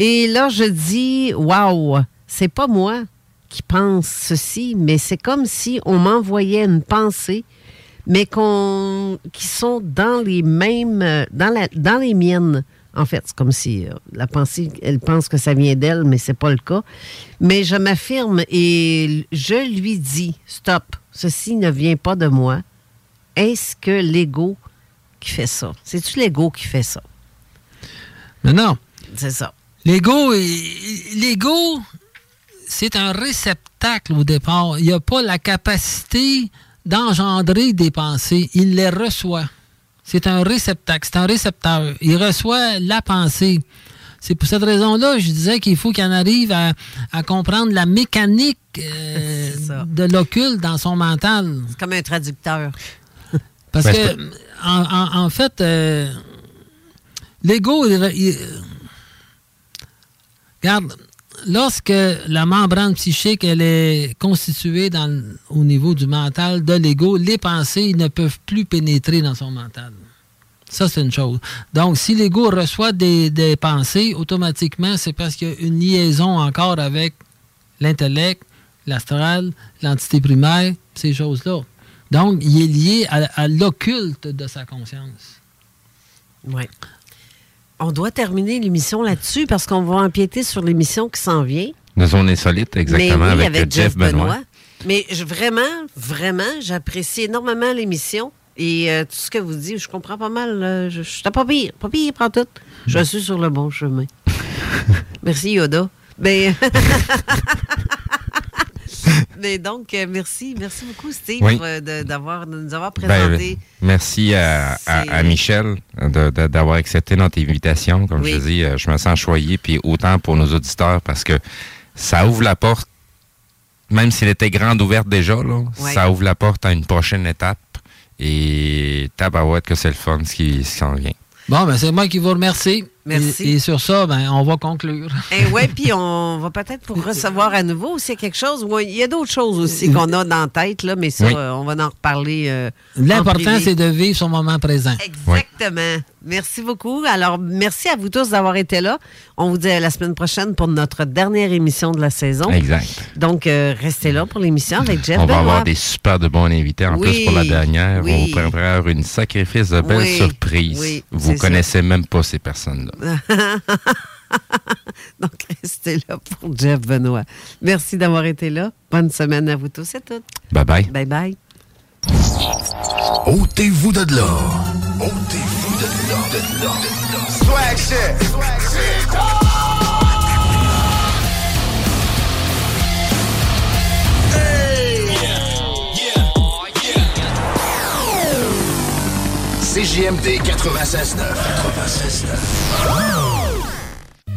et là, je dis, waouh, c'est pas moi qui pense ceci, mais c'est comme si on m'envoyait une pensée, mais qu'on, qui sont dans les mêmes, euh, dans, la, dans les miennes. En fait, c'est comme si euh, la pensée, elle pense que ça vient d'elle, mais c'est pas le cas. Mais je m'affirme et je lui dis, stop, ceci ne vient pas de moi. Est-ce que l'ego qui fait ça? C'est-tu l'ego qui fait ça? Mais non. C'est ça. L'ego, l'ego, c'est un réceptacle au départ. Il n'a pas la capacité d'engendrer des pensées. Il les reçoit. C'est un réceptacle, c'est un récepteur. Il reçoit la pensée. C'est pour cette raison-là, je disais qu'il faut qu'il en arrive à, à comprendre la mécanique euh, [LAUGHS] de l'occulte dans son mental. C'est comme un traducteur. [LAUGHS] Parce Ben, que, en, en- en fait, euh, l'ego, il- il- regarde, lorsque la membrane psychique est constituée au niveau du mental de l'ego, les pensées ne peuvent plus pénétrer dans son mental. Ça, c'est une chose. Donc, si l'ego reçoit des, des pensées, automatiquement, c'est parce qu'il y a une liaison encore avec l'intellect, l'astral, l'entité primaire, ces choses-là. Donc, il est lié à, à l'occulte de sa conscience. Oui. On doit terminer l'émission là-dessus parce qu'on va empiéter sur l'émission qui s'en vient. La zone insolite, exactement, Mais oui, avec, euh, Jeff Benoît. Mais je- vraiment, vraiment, j'apprécie énormément l'émission. Et euh, tout ce que vous dites, je comprends pas mal. euh, je je- pas pire, pas pire, prends tout. Je suis sur le bon chemin. [LAUGHS] merci, Yoda. Ben, [LAUGHS] [LAUGHS] Mais donc, euh, merci. Merci beaucoup, Steve, Oui. euh, de, d'avoir, de nous avoir Ben, présenté. merci à, à- à Michel de- de- d'avoir accepté notre invitation. Comme Oui. je dis, euh, je me sens choyé, puis autant pour nos auditeurs, parce que ça ouvre la porte, même s'il était grande ouverte déjà, là, ça ouvre la porte à une prochaine étape. Et tabarouette que c'est le fun ce qui ce qui s'en vient. Bon, ben c'est moi qui vous remercie. Merci. Et, et sur ça, ben, on va conclure. Et ouais, puis on va peut-être pour recevoir à nouveau s'il y a quelque chose. Il y a d'autres choses aussi qu'on a dans la tête, là, mais ça, Oui. euh, on va en reparler. euh, L'important, c'est de vivre son moment présent. Exactement. Merci beaucoup. Alors, merci à vous tous d'avoir été là. On vous dit à la semaine prochaine pour notre dernière émission de la saison. Exact. Donc, euh, restez là pour l'émission avec Jeff On va avoir des super de bons invités. En Oui, plus, pour la dernière, oui. on vous prépare une sacrifice de belles Oui, surprises. oui, vous ça. connaissez même pas ces personnes-là. [LAUGHS] Donc, restez là pour Jeff Benoît. Merci d'avoir été là. Bonne semaine à vous tous et toutes. Bye bye. Bye bye. Ôtez-vous de là. Ôtez-vous Swag shit. CJMD 96.9. 96.9.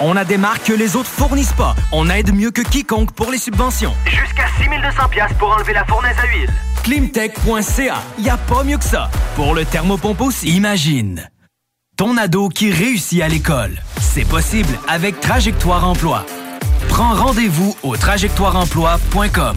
On a des marques que les autres fournissent pas. On aide mieux que quiconque pour les subventions. Jusqu'à 6200 pièces pour enlever la fournaise à huile. Climtech.ca. Y a pas mieux que ça. Pour le thermopompe aussi. Imagine. Ton ado qui réussit à l'école. C'est possible avec Trajectoire Emploi. Prends rendez-vous au trajectoireemploi.com.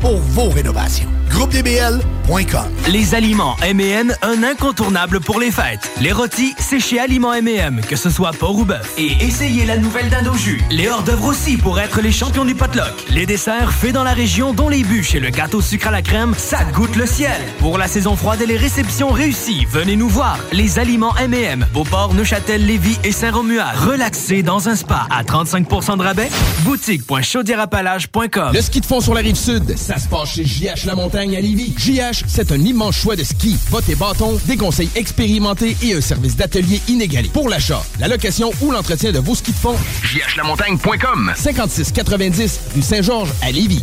pour vos rénovations. GroupeDBL.com Les aliments M&M, un incontournable pour les fêtes. Les rôtis, c'est chez Aliments M&M, que ce soit porc ou bœuf. Et essayez la nouvelle dinde au jus. Les hors-d'œuvre aussi pour être les champions du potluck. Les desserts faits dans la région, dont les bûches et le gâteau sucre à la crème, ça goûte le ciel. Pour la saison froide et les réceptions réussies, venez nous voir. Les aliments M&M, Beauport, Neuchâtel, Lévis et Saint-Romuald. Relaxez dans un spa à 35% de rabais. Boutique.chaudierapalage.com Le ski de fond sur la rive sud, ça se passe chez JH La Montagne à Lévis. JH, c'est un immense choix de ski, bottes et bâtons, des conseils expérimentés et un service d'atelier inégalé. Pour l'achat, la location ou l'entretien de vos skis de fond, jhlamontagne.com 5690 rue Saint-Georges à Lévis.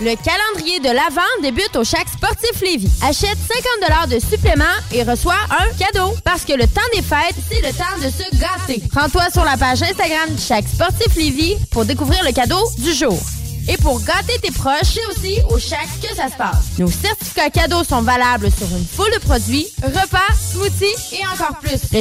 Le calendrier de l'Avent débute au Chac Sportif Lévis. Achète 50 de supplément et reçois un cadeau. Parce que le temps des fêtes, c'est le temps de se gâter. Rends-toi sur la page Instagram du Chac Sportif Lévis pour découvrir le cadeau du jour. Et pour gâter tes proches, c'est aussi au Chac que ça se passe. Nos certificats cadeaux sont valables sur une foule de produits, repas, smoothies et encore plus. Le